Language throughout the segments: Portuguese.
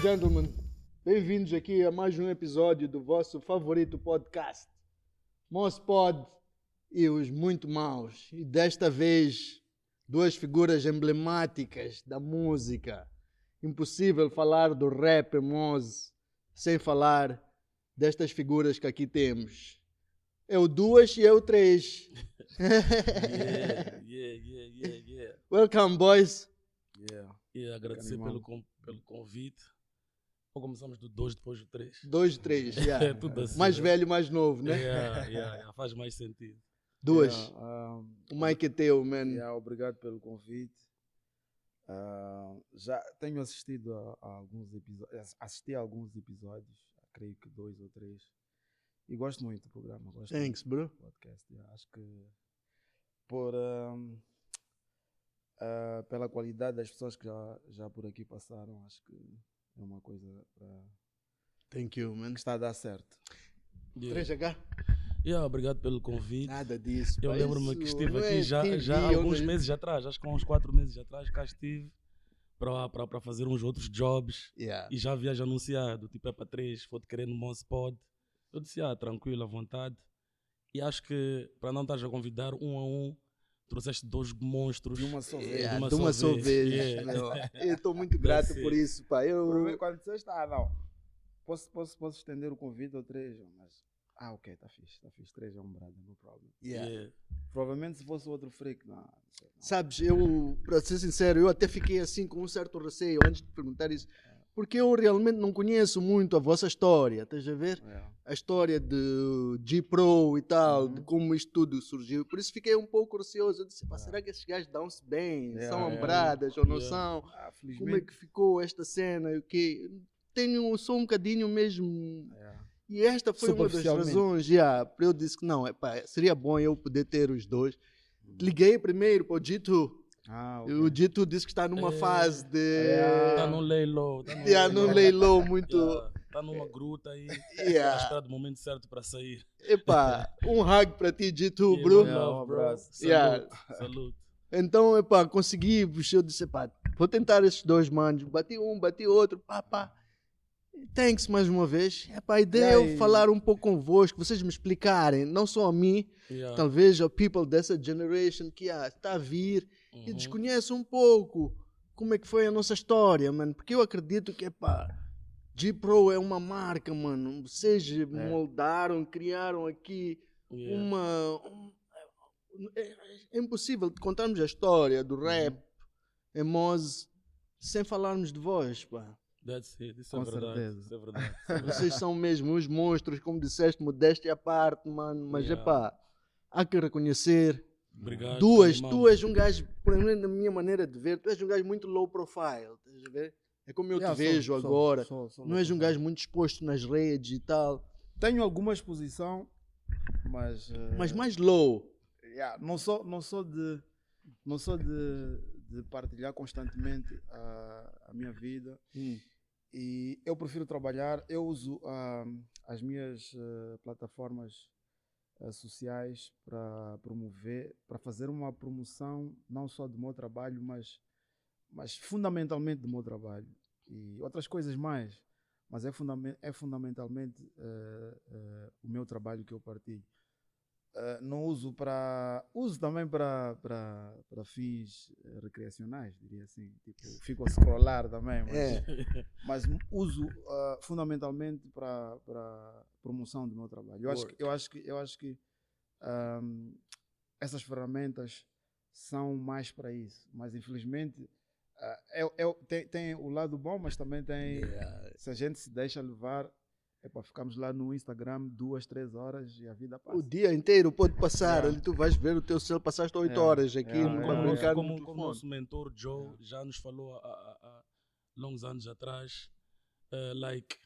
and gentlemen, bem-vindos aqui a mais um episódio do vosso favorito podcast, Mospod e os muito maus. E desta vez, duas figuras emblemáticas da música. Impossível falar do rap Mos sem falar destas figuras que aqui temos. Eu duas e eu três. Yeah, yeah, yeah, yeah, yeah. Welcome, boys. yeah. E agradecer pelo, pelo convite. Ou começamos do 2, depois do 3. Dois e três, yeah. É tudo assim. Mais né? velho, mais novo, né? Yeah, yeah, yeah, faz mais sentido. Duas. Yeah, um, O Mike é teu, man. yeah, obrigado pelo convite. Ah, já tenho assistido a, a alguns episódios, assisti a alguns episódios, creio que dois ou três, e gosto muito do programa. Gosto Thanks, bro. podcast. yeah. Acho que por um, ah, pela qualidade das pessoas que já, já por aqui passaram, acho que é uma coisa pra, Thank you, man. que está a dar certo. Yeah. Três H? Yeah, obrigado pelo convite. Nada disso. Eu lembro-me que estive aqui é já, TV, já há alguns meses atrás, acho que há uns 4 meses atrás, cá estive para fazer uns outros jobs Yeah. e já havia já anunciado, tipo é para 3, vou-te querer no Monspod. Eu disse, ah, tranquilo, à vontade. E acho que, para não estar a convidar um a um, trouxeste dois monstros. De uma só vez. Yeah, uma de uma só só vez. vez. Yeah. meu. Eu estou muito grato por isso, pá. Eu, quando disseste, ah, não, posso, posso, posso estender o convite ou três, mas, ah, ok, tá fixe, tá fixe, três é um brother, no problem. Yeah. Yeah. Provavelmente se fosse outro freak, não, não sei, não. Sabes, eu, para ser sincero, eu até fiquei assim com um certo receio antes de perguntar isso. Porque eu realmente não conheço muito a vossa história, estás a ver? Yeah. A história de G-Pro e tal, Uhum. de como isto tudo surgiu. Por isso fiquei um pouco receoso. Eu disse, pá, será que esses gajos dão-se bem? Yeah, são yeah. ambradas ou não Yeah. são? Ah, Como é que ficou esta cena? O quê? Tenho só um bocadinho mesmo yeah. E esta foi uma das razões, já, para eu disse que não, epá, seria bom eu poder ter os dois. Liguei primeiro para o Dito. Ah, e ok. O Dito disse que está numa É. fase de. Yeah. Tá no leilão. Tá no Yeah, num leilão muito. Yeah, Tá numa gruta aí. Tá Yeah. esperando o momento certo para sair. Epá, um hug para ti, Dito, Yeah, bro. Yeah, um abraço. Salute, Yeah. salute. Então, epá, consegui. Eu disse, epá, vou tentar esses dois manos. Bati um, bati outro, pá, pá. Thanks mais uma vez. Epá, a ideia é eu Yeah, e- falar um pouco convosco, vocês me explicarem, não só a mim, Yeah. talvez ao people dessa generation que ah, está a vir e Uhum. desconhece um pouco como é que foi a nossa história, mano. Porque eu acredito que, pá, G-Pro é uma marca, mano. Vocês moldaram, criaram aqui Yeah. uma... um- é, é impossível contarmos a história do rap em Moz sem falarmos de vós, pá. That's it. Isso Com é verdade. certeza. Isso é verdade. Vocês são mesmo os monstros, como disseste, modéstia à parte, mano. Mas, Yeah. epá, há que reconhecer Obrigado. Duas, animal. tu és um gajo, pelo menos na minha maneira de ver, tu és um gajo muito low profile, estás a ver? É como eu Yeah, te sou- vejo sou- agora. sou- não és um gajo muito exposto nas redes e tal, Tenho alguma exposição, mas. eh, mas mais low. yeah, não sou, não sou de. Não sou de, de partilhar constantemente a, a minha vida. E eu prefiro trabalhar, eu uso ah, as minhas eh, plataformas eh, sociais para promover, para fazer uma promoção não só do meu trabalho, mas, mas fundamentalmente do meu trabalho. E outras coisas mais, mas é, fundamen é fundamentalmente eh, eh, o meu trabalho que eu partilho. Eh, não uso para. Uso também para, fins recreacionais, diria assim. Tipo, fico a scrollar também, mas, É. mas uso fundamentalmente para, para promoção do meu trabalho. Eu acho que, eu acho que, eu acho que ahm, essas ferramentas são mais para isso. Mas infelizmente é, é, tem, tem o lado bom, mas também tem. Se a gente se deixa levar, é para ficarmos lá no Instagram duas, três horas e a vida passa. O dia inteiro pode passar, Yeah. ali tu vais ver o teu céu, passaste oito Yeah. horas aqui Yeah, como, yeah, nosso, brincar como, no como telefone. nosso mentor Joe já nos falou há, há- há longos anos atrás, eh, like,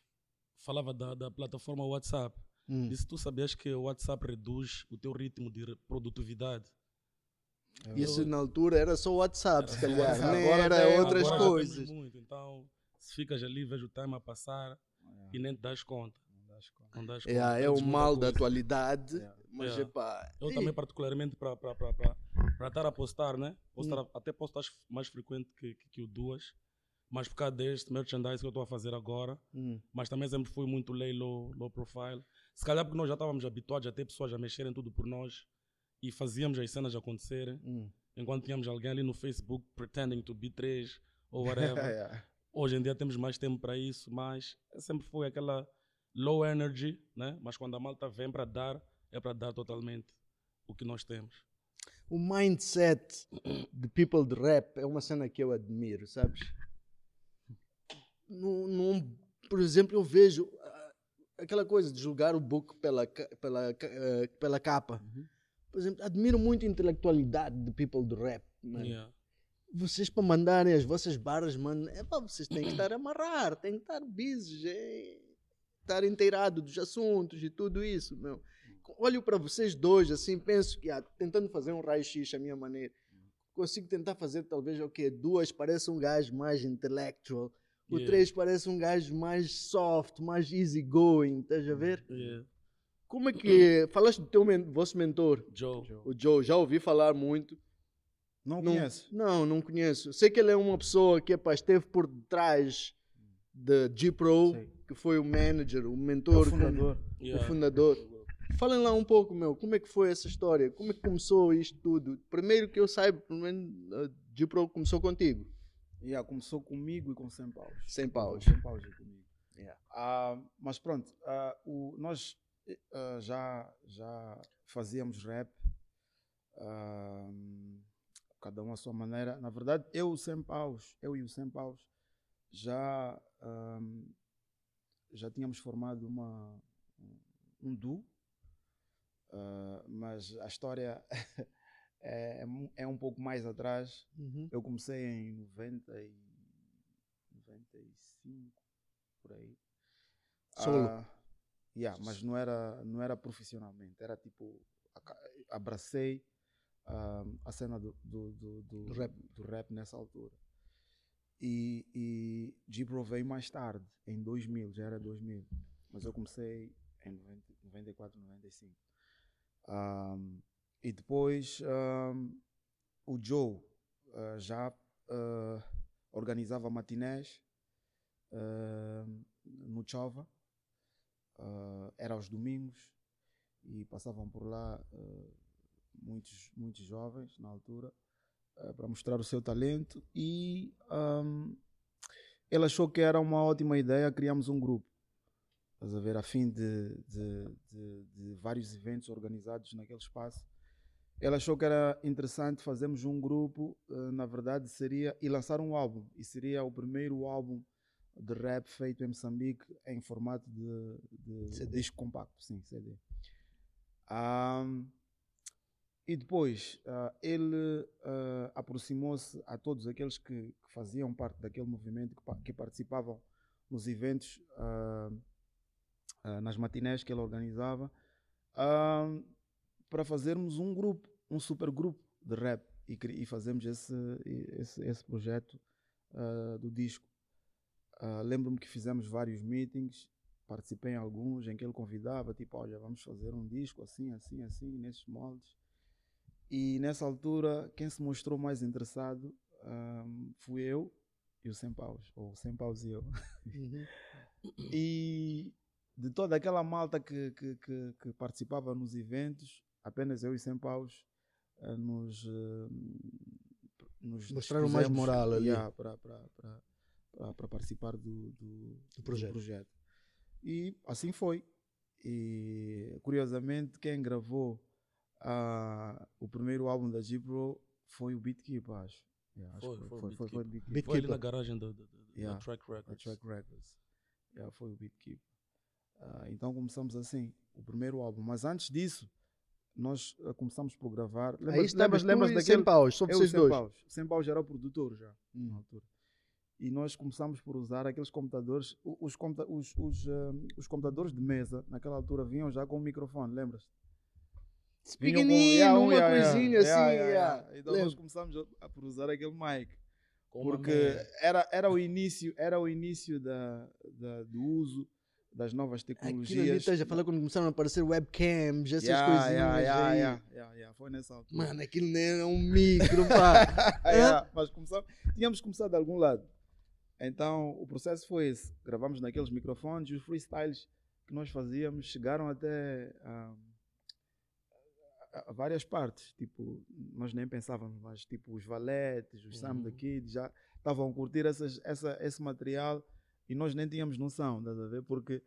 falava da, da plataforma WhatsApp. Hum. Disse, tu sabias que o WhatsApp reduz o teu ritmo de produtividade? Isso na altura era só WhatsApp, se calhar, WhatsApp. nem Agora era tem- outras coisas. muito, então, se ficas ali, vejo o time a passar e nem te das conta. Não das conta. Yeah, é o mal da atualidade, Yeah. mas Yeah. epá, Eu e- também, particularmente, para estar a postar, né? Postar, Hum. Até posto acho mais frequente que, que, que o duas. mas por causa deste merchandise que eu estou a fazer agora, Hum. mas também sempre fui muito lay low, low profile. Se calhar porque nós já estávamos habituados a ter pessoas a mexerem tudo por nós e fazíamos as cenas acontecerem, Hum. enquanto tínhamos alguém ali no Facebook pretending to be três ou whatever. Yeah. Hoje em dia temos mais tempo para isso, mas sempre foi aquela low energy, né? Mas quando a malta vem para dar, é para dar totalmente o que nós temos. O mindset de people de rap é uma cena que eu admiro, sabes? Não- por exemplo, eu vejo ah, aquela coisa de julgar o book pela, pela, eh, pela capa. Por exemplo, admiro muito a intelectualidade de people de rap. mano. Yeah. Vocês para mandarem as vossas barras, mano, é pá, vocês têm que estar a amarrar, têm que estar busy, é, estar inteirado dos assuntos e tudo isso, meu. Olho para vocês dois, assim, penso que, ah, tentando fazer um raio-x à minha maneira, consigo tentar fazer talvez o quê? Duas parece um gajo mais intellectual, o Yeah. três parece um gajo mais soft, mais easygoing, estás a ver? Yeah. Como é que, falaste do teu men- vosso mentor, Joe. o Joe, já ouvi falar muito, Não, não, conheço. Não, não conheço. Sei que ele é uma pessoa que epá, esteve por trás da G-Pro, que foi o manager, o É o mentor, fundador. o Yeah. fundador. Falem lá um pouco, meu, como é que foi essa história? Como é que começou isto tudo? Primeiro que eu saiba, pelo menos, a G-Pro começou contigo, Yeah, começou comigo e com 100 paus. sem paus. 100 paus é comigo. Yeah. Ah, mas pronto, ah, o, nós ah, já, já fazíamos rap, ah, cada um à sua maneira. Na verdade, eu, o 100 paus, eu e o 100 paus, já, ah, já tínhamos formado uma, um duo, ah, mas a história é, é é um pouco mais atrás. Uhum. Eu comecei em 90 e 95, por aí. Solo. Ah, yeah, mas não era, não era profissionalmente, era tipo, abracei ah, a cena do, do, do, do, rap. do rap nessa altura. E, e Gibro veio mais tarde, em 2000, já era 2000, mas eu comecei em 90, 94, 95. Ah, e depois ah, o Joe ah, já ah, organizava matinés ah, no Chova, ah, era aos domingos e passavam por lá ah, muitos, muitos jovens na altura ah, para mostrar o seu talento e ahm, ele achou que era uma ótima ideia criarmos um grupo. Estás a ver, a fim de, de, de, de vários eventos organizados naquele espaço. Ele achou que era interessante fazermos um grupo, na verdade seria, e lançar um álbum. E seria o primeiro álbum de rap feito em Moçambique em formato de, de CD. disco compacto, sim, CD. Ahm, e depois ah, ele ah, aproximou-se a todos aqueles que, que faziam parte daquele movimento, que, que participavam nos eventos, ah, nas matinés que ele organizava, para fazermos um grupo, um super grupo de rap e, e fazermos esse, esse, esse projeto do disco. Ah, Lembro-me que fizemos vários meetings, participei em alguns em que ele convidava, tipo, olha, vamos fazer um disco assim, assim, assim, nesses moldes. E nessa altura, quem se mostrou mais interessado ah, fui eu e o Sem Paus, ou Sem Paus e eu. Uhum. E de toda aquela malta que, que, que, que participava nos eventos, apenas eu e Sem Paus eh, nos, eh, nos Mostraram mais moral ali. yeah, para, para, para, para, participar do, do, Do projeto. E assim foi. E curiosamente, quem gravou ah, o primeiro álbum da Gipro foi o Beatkeeper, acho. Yeah, acho Foi, foi o foi, foi, foi. Foi ali na garagem da, da, da- da Yeah. Track A Records. Track Records. Yeah, foi o Beatkeeper. Ah, então começamos assim, o primeiro álbum. Mas antes disso, nós ah, começamos por gravar. Aí Lembras, estavas lembras, lembras daquele. Sem paus, só vocês Sem dois. Paus. Sem Paus já era o produtor já, Hum. na altura. E nós começamos por usar aqueles computadores. Os, os, os, ah, os computadores de mesa, naquela altura, vinham já com o microfone, lembras? Com- yeah, um, uma coisinha yeah, assim. yeah. Então nós Lembro. começamos a, a por usar aquele mic. Com uma Porque era, era o início, era o início da, da- do uso das novas Aquilo tecnologias. ali, estás a falar quando começaram a aparecer webcams, essas Yeah, coisinhas yeah, aí. yeah, yeah, yeah. Foi nessa altura. Mano, aquilo nem era um micro, pá. Yeah, Mas começamos, tínhamos começado de algum lado. Então, o processo foi esse. Gravamos naqueles microfones e os freestyles que nós fazíamos chegaram até a, a- a várias partes. Tipo, nós nem pensávamos, mas tipo, os valetes, os Sam Uhum. the Kid já estavam a curtir essas, essa, esse material e nós nem tínhamos noção, estás a ver? Porque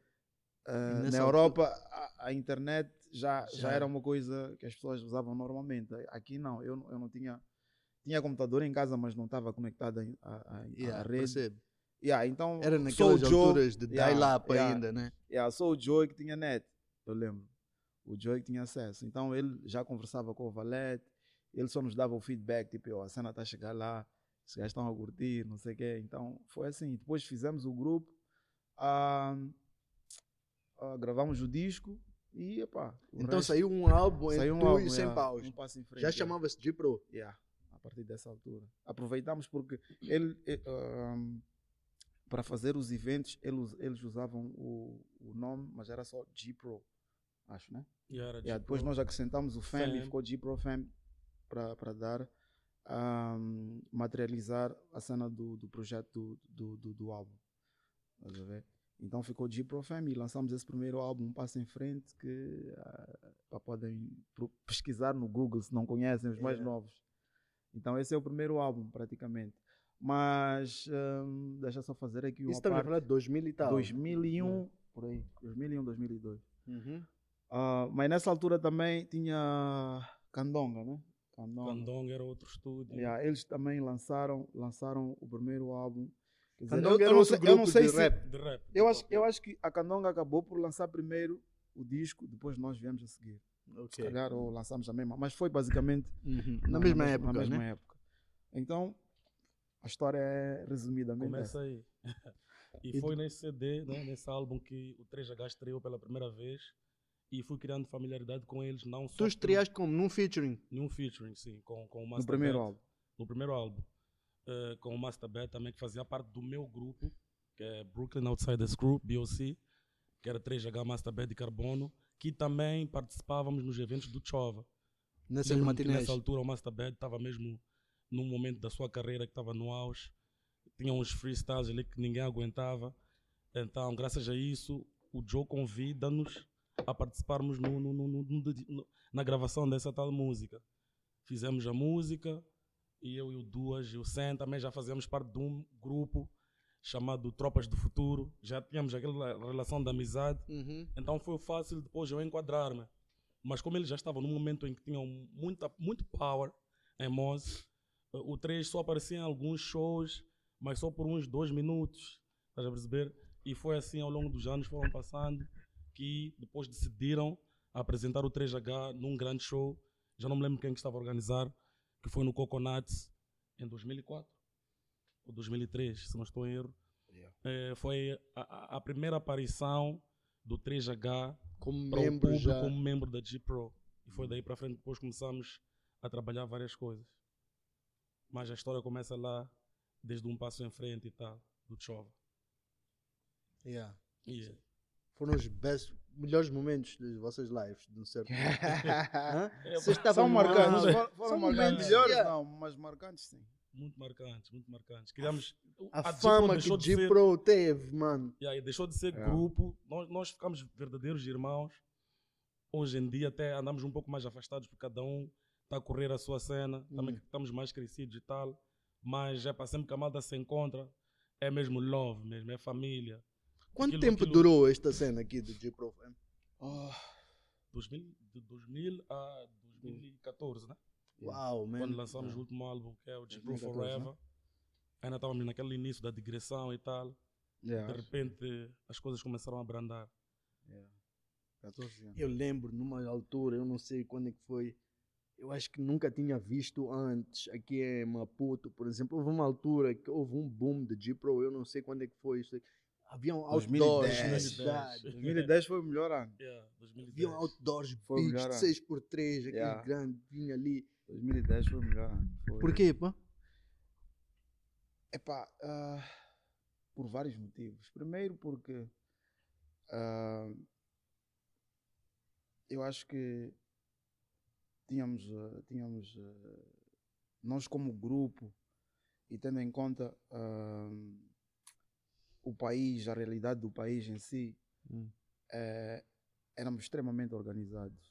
ah, nessa na Europa a, a internet já, já, Já. era uma coisa que as pessoas usavam normalmente. Aqui não, eu, eu não tinha. Tinha computador em casa, mas não estava conectado à- Yeah, rede. percebo. Yeah, então, Era naquelas Joe, alturas de yeah, dial-up yeah. ainda, né? Yeah, sou o Joey que tinha net, eu lembro. O Joey que tinha acesso. Então ele já conversava com o Valete, ele só nos dava o feedback, tipo, "Ó, a cena está a chegar lá, os gajos estão a curtir, não sei o quê. Então foi assim. Depois fizemos o grupo, ah, ah, gravamos o disco e, epá, Então resto- saiu um álbum saiu entre um tu álbum, e Sem yeah, Paus. um Já chamava-se G-Pro. Yeah, partir dessa altura. Aproveitamos porque ele, eh, para fazer os eventos, eles, eles usavam o, o nome, mas era só G-Pro, acho, né? E era Yeah, depois nós acrescentamos o Fam, e ficou G-Pro Fam para dar, ahm, materializar a cena do, do projeto do, do, do, do álbum. Estás a ver? Então ficou G-Pro Fam e lançamos esse primeiro álbum, um passo em frente, que ah, podem pesquisar no Google se não conhecem os mais novos. Então esse é o primeiro álbum, praticamente. Mas ahm, deixa só fazer aqui uma Isso parte. falar de 2000 e tal. 2001, por aí. 2001, 2002. Uhum. Ah, mas nessa altura também tinha Candonga, né? Candonga. Candong era outro estúdio. Yeah, eles também lançaram, lançaram o primeiro álbum. Quer dizer, Candonga eu, era eu não outro sei, eu não grupo sei de se. rap. De rap. Eu acho, eu acho que a Candonga acabou por lançar primeiro o disco, depois nós viemos a seguir. Se Ok. calhar, ou lançamos a mesma. Mas foi basicamente Uhum. Na mesma mes- época, na mesma né? época. Então, a história é resumidamente. Começa aí. e E foi nesse CD, né, nesse álbum que o 3H estreou pela primeira vez e fui criando familiaridade com eles, não só Tu estreaste como num featuring. nenhum featuring, sim, com, com o no Master primeiro Bet, álbum. No primeiro álbum. Eh, com o Master Bet também, que fazia parte do meu grupo, que é Brooklyn Outsiders Group, BOC, que era 3H Master Bet de Carbono, que também participávamos nos eventos do Chova. Nessas matinés. nessa altura o Master Bad estava mesmo num momento da sua carreira que estava no auge. Tinha uns freestyles ali que ninguém aguentava. Então, graças a isso, o Joe convida-nos a participarmos no- no- no- na gravação dessa tal música. Fizemos a música e eu e o Duas e o Sen também já fazíamos parte de um grupo chamado Tropas do Futuro. Já tínhamos aquela relação de amizade. Uhum. Então foi fácil depois eu enquadrar-me. Mas como eles já estavam num momento em que tinham muita, muito power em Moz, eh, o 3 só aparecia em alguns shows, mas só por uns dois minutos. Estás a perceber? E foi assim ao longo dos anos, foram passando, que depois decidiram apresentar o 3H num grande show. Já não me lembro quem que estava a organizar, que foi no Coconuts em 2004 ou 2003, se não estou em erro. Eh, foi a, a- primeira aparição do 3H Como para o membro público já. como membro da G Pro. E foi daí para frente depois começamos a trabalhar várias coisas. Mas a história começa lá, desde um passo em frente e tal, do Chova. Yeah. E, Foram os best, melhores momentos das vossas lives, de um certo? É, Vocês estavam marcantes. Foram, marcantes. Melhores yeah. não, mas marcantes sim. Muito marcantes, muito marcantes. Criamos, A, Pro fama que de ser- G-Pro teve, mano. E aí deixou de ser É. grupo, nós, nós ficamos verdadeiros irmãos. Hoje em dia até andamos um pouco mais afastados porque cada um está a correr a sua cena, também Hum. que estamos mais crescidos e tal. Mas é para sempre que a malta se encontra, é mesmo love mesmo, é família. Quanto Aquilo- tempo aquilo- durou esta cena aqui do G-Pro? fam? 2000, de 2000 a 2014, né? Uau, man. Quando lançamos o último álbum, que é o 2014, Forever. Ainda estávamos naquele início da digressão e tal. Yeah. De repente as coisas começaram a abrandar. Yeah. 14 anos. Eu lembro numa altura, eu não sei quando é que foi, eu acho que nunca tinha visto antes aqui em Maputo, por exemplo, houve uma altura que houve um boom de G-Pro, eu não sei quando é que foi isso. Haviam outdoors 2010. na cidade, 2010 foi o melhor ano. Yeah, 2010. haviam outdoors Foi o big melhor de ano. 6x3, aquele Yeah. grande, vinha ali. 2010 foi melhor. Foi- Por quê, pá? Epá, ah, por vários motivos. Primeiro porque ah, eu acho que tínhamos, ah, tínhamos ah, nós como grupo e tendo em conta o país, a realidade do país em si, Hum. eh, éramos extremamente organizados.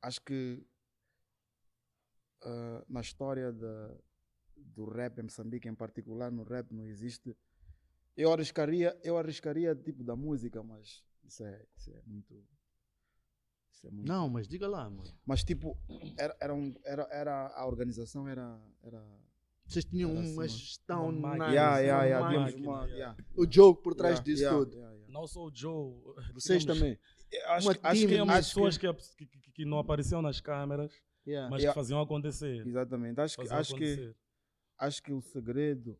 Acho que ah, na história da, do rap em Moçambique, em particular no rap, não existe. Eu arriscaria, eu arriscaria tipo da música, mas isso é, isso é muito. Isso é muito Não, mas diga lá, mano. mas tipo, era, era, um, era, era a organização era. era Vocês tinham Era assim, uma mano. gestão Uma máquina. yeah, yeah, uma yeah, máquina. tínhamos uma, yeah. O jogo por trás yeah, disso yeah, tudo. yeah, yeah. Não só o Joe. Vocês também. Acho, que- acho que Tínhamos acho pessoas que, que, que, que- que não apareciam nas câmeras, Yeah. mas Yeah. que faziam acontecer. Exatamente. Acho que, Faziam acho, que, acontecer. acho que o segredo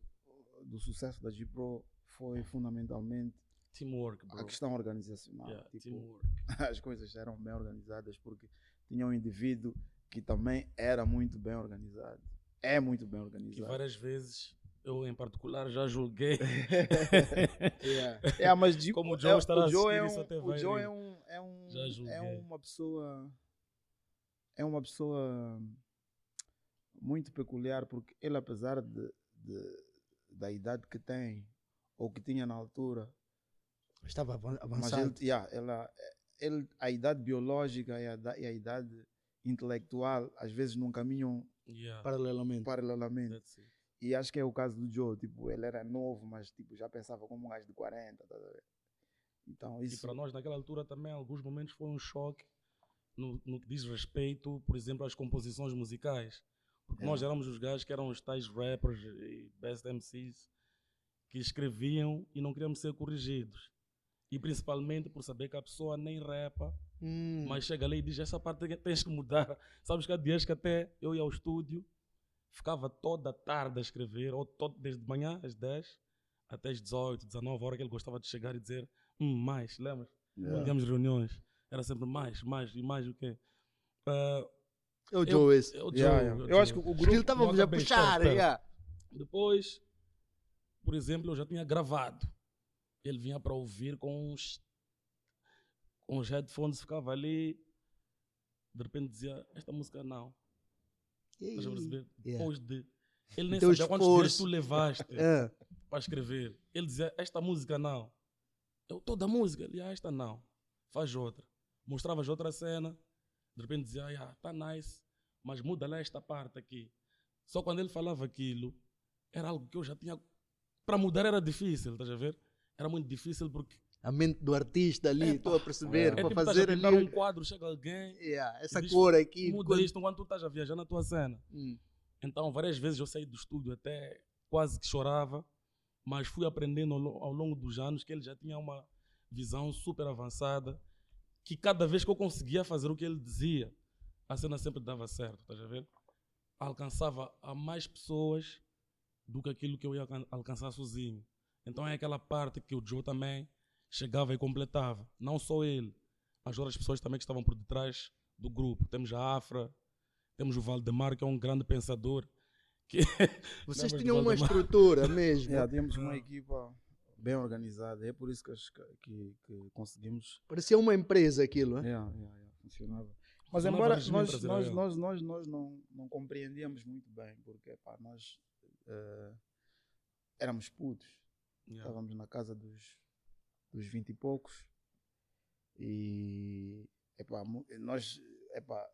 do sucesso da G-Pro foi fundamentalmente Teamwork, bro. a questão organizacional. Yeah, Tipo, teamwork. as coisas eram bem organizadas porque tinha um indivíduo que também era muito bem organizado. É muito bem Que organizado. várias vezes eu, em particular, já julguei. Yeah. É, mas de- Como o Joe é, estará a o Joe é assistir isso um, até o Joe é um, é um é uma pessoa é uma pessoa muito peculiar porque ele apesar de, de- da idade que tem ou que tinha na altura, Estava avançado. ele, yeah, ela, ele a idade biológica e a, e a idade intelectual às vezes não caminham Yeah, Paralelamente. paralelamente. E acho que é o caso do Joe, tipo, ele era novo, mas tipo, já pensava como um gajo de 40, tá ver? Então, E isso para nós, naquela altura, também, alguns momentos foi um choque no, no que diz respeito, por exemplo, às composições musicais. Porque nós É. éramos os gajos que eram os tais rappers e best MCs que escreviam e não queríamos ser corrigidos. E principalmente por saber que a pessoa nem rapa, Hum. mas chega ali e diz: essa parte tens que mudar. Sabes que há dias que até eu ia ao estúdio, ficava toda a tarde a escrever, ou todo, desde de manhã às 10 até às 18, 19 horas, que ele gostava de chegar e dizer: hum, mais, lembras? Yeah. Tínhamos reuniões, era sempre mais, mais e mais o quê? Ah, É o Joe esse. eu, Yeah, Joe, yeah. eu, Eu acho que o Ele grupo estava não a puxar. espera, yeah. Depois, por exemplo, eu já tinha gravado. Ele vinha para ouvir com uns, com os headphones, ficava ali. De repente dizia: Esta música não. Estás a perceber? Depois de. Ele nem Teu sabia quantos dias esforço. tu levaste É. para escrever. Ele dizia: Esta música não. Eu, toda a música. Ele, ah, esta não. Faz outra. Mostrava outra cena. De repente dizia: Ah, tá nice. Mas muda lá esta parte aqui. Só quando ele falava aquilo, era algo que eu já tinha. Para mudar era difícil, estás a ver? Era muito difícil porque. A mente do artista ali, estou a perceber. É para tipo, estás a fazer pintar um ali. quadro, chega alguém, Yeah, essa diz, cor aqui. muda quando- isto enquanto tu estás a viajar na tua cena. Hum. Então, várias vezes eu saí do estúdio até quase que chorava, mas fui aprendendo ao longo dos anos que ele já tinha uma visão super avançada, que cada vez que eu conseguia fazer o que ele dizia, a cena sempre dava certo, estás a ver? Alcançava a mais pessoas do que aquilo que eu ia alcan- alcançar sozinho. Então é aquela parte que o Joe também chegava e completava. Não só ele, as outras pessoas também que estavam por detrás do grupo. Temos a Afra, temos o Valdemar, que é um grande pensador. Que Vocês tinham uma estrutura mesmo. Yeah, tínhamos uma Ah. equipa bem organizada. É por isso que, que, que, conseguimos. Parecia uma empresa aquilo. hein? Yeah, yeah, yeah, funcionava. Mas Funcionava embora regime nós, nós, nós, nós, nós não, não compreendíamos muito bem, porque pá, nós eh, éramos putos. Yeah. Estávamos na casa dos, dos 20 e poucos. E epá, nós epá,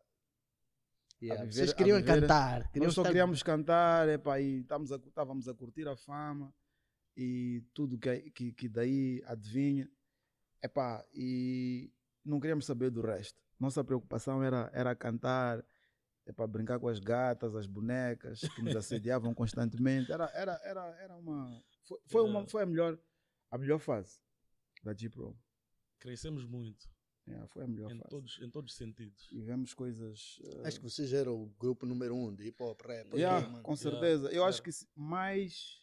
Yeah, viver- Vocês queriam viver- cantar. Queriam nós só estar- queríamos cantar epá, e estávamos a, estávamos a curtir a fama e tudo que, que, que daí adivinha. Epá, e não queríamos saber do resto. Nossa preocupação era, era cantar, epá, brincar com as gatas, as bonecas que nos assediavam constantemente. Era, era, era, era uma. Foi, foi, uma, foi a, melhor, a melhor fase da G-Pro. Crescemos muito, Yeah, foi a melhor em fase. todos, em todos os sentidos. E vemos coisas. eh, Acho que vocês eram o grupo número um de hip hop rap. Yeah, mano. com Yeah, certeza. Eu acho que mais,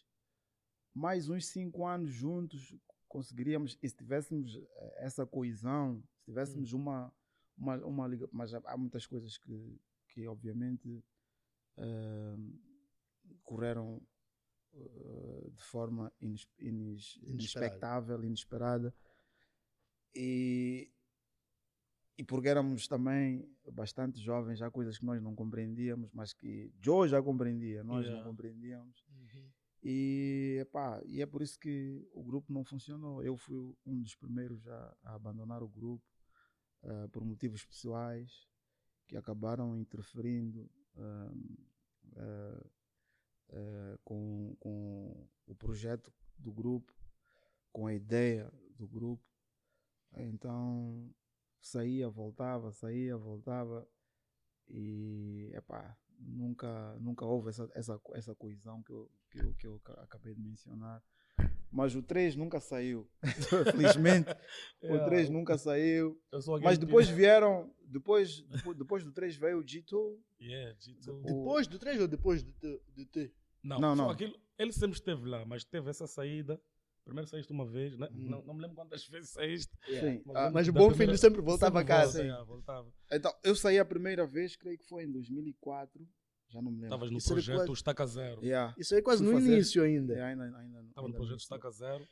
mais uns cinco anos juntos conseguiríamos, e se tivéssemos eh, essa coesão, se tivéssemos Hum. uma, uma, uma liga, mas há- muitas coisas que, que obviamente eh, correram eh, de forma Inesperada. inexpectável, inesperada. E, e porque éramos também bastante jovens, há coisas que nós não compreendíamos, mas que Joe já compreendia, nós Yeah. não compreendíamos. Uhum. E, epá, e é por isso que o grupo não funcionou. Eu fui um dos primeiros a, a abandonar o grupo uh, por motivos pessoais que acabaram interferindo uh, uh, com, com o projeto do grupo, com a ideia do grupo. Então saía, voltava, saía, voltava e epá, nunca, nunca houve essa, essa, essa coesão que eu, que, eu, que eu acabei de mencionar. Mas o 3 nunca saiu. Felizmente, o 3 nunca saiu. Mas depois vieram. Depois, depois do 3 veio o G2. Yeah, G2. Depois do 3 ou depois do, do T? Não, não. não. Aquilo, ele sempre esteve lá, mas teve essa saída. Primeiro saíste uma vez, né? Hum. não, não me lembro quantas vezes saíste. Yeah. Sim. Mas, ah, mas o bom primeira, filho sempre voltava sempre a casa. Volta, yeah, voltava. Então, eu saí a primeira vez, creio que foi em 2004. Já não me lembro. Estavas no Isso projeto quase... Estaca Zero. Yeah. Isso aí quase no fazer... início ainda. Yeah, ainda, ainda Estava no projeto Estaca Zero.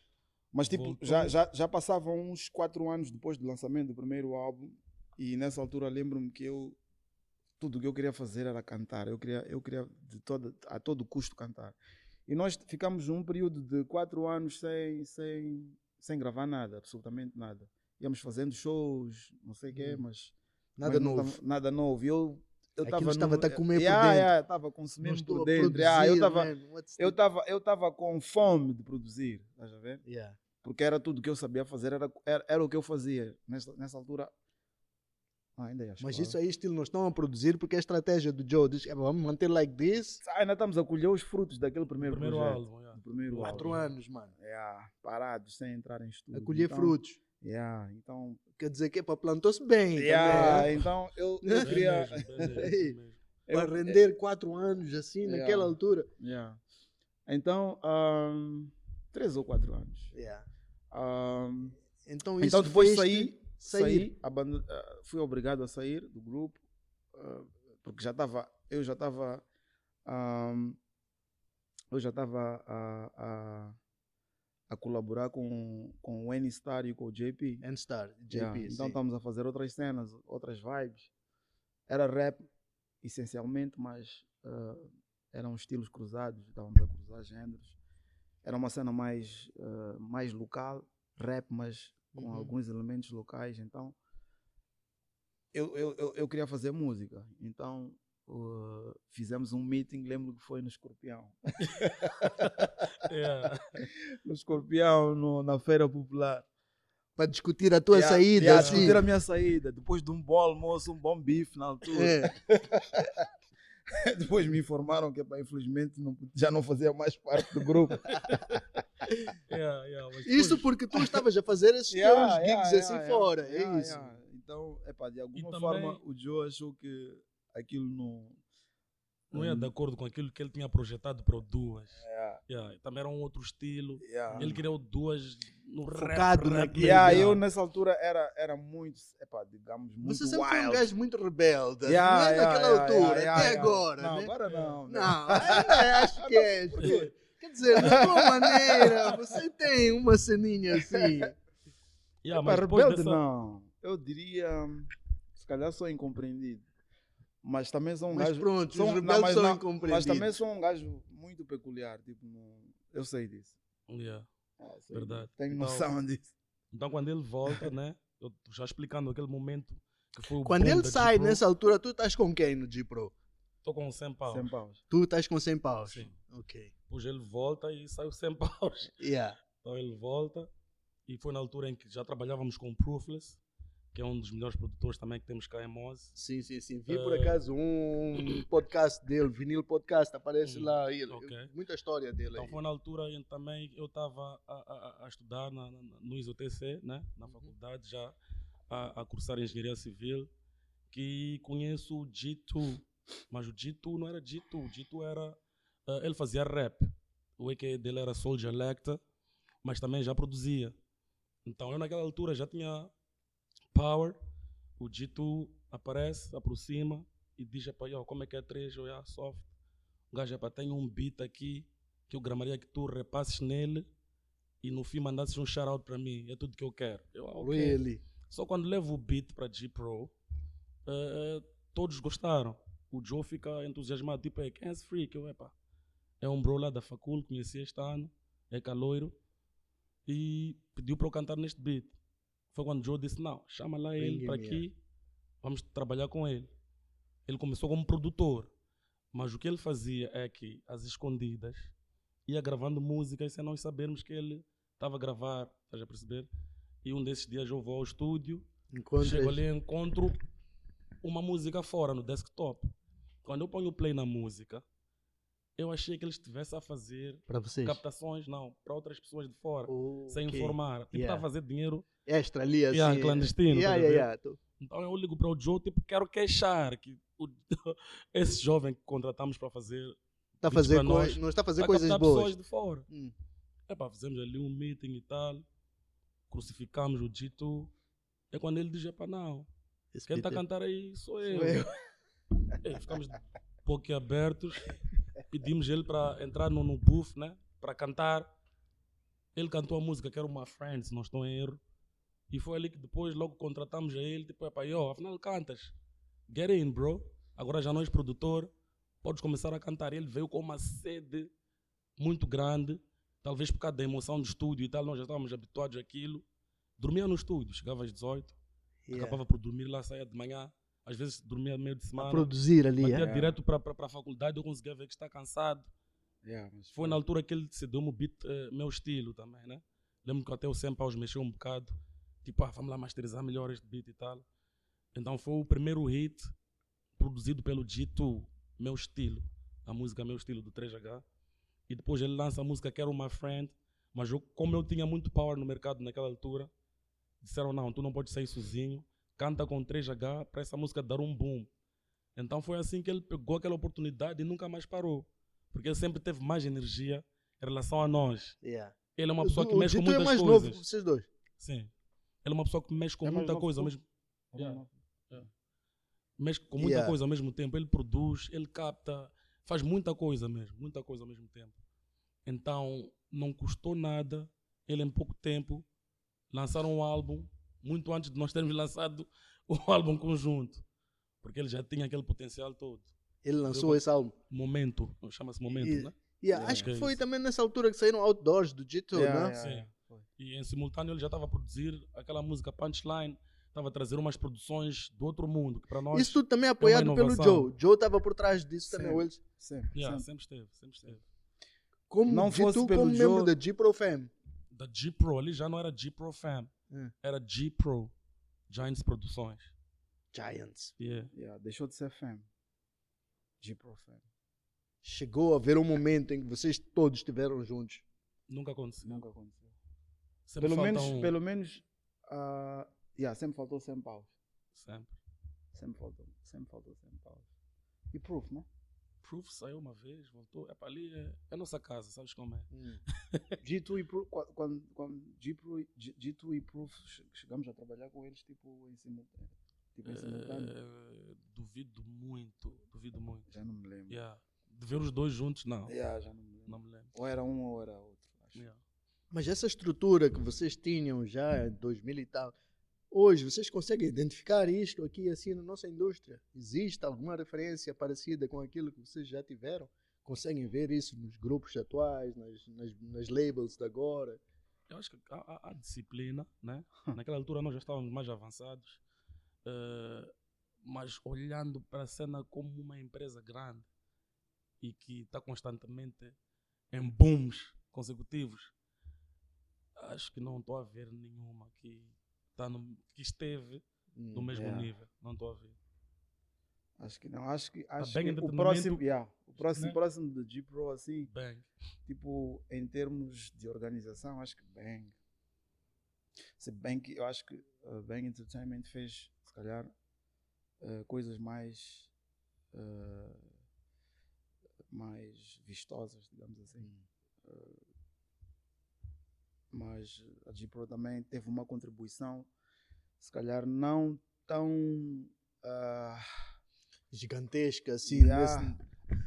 Mas tipo, já, já, já passavam uns 4 anos depois do lançamento do primeiro álbum. E nessa altura lembro-me que eu tudo o que eu queria fazer era cantar. Eu queria, eu queria de todo, a todo custo cantar. E nós ficamos um período de quatro anos sem, sem, sem gravar nada, absolutamente nada. Íamos fazendo shows, não sei o quê, hum. mas. Nada mas novo. Tava, nada novo. Eu eu estava a comer yeah, por dentro. Yeah, estava consumindo por dentro. Yeah, eu estava eu estava eu estava com fome de produzir, estás a ver? Yeah. Porque era tudo que eu sabia fazer, era, era, era o que eu fazia. Nessa, nessa altura ah, ainda é Mas isso aí, estilo, não estão a produzir porque a estratégia do Joe diz que vamos manter like this. Ah, ainda estamos a colher os frutos daquele primeiro, primeiro projeto. Álbum, yeah. primeiro Quatro álbum. anos, mano. Yeah, parados, sem entrar em estúdio. A colher então, frutos. Yeah, então... Quer dizer que para plantou-se bem yeah, também. Então eu, eu queria... para render quatro anos assim, yeah, naquela altura. Yeah. Então, um, três ou quatro anos. Yeah. Um, então, então depois saí sair. Saí, uh, fui obrigado a sair do grupo, uh, porque já estava, eu já estava, um, eu já estava a, a, a, colaborar com, com o N-Star e com o JP. N-Star, JP, yeah. Então estamos a fazer outras cenas, outras vibes. Era rap, essencialmente, mas uh, eram estilos cruzados, estávamos a cruzar géneros. Era uma cena mais, uh, mais local, rap, mas com uhum. alguns elementos locais. Então, eu, eu, eu, eu queria fazer música. Então, uh, fizemos um meeting, lembro que foi no Escorpião. yeah. No Escorpião, no, na Feira Popular. Para discutir a tua yeah, saída. Yeah, assim. discutir a minha saída. Depois de um bom almoço, um bom bife na altura. É. Depois me informaram que, pá, infelizmente, não, já não fazia mais parte do grupo. yeah, yeah, Isso porque tu estavas a fazer esses yeah, teus gigs assim fora, é isso. Então, epá, de alguma forma, o Joe achou que aquilo não. Não ia de acordo com aquilo que ele tinha projetado para o duas. Yeah. Também era um outro estilo. Ele criou duas no Focado rap, rap, yeah, eu nessa altura era, era muito, epá, digamos, muito Você sempre wild. foi um gajo muito rebelde. Yeah, não é yeah, naquela yeah, altura, yeah, até agora. Não, né? agora não. Não, ainda acho que é. Quer dizer, da tua maneira, você tem uma ceninha assim. Yeah, mas rebelde dessa... não. Eu diria, se calhar sou incompreendido. Mas também sou um mas gajo. Pronto, sou, os rebeldes não, mas, são não, incompreendidos. Mas também sou um gajo muito peculiar. Tipo, não, eu sei disso. Yeah. Sei Verdade. Tenho Então- noção disso. Então, quando ele volta, né? Eu já explicando aquele momento que foi o Quando ele sai nessa altura, tu estás com quem no G-Pro? Tô com 100 paus. Sem paus. Tu estás com 100 paus. Sim. Ok. Depois ele volta e saiu 100 paus. Yeah. Então ele volta e foi na altura em que já trabalhávamos com o Proofless, que é um dos melhores produtores também que temos cá em Moz. Sim, sim, sim. Vi por Eh, acaso um podcast dele, vinil podcast, aparece Hum, lá. Ele, ok. Muita história dele Então aí. foi na altura em também eu estava a, a- a estudar na, na, no ISOTC, né? na faculdade, já a, a cursar Engenharia Civil, que conheço o G2, mas o G2 não era G2, o G2 era, eh, ele fazia rap, o EQ dele era Soldier Lecter, mas também já produzia. Então eu naquela altura já tinha power, o G2 aparece, aproxima e diz, "Epá, yo, como é que é 3, eu já soft. O gajo, epá, tem um beat aqui que eu gramaria que tu repasses nele e no fim mandasses um shout-out para mim. É tudo que eu quero. Eu, ah, ok. Really? Só quando levo o beat para G Pro, eh, todos gostaram. O Joe fica entusiasmado, tipo, é, quem é esse freak? Eu, epá, É um bro lá da facul, conheci este ano, é caloiro, e pediu para eu cantar neste beat. Foi quando o Joe disse, não, chama lá ele para aqui, vamos trabalhar com ele. Ele começou como produtor, mas o que ele fazia é que, às escondidas, ia gravando música e sem nós sabermos que ele estava a gravar, estás a perceber? E um desses dias eu vou ao estúdio, chego ali e encontro uma música fora no desktop. Quando eu ponho o play na música, eu achei que ele estivesse a fazer para captações, não, para outras pessoas de fora, sem Ok. informar. Tipo, Yeah. está a fazer dinheiro. Extra ali assim. Yeah, clandestino, Yeah, a yeah, Então eu ligo para o Joe, tipo, quero queixar que o- esse jovem que contratamos para fazer Tá a fazer para nós, não está a fazer está a coisas boas. pessoas de fora. Hum. Epá, fizemos ali um meeting e tal, crucificamos o Dito. É quando ele diz: Epá, não, Esse quem está a é- cantar aí sou eu. Sou eu. É, ficamos boquiabertos, pedimos ele para entrar no, no booth, né? Para cantar. Ele cantou a música que era uma Friends, não estou em erro. E foi ali que depois logo contratamos a ele, tipo, epá, yo, afinal cantas. Get in, bro. Agora já não és produtor, podes começar a cantar. Ele veio com uma sede muito grande, talvez por causa da emoção do estúdio e tal, nós já estávamos habituados àquilo. Dormia no estúdio, chegava às 18, Yeah. acabava por dormir lá, saía de manhã, às vezes dormia meio de A semana. produzir ali. Batia yeah. direto para a faculdade, eu conseguia ver que está cansado. Yeah, mas Foi na altura que ele cedeu-me o beat, eh, meu estilo também, né? Lembro que até o Sem Paus mexeu um bocado. Tipo, ah, vamos lá masterizar melhor este beat e tal. Então foi o primeiro hit produzido pelo G2, meu estilo. A música Meu Estilo, do 3H. E depois ele lança a música Quero Uma Friend. Mas eu, como eu tinha muito power no mercado naquela altura, disseram, não, tu não podes sair sozinho. Canta com 3H para essa música dar um boom. Então foi assim que ele pegou aquela oportunidade e nunca mais parou. Porque ele sempre teve mais energia em relação a nós. Yeah. Ele é uma pessoa que O mexe com Dito é muitas mais coisas. novo vocês dois. Sim. Ele é uma pessoa que mexe com É muita coisa ao mesmo Yeah. mexe com muita Yeah. coisa ao mesmo tempo. Ele produz, ele capta, faz muita coisa mesmo, muita coisa ao mesmo tempo. Então, não custou nada ele em pouco tempo lançar um álbum, muito antes de nós termos lançado o álbum conjunto. Porque ele já tinha aquele potencial todo. Ele lançou Eu- esse álbum. Momento, chama-se Momento, E- né? Yeah, Yeah. acho que É foi isso. também nessa altura que saíram outdoors do G2, Yeah, né? yeah, Sim. E em simultâneo ele já estava a produzir aquela música Punchline, estava a trazer umas produções do outro mundo, que para nós. Isso tudo também é apoiado pelo inovação. Joe. Joe estava por trás disso Sim. também. ou Eles, Sempre, Yeah, sempre. sempre esteve, sempre esteve. como Não G2 fosse pelo como Joe- membro da G Pro Fam. Da G Pro, ali já não era G Pro Fam, É. era G Pro, Giants Produções. Giants. Yeah. Yeah, deixou de ser fam. G Pro fam. Chegou a haver um momento em que vocês todos estiveram juntos. Nunca aconteceu. Nunca aconteceu. Sempre Pelo falta menos, um- pelo menos, ah, yeah, sempre faltou 100 paus. Sempre. Sempre faltou, sempre faltou 100 paus. E proof, né? Proof saiu uma vez, voltou. É para ali, é, é nossa casa, sabes como é? G2 e Proof, qua- quando, quando G2, G- G2 e Proof che- chegamos a trabalhar com eles tipo em simultâneo. Tipo em simultâneo. Eh, duvido muito, duvido muito. Já não me lembro. Yeah. De ver os dois juntos, não. Yeah, já não me lembro. Não me lembro. Ou era um ou era outro. Acho. Yeah. Mas essa estrutura que vocês tinham já em 2000 e tal, hoje vocês conseguem identificar isto aqui assim na nossa indústria? Existe alguma referência parecida com aquilo que vocês já tiveram? Conseguem ver isso nos grupos atuais, nas, nas, nas labels de agora? Eu acho que há, disciplina, né? Naquela altura nós já estávamos mais avançados, eh, mas olhando para a cena como uma empresa grande e que está constantemente em booms consecutivos, acho que não estou a ver nenhuma que, tá no, que esteve no Hum, mesmo yeah. nível. Não estou a ver. Acho que não. Acho que, acho bem que o próximo, yeah, o próximo, né? próximo do G Pro, assim, Bem, tipo, em termos de organização, acho que Bang. Se bem que eu acho que uh, Bang Entertainment fez, se calhar, uh, coisas mais. uh, mais vistosas, digamos assim. Uh, mas a G Pro também teve uma contribuição, se calhar não tão. uh, Gigantesca, assim. Yeah. nesse-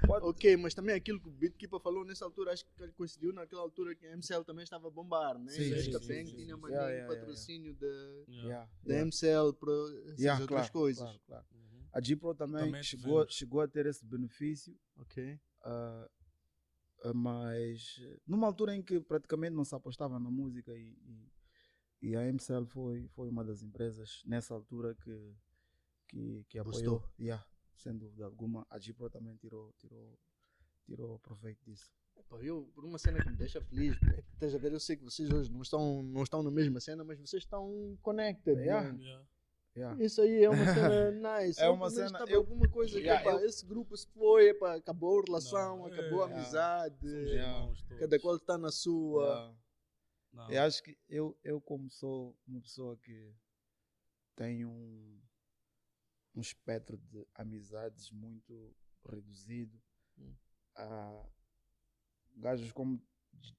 pode- Ok, mas também aquilo que o Bitkeeper falou nessa altura, acho que coincidiu naquela altura que a MCL também estava a bombar, né? Sim, acho sim, sim, sim, tinha mandado Yeah, um yeah, yeah, patrocínio da yeah. yeah, da yeah. MCL para essas Yeah, outras claro, coisas. claro, claro. Uhum. A G Pro também, Também chegou, chegou a ter esse benefício, Ok. Uh, mas uh, numa altura em que praticamente não se apostava na música e, e, e a MCL foi, foi uma das empresas nessa altura que, que, que apoiou. Yeah, sem dúvida alguma. A Gipro também tirou, tirou, tirou proveito disso. Pá, eu, por uma cena que me deixa feliz, é que estás a ver, eu sei que vocês hoje não estão, não estão na mesma cena, mas vocês estão connected. Yeah. man. Yeah. Yeah. Isso aí é uma cena nice. É Eu, uma cena- eu- alguma coisa que, Yeah, epá, eu- esse grupo se foi, epá, acabou a relação, Não, acabou a é, amizade, Yeah. irmãos todos. cada qual está na sua. Eu acho que eu, eu como sou uma pessoa que tem um, um espectro de amizades muito reduzido, Hum. ah, gajos como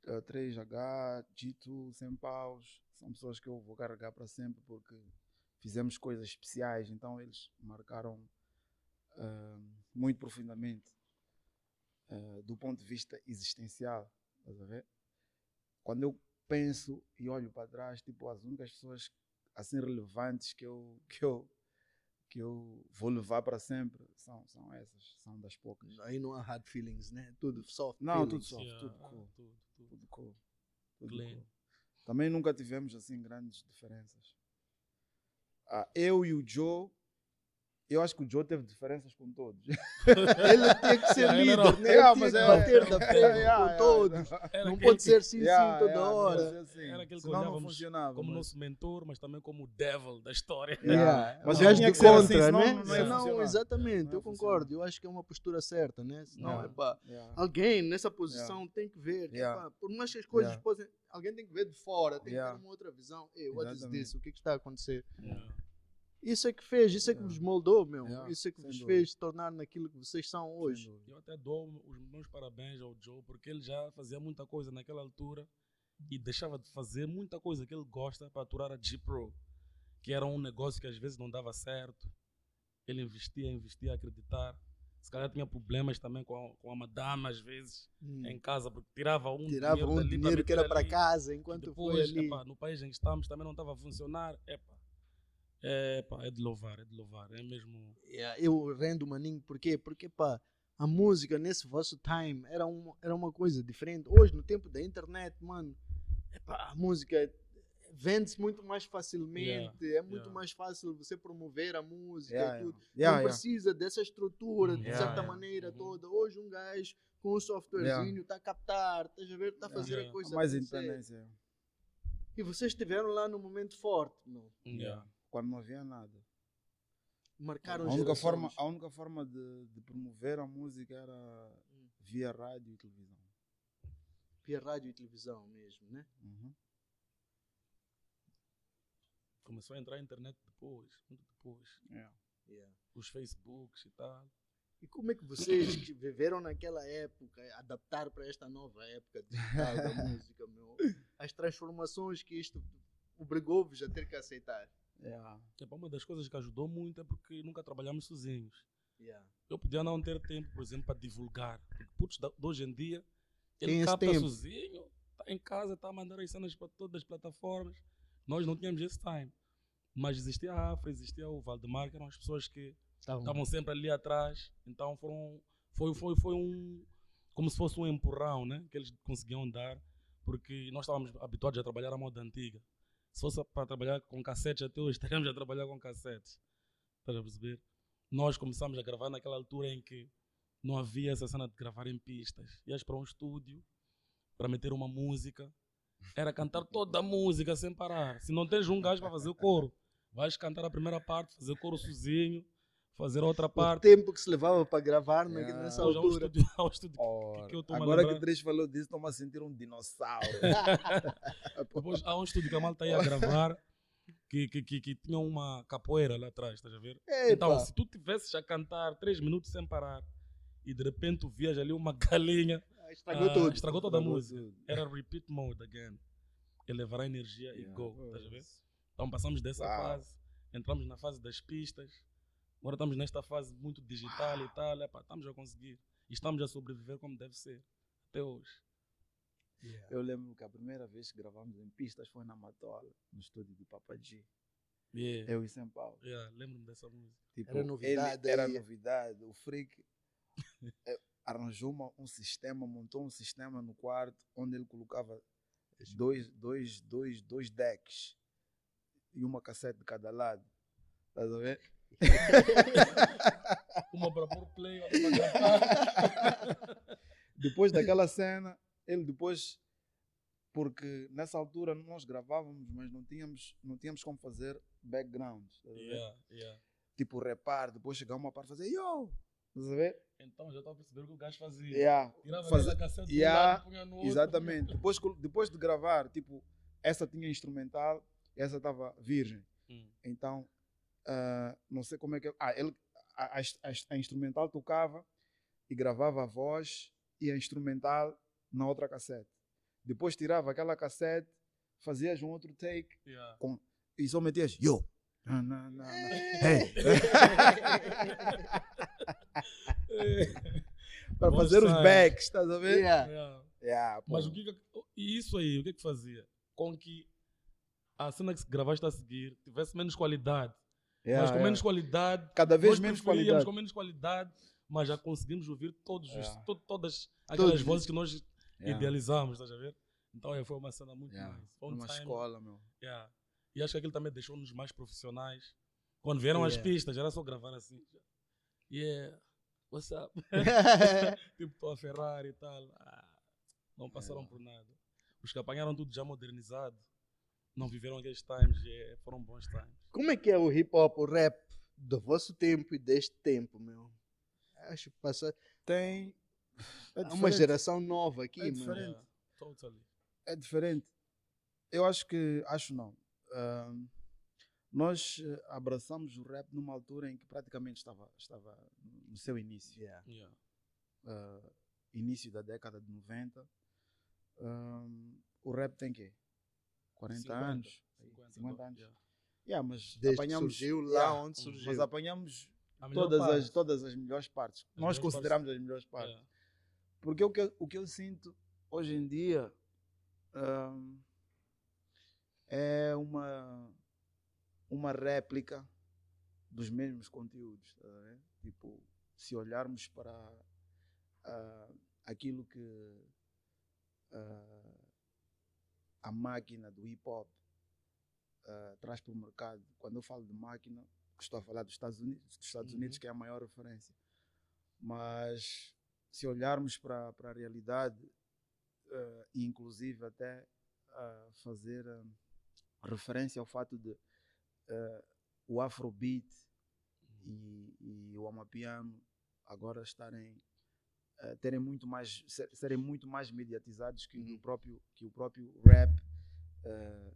ah, 3H, G2, Sem Paus, são pessoas que eu vou carregar para sempre porque fizemos coisas especiais, então eles marcaram ah, muito profundamente ah, do ponto de vista existencial, estás a ver? Quando eu penso e olho para trás, tipo, as únicas pessoas assim relevantes que eu, que eu, que eu vou levar para sempre são, são essas, são das poucas. Aí não há hard feelings, né? Tudo soft. Não, tudo feelings. soft, Yeah, tudo cool, tudo, tudo. tudo cool. Tudo cool. Também nunca tivemos assim grandes diferenças. Ah, eu e o Joe, eu acho que o Joe teve diferenças com todos. Ele tinha que ser era- líder, né? Yeah, Ele mas tinha é- que bater da yeah, com todos. Era Não pode ser sim, Yeah, sim, toda yeah, hora. não assim, Era aquele que não funcionava. como mas- nosso mentor, mas também como o devil da história. Yeah. Mas Mas tinha de que assim, contra, senão né? não exatamente, Não eu concordo. Eu acho que é uma postura certa, né? Senão, Yeah. epá, Yeah. alguém nessa posição tem que ver. Por mais que as coisas Yeah. possam. Alguém tem que ver de fora, tem que ter uma outra visão. Ei, what is this? O que, é que está a acontecer? Isso é que fez, isso é que Yeah. vos moldou, meu. Yeah, Isso é que vos fez tornar naquilo que vocês são hoje. Eu até dou os meus parabéns ao Joe, porque ele já fazia muita coisa naquela altura e deixava de fazer muita coisa que ele gosta para aturar a G-Pro, que era um negócio que às vezes não dava certo. Ele investia, investia, a acreditar. Se calhar tinha problemas também com a, com a madame, às vezes, Hum. em casa, porque tirava um Tirava dinheiro um dinheiro que era para casa enquanto depois, foi ali. epá, no país em que estamos também não estava a funcionar. Epá, epá, é de louvar, é de louvar. É mesmo. Yeah, eu rendo maninho, por quê? Porque pá, a música nesse vosso time era uma, era uma coisa diferente. Hoje, no tempo da internet, mano, epá, a música vende-se muito mais facilmente, é muito yeah. mais fácil você promover a música Yeah, e tudo. yeah. Yeah, não yeah. precisa dessa estrutura, de Yeah, certa yeah. maneira Uhum. toda. Hoje um gajo com um softwarezinho está a captar, estás a ver, está a fazer Yeah. a coisa Mais independência. E vocês estiveram lá no momento forte, meu. Yeah. Quando não havia nada. Marcaram A única gerações. forma, a única forma de, de promover a música era via rádio e televisão. Via rádio e televisão mesmo, né? Uhum. Começou a entrar a internet depois, muito depois. Yeah. Yeah. Os Facebooks e tal. E como é que vocês que viveram naquela época adaptaram para esta nova época digital da música, meu? As transformações que isto obrigou-vos a ter que aceitar. Yeah. Epá, uma das coisas que ajudou muito é porque nunca trabalhamos sozinhos. Yeah. Eu podia não ter tempo, por exemplo, para divulgar. Porque da- de hoje em dia, ele Tem capta tempo. sozinho, está em casa, está a mandar as cenas para todas as plataformas. Nós não tínhamos esse time. Mas existia a Afra, existia o Valdemar, que eram as pessoas que estavam sempre ali atrás. Então foram, foi, foi, foi um. Como se fosse um empurrão né? que eles conseguiam dar, porque nós estávamos habituados a trabalhar à moda antiga. Se fosse para trabalhar com cassetes até hoje, estaríamos a trabalhar com cassetes. Estás a perceber? Nós começámos a gravar naquela altura em que não havia essa cena de gravar em pistas. Ias para um estúdio para meter uma música, era cantar toda a música sem parar. Se não tens um gajo para fazer o coro, vais cantar a primeira parte, fazer o coro sozinho, fazer a outra O parte. tempo que se levava para gravar Yeah. nessa Hoje há um altura. estúdio, há um estúdio Ora, que eu estou-me a agora que o Três falou disso, estou-me a sentir um dinossauro. Depois há um estúdio que a malta ia gravar que, que, que, que tinha uma capoeira lá atrás, estás a ver? Epa, Então, se tu tivesses a cantar três minutos sem parar e de repente tu vias ali uma galinha, estragou ah, tudo. estragou toda a Estragou música. tudo. Era repeat mode again. Elevar a energia e Yeah. go, estás a ver? Então passamos dessa Uau. fase, entramos na fase das pistas, agora estamos nesta fase muito digital e tal, epá, estamos a conseguir. E estamos a sobreviver como deve ser, até hoje. Yeah. Eu lembro que a primeira vez que gravamos em pistas foi na Matola, no estúdio do Papa G. Yeah. Eu e São Paulo. Yeah, Lembro-me dessa música. Tipo, Era novidade era novidade. O Freak. é, arranjou uma- um sistema, montou um sistema no quarto onde ele colocava dois, dois, dois, dois decks e uma cassete de cada lado. Estás a ver? Uma para pôr play, outra para. Depois daquela cena, ele depois, porque nessa altura nós gravávamos, mas não tínhamos, não tínhamos como fazer background. a? Yeah, yeah. Tipo repar, depois chegar uma parte e fazer yo! Estás a ver? Então já estava a perceber o que o gajo fazia. Yeah. Tirava Fazer- aquela cassete Yeah, punha no outro. Exatamente. Depois, depois de gravar, tipo, essa tinha instrumental, essa estava virgem. Hum. Então, ah, não sei como é que. Ah, ele, a, a, a- a instrumental tocava e gravava a voz e a instrumental na outra cassete. Depois tirava aquela cassete, fazias um outro take Yeah. e só metias yo. Na, na, na. Hey. Para Bom fazer os backs, estás a ver? Yeah. Yeah. Yeah. Mas o que que, e isso aí, o que que fazia? Com que a cena que gravaste a seguir tivesse menos qualidade. Yeah, mas com yeah. menos qualidade, Cada vez menos qualidade. com menos qualidade, mas já conseguimos ouvir todos os, Yeah. to- todas aquelas Todos. vozes que nós idealizamos, estás a ver? Então é, foi uma cena muito Yeah. nice. Um Numa time, escola, meu. E acho que aquilo também deixou-nos mais profissionais. Quando vieram as pistas, era só gravar assim. Yeah, what's up? tipo, tô a Ferrari e tal. Ah, não passaram É. por nada. Os que apanharam tudo já modernizado, não viveram aqueles times, e foram bons times. Como é que é o hip hop, o rap do vosso tempo e deste tempo, meu? Acho que passa. Tem. É Há uma geração nova aqui, É meu. diferente. Yeah, totally. É diferente. Eu acho que. Acho não. Ahm, nós eh, abraçamos o rap numa altura em que praticamente estava, estava no seu início. Yeah. Yeah. ah, início da década de 90. Ahm, o rap tem quê? 40 50, anos? 50, 50 anos. yeah. Yeah, mas Desde que apanhamos, surgiu lá Yeah, onde surgiu. Mas apanhamos todas parte. as, todas as melhores partes. As Nós melhores consideramos as melhores partes. Yeah. Porque o que, eu- o que eu sinto hoje em dia ahm, é uma, uma réplica dos mesmos conteúdos. tá? Tipo, se olharmos para ah, aquilo que ah, a máquina do hip hop ah, traz para o mercado, quando eu falo de máquina, estou a falar dos Estados Unidos, dos Estados Uhum. Unidos que é a maior referência. Mas se olharmos para para a realidade, e inclusive até ah, fazer ah, referência ao fato de o Afrobeat e, e o Amapiano agora estarem terem muito mais ser- serem muito mais mediatizados que, Uhum. o próprio que o próprio rap eh,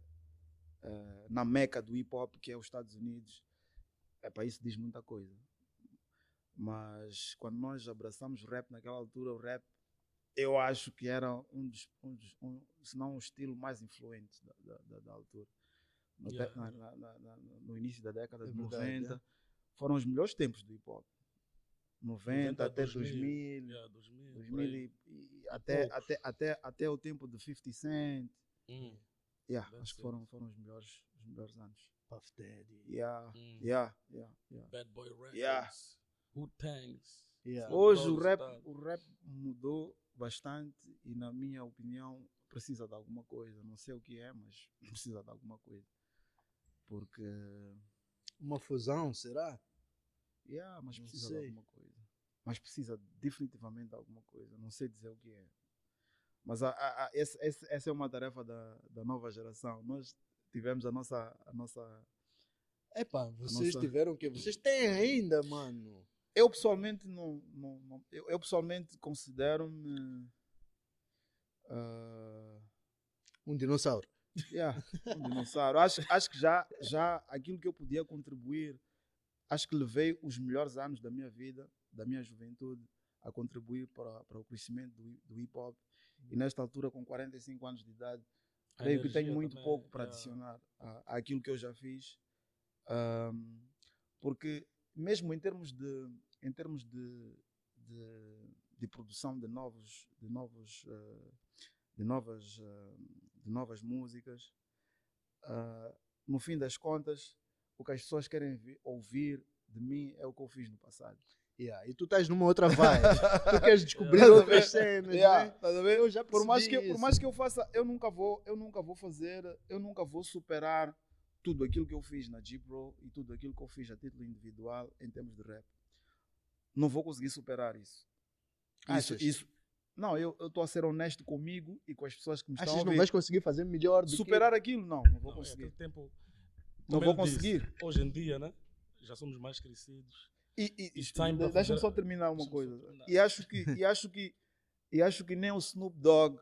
na meca do hip hop que é os Estados Unidos é para isso diz muita coisa mas quando nós abraçamos o rap naquela altura, o rap eu acho que era um dos, um dos um, se não o estilo mais influente da, da, da- da altura. No, Yeah, na- na- na- na- no início da década É de verdade, 90, foram os melhores tempos do hip hop. 90, 90, até 2000, 2000, Yeah, 2000, por 2000 aí. e, e até, até, até, até o tempo do 50 Cent. Hum, Yeah, acho que foram, foram os, melhores, os melhores anos. Puff Daddy. Yeah, hum. yeah, yeah, yeah. Bad Boy Records. Yeah. Who Tanks. Yeah. Hoje o rap, o rap mudou bastante e na minha opinião precisa de alguma coisa. Não sei o que é, mas precisa de alguma coisa. Porque Uma fusão, será? yeah, mas Não precisa de alguma coisa. Mas precisa definitivamente de alguma coisa. Não sei dizer o que é. Mas a, a, a, esse- essa é uma tarefa da, da nova geração. Nós tivemos a nossa, a nossa Epá, vocês nossa- tiveram que. Vocês têm ainda, mano. eu pessoalmente não, não, não- eu, eu pessoalmente considero-me ah, Um dinossauro. Yeah, um dinossauro. Acho, acho que já, já aquilo que eu podia contribuir, acho que levei os melhores anos da minha vida, da minha juventude, a contribuir para, para o crescimento do, do hip hop. E nesta altura, com 45 anos de idade, A creio que tenho muito também, pouco para yeah. adicionar àquilo que eu já fiz. Ahm, porque mesmo em termos de, em termos de, de, de produção de novos, de novos, eh, de novas, eh, de novas músicas, ah, no fim das contas, o que as pessoas querem vi- ouvir de mim é o que eu fiz no passado. Yeah, E tu estás numa outra vibe. tu queres descobrir Yeah. outras cenas, Yeah, né? tá? Eu já por mais que por mais que eu faça eu nunca vou eu nunca vou fazer eu nunca vou superar tudo aquilo que eu fiz na G-Pro e tudo aquilo que eu fiz a título individual em termos de rap não vou conseguir superar isso isso, Achas? isso não eu estou a ser honesto comigo e com as pessoas que me estão Achas a que não ouvir vais conseguir fazer melhor do superar aquilo não não vou Não, é conseguir aquele tempo, não vou ele disse, conseguir hoje em dia, né? Já somos mais crescidos. E, e, e- deixa-me só terminar uma coisa. terminar. E acho que e acho que e acho que nem o Snoop Dogg,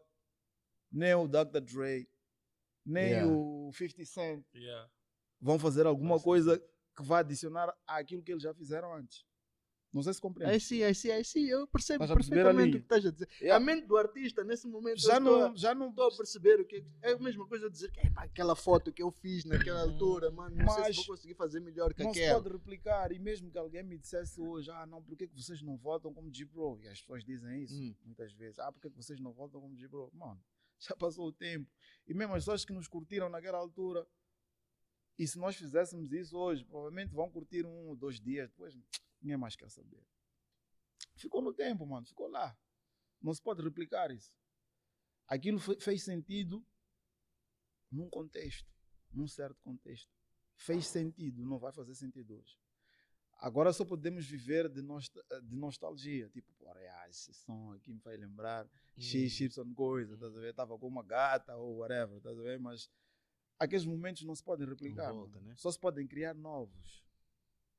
nem o Dr. Dre, nem Yeah. o 50 Cent Yeah. vão fazer alguma coisa que vá adicionar àquilo que eles já fizeram antes. Não sei se compreende. Aí sim, aí sim, aí sim. Eu percebo perfeitamente o que estás a dizer. Yeah. A mente do artista, nesse momento, já eu estou não já não estou a perceber o que é a mesma coisa dizer que "Epá, aquela foto que eu fiz naquela altura, mano, não sei Mas se vou conseguir fazer melhor que não se aquela. pode replicar. E mesmo que alguém me dissesse hoje, ah, não, por que que vocês não votam como G-Bro? E as pessoas dizem isso Hum. muitas vezes. Ah, por que que vocês não votam como G-Bro? Mano, já passou o tempo. E mesmo as pessoas que nos curtiram naquela altura, e se nós fizéssemos isso hoje, provavelmente vão curtir um ou dois dias, depois ninguém mais quer saber. Ficou no tempo, mano, ficou lá. Não se pode replicar isso. Aquilo fe- fez sentido num contexto, num certo contexto fez sentido, não vai fazer sentido hoje. Agora só podemos viver de, nosta- de nostalgia. Tipo, porra, ah, esse som aqui me faz lembrar X, Y coisa, estás a ver? Estava com uma gata ou whatever, estás a ver? Mas aqueles momentos não se podem replicar. volta, né? Só se podem criar novos.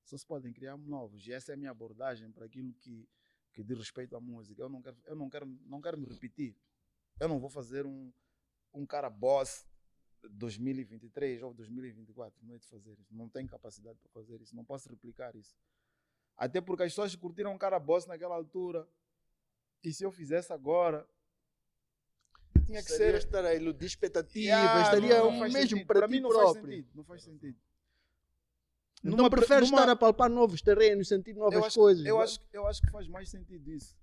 Só se podem criar novos. E essa é a minha abordagem para aquilo que, que diz respeito à música. Eu não quero, eu não quero, não quero me repetir. Eu não vou fazer um, um cara boss 2023 ou 2024. Não é de fazer isso. Não tenho capacidade para fazer isso. Não posso replicar isso. Até porque as pessoas curtiram um cara boss naquela altura. E se eu fizesse agora, tinha que ser. estar a iludir expectativas, Yeah, estaria o mesmo sentido. para mim não próprio. faz sentido. Não faz sentido. Então Numa pre- preferes numa- estar a palpar novos terrenos, sentir novas acho, coisas. eu, né? acho, eu acho que faz mais sentido isso.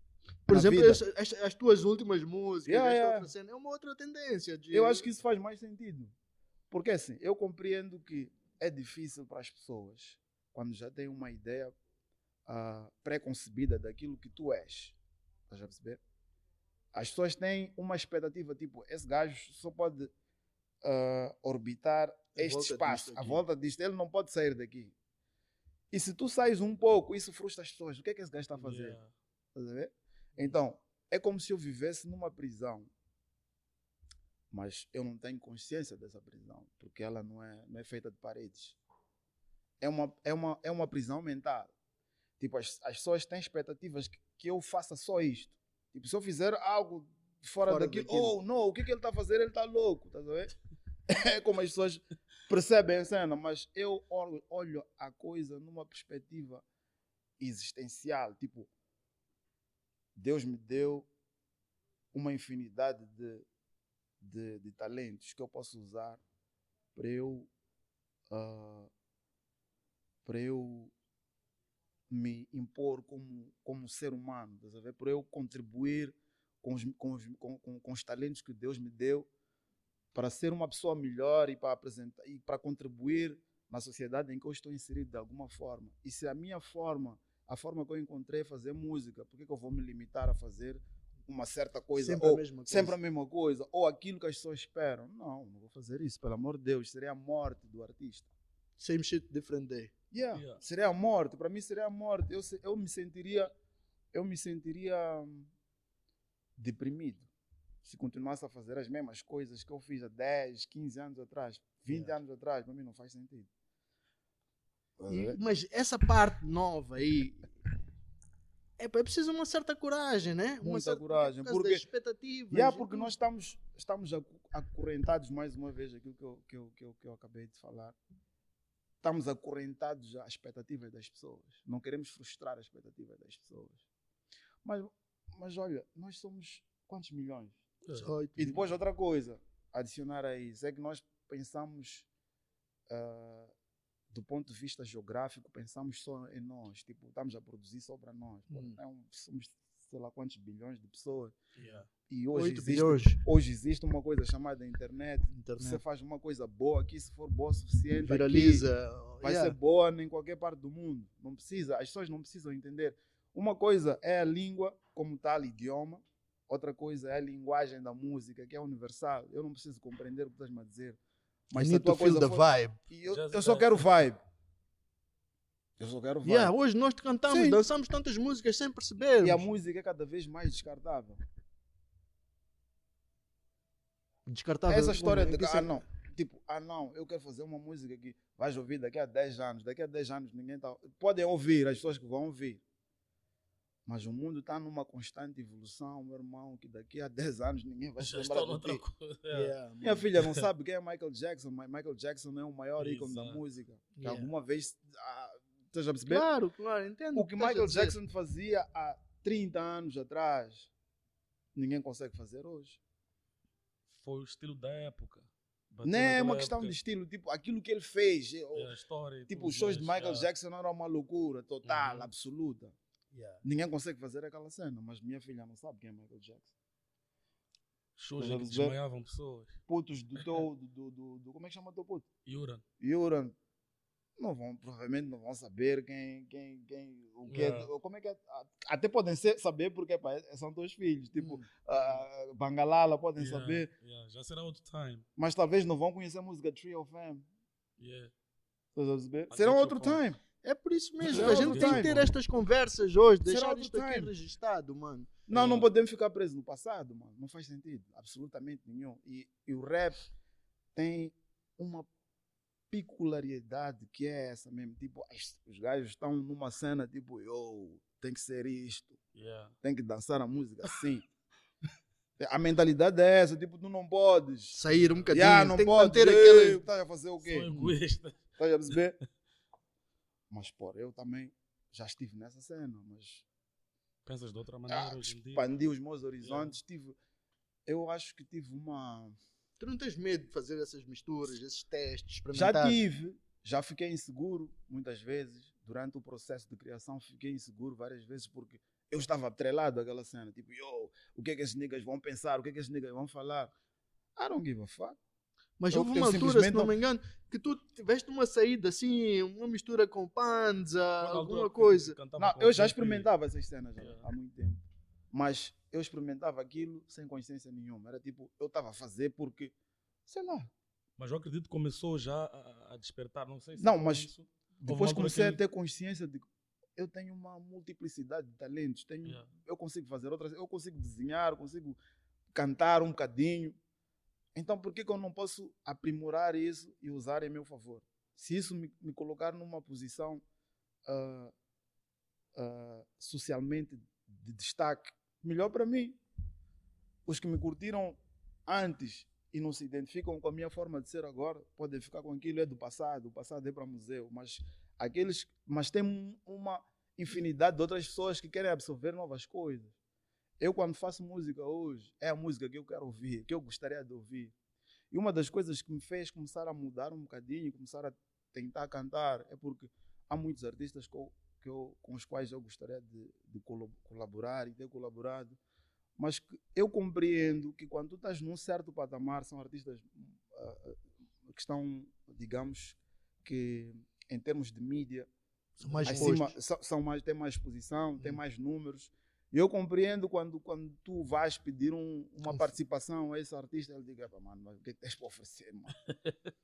Por na exemplo, as, as- as tuas últimas músicas, Yeah, yeah. cena, é uma outra tendência. De... Eu acho que isso faz mais sentido. Porque assim, eu compreendo que é difícil para as pessoas, quando já têm uma ideia ah, pré-concebida daquilo que tu és. Estás a perceber? As pessoas têm uma expectativa, tipo, esse gajo só pode ah, orbitar este volta espaço, a aqui. volta disto, ele não pode sair daqui. E se tu sais um pouco, isso frustra as pessoas. O que é que esse gajo está a fazer? Yeah. Estás a ver? Então, é como se eu vivesse numa prisão. Mas eu não tenho consciência dessa prisão, porque ela não é, não é feita de paredes. É uma, é uma, é uma prisão mental. Tipo, as, as pessoas têm expectativas que, que eu faça só isto. Tipo, se eu fizer algo fora, Fora daquilo, daquilo. oh, não, o que, que ele está a fazer? Ele está louco, estás a ver? É como as pessoas percebem a cena, mas eu olho, olho a coisa numa perspectiva existencial. Tipo, Deus me deu uma infinidade de, de, de talentos que eu posso usar para eu ah, para eu me impor como, como ser humano, para eu contribuir com os, com, os, com, com, com os talentos que Deus me deu para ser uma pessoa melhor e para apresentar e para contribuir na sociedade em que eu estou inserido de alguma forma. E se a minha forma, a forma que eu encontrei é fazer música, por que, que eu vou me limitar a fazer uma certa coisa Sempre a ou mesma coisa. sempre a mesma coisa ou aquilo que as pessoas esperam? Não, não vou fazer isso, pelo amor de Deus, seria a morte do artista. Same shit, different day. Yeah, Yeah. Seria a morte, para mim seria a morte. Eu, eu me sentiria eu me sentiria hum, deprimido se continuasse a fazer as mesmas coisas que eu fiz há 10, 15 anos atrás, 20 Yeah. anos atrás, para mim não faz sentido. E- mas essa parte nova aí. É, é preciso uma certa coragem, né? uma Muita certa, coragem, Por porque- expectativas. Yeah, e porque nós estamos, estamos acorrentados, mais uma vez, aquilo que eu, que, eu, que, eu, que eu acabei de falar. Estamos acorrentados às expectativas das pessoas. Não queremos frustrar as expectativas das pessoas. Mas, mas olha, nós somos quantos milhões? Oito. E depois outra coisa, adicionar a isso, é que nós pensamos ah, do ponto de vista geográfico, pensamos só em nós, tipo, estamos a produzir só para nós. Hum. é somos sei lá quantos bilhões de pessoas. Yeah. E hoje 8 existe, bilhões. hoje existe uma coisa chamada internet. Você Internet. faz uma coisa boa aqui, se for boa o suficiente, aqui, Viraliza. vai yeah. ser boa em qualquer parte do mundo. Não precisa, as pessoas não precisam entender. Uma coisa é a língua como tal, idioma. Outra coisa é a linguagem da música, que é universal. Eu não preciso compreender o que estás-me a dizer. Mas se a tua coisa for- vibe. E eu, eu só quero vibe. Eu só quero vibe. Yeah, hoje nós cantamos, Sim. dançamos tantas músicas sem perceber. E a música é cada vez mais descartável. Descartável. Essa história é de que que, ah é- não, tipo, ah não, eu quero fazer uma música que vais ouvir daqui a 10 anos. Daqui a 10 anos ninguém tá. Podem ouvir, as pessoas que vão ouvir. Mas o mundo está numa constante evolução, meu irmão, que daqui a 10 anos ninguém vai se Já lembrar está de noutra ti. coisa. Yeah, Minha filha não sabe quem é Michael Jackson, mas Michael Jackson é o maior ícone da música. Que Yeah. alguma vez. Ah, estás a perceber? Claro, claro, entendo. O que Michael. Jackson fazia há 30 anos atrás, ninguém consegue fazer hoje. Foi o estilo da época. Bateu Nem é uma questão de estilo, tipo, aquilo que ele fez. É a história. Tipo, os shows de Michael yeah. Jackson eram uma loucura total, Uhum. absoluta. Yeah. Ninguém consegue fazer aquela cena, mas minha filha não sabe quem é Michael Jackson. Shows em que desmaiavam pessoas. Putos do teu, do, do, do, do- como é que chama o teu puto? Yuran. Yuran. Não vão, provavelmente não vão saber quem, quem, quem, o que Yeah. é, como é que é, até podem ser, saber porque pá, são teus filhos, tipo, Hum. ah, Bangalala podem Yeah, saber, yeah, Já será outro time. mas talvez não vão conhecer a música Tree of Fame. Yeah. Estás a perceber? Mas Será é outro time. É por isso mesmo. Será A gente tem que ter estas conversas hoje, Será deixar outro isto aqui registado, mano. Não, não Yeah. podemos ficar presos no passado, mano. Não faz sentido. Absolutamente nenhum. E, e o rap tem uma peculiaridade que é essa mesmo. Tipo, os gajos estão numa cena tipo, yo, tem que ser isto. Yeah. Tem que dançar a música assim. a mentalidade é essa. Tipo, tu não podes. Sair um bocadinho, Yeah, não tem que podes. manter aquele... Estás a fazer o quê? Sou egoísta. Estás a perceber? Mas, pô, eu também já estive nessa cena, mas Pensas de outra ah, maneira hoje em dia. expandi os meus horizontes. Tive, eu acho que tive uma. Tu não tens medo de fazer essas misturas, esses testes, Já tive, já fiquei inseguro muitas vezes. Durante o processo de criação, fiquei inseguro várias vezes porque eu estava atrelado àquela cena. Tipo, yo, o que é que esses niggas vão pensar? O que é que esses niggas vão falar? I don't give a fuck. Mas Eu- houve uma altura, se não não- me engano, que tu tiveste uma saída assim, uma mistura com panza, alguma coisa. Não, eu já experimentava essas cenas já, Yeah. há muito tempo. Mas eu experimentava aquilo sem consciência nenhuma. Era tipo, eu estava a fazer porque, sei lá. Mas eu acredito que começou já a, a despertar, não sei se Não, mas isso. Depois comecei a ter consciência de que eu tenho uma multiplicidade de talentos. Tenho, Yeah. Eu consigo fazer outras, eu consigo desenhar, eu consigo cantar um bocadinho. Então, por que, que eu não posso aprimorar isso e usar em meu favor? Se isso me, me colocar numa posição ah, ah, socialmente de destaque, melhor para mim. Os que me curtiram antes e não se identificam com a minha forma de ser agora, podem ficar com aquilo, é do passado, o passado é para museu, mas aqueles, mas tem um- uma infinidade de outras pessoas que querem absorver novas coisas. Eu quando faço música hoje, é a música que eu quero ouvir, que eu gostaria de ouvir. E uma das coisas que me fez começar a mudar um bocadinho, começar a tentar cantar, é porque há muitos artistas que eu, que eu- com os quais eu gostaria de, de colaborar e ter colaborado, mas eu compreendo que quando tu estás num certo patamar, são artistas ah, que estão, digamos, que em termos de mídia, São mais acima, são, são mais, têm mais exposição, têm Uhum. mais números. Eu compreendo quando, quando tu vais pedir um- uma Um- participação a esse artista, ele diga, "Epá, mano, mas o que é que tens para oferecer, mano?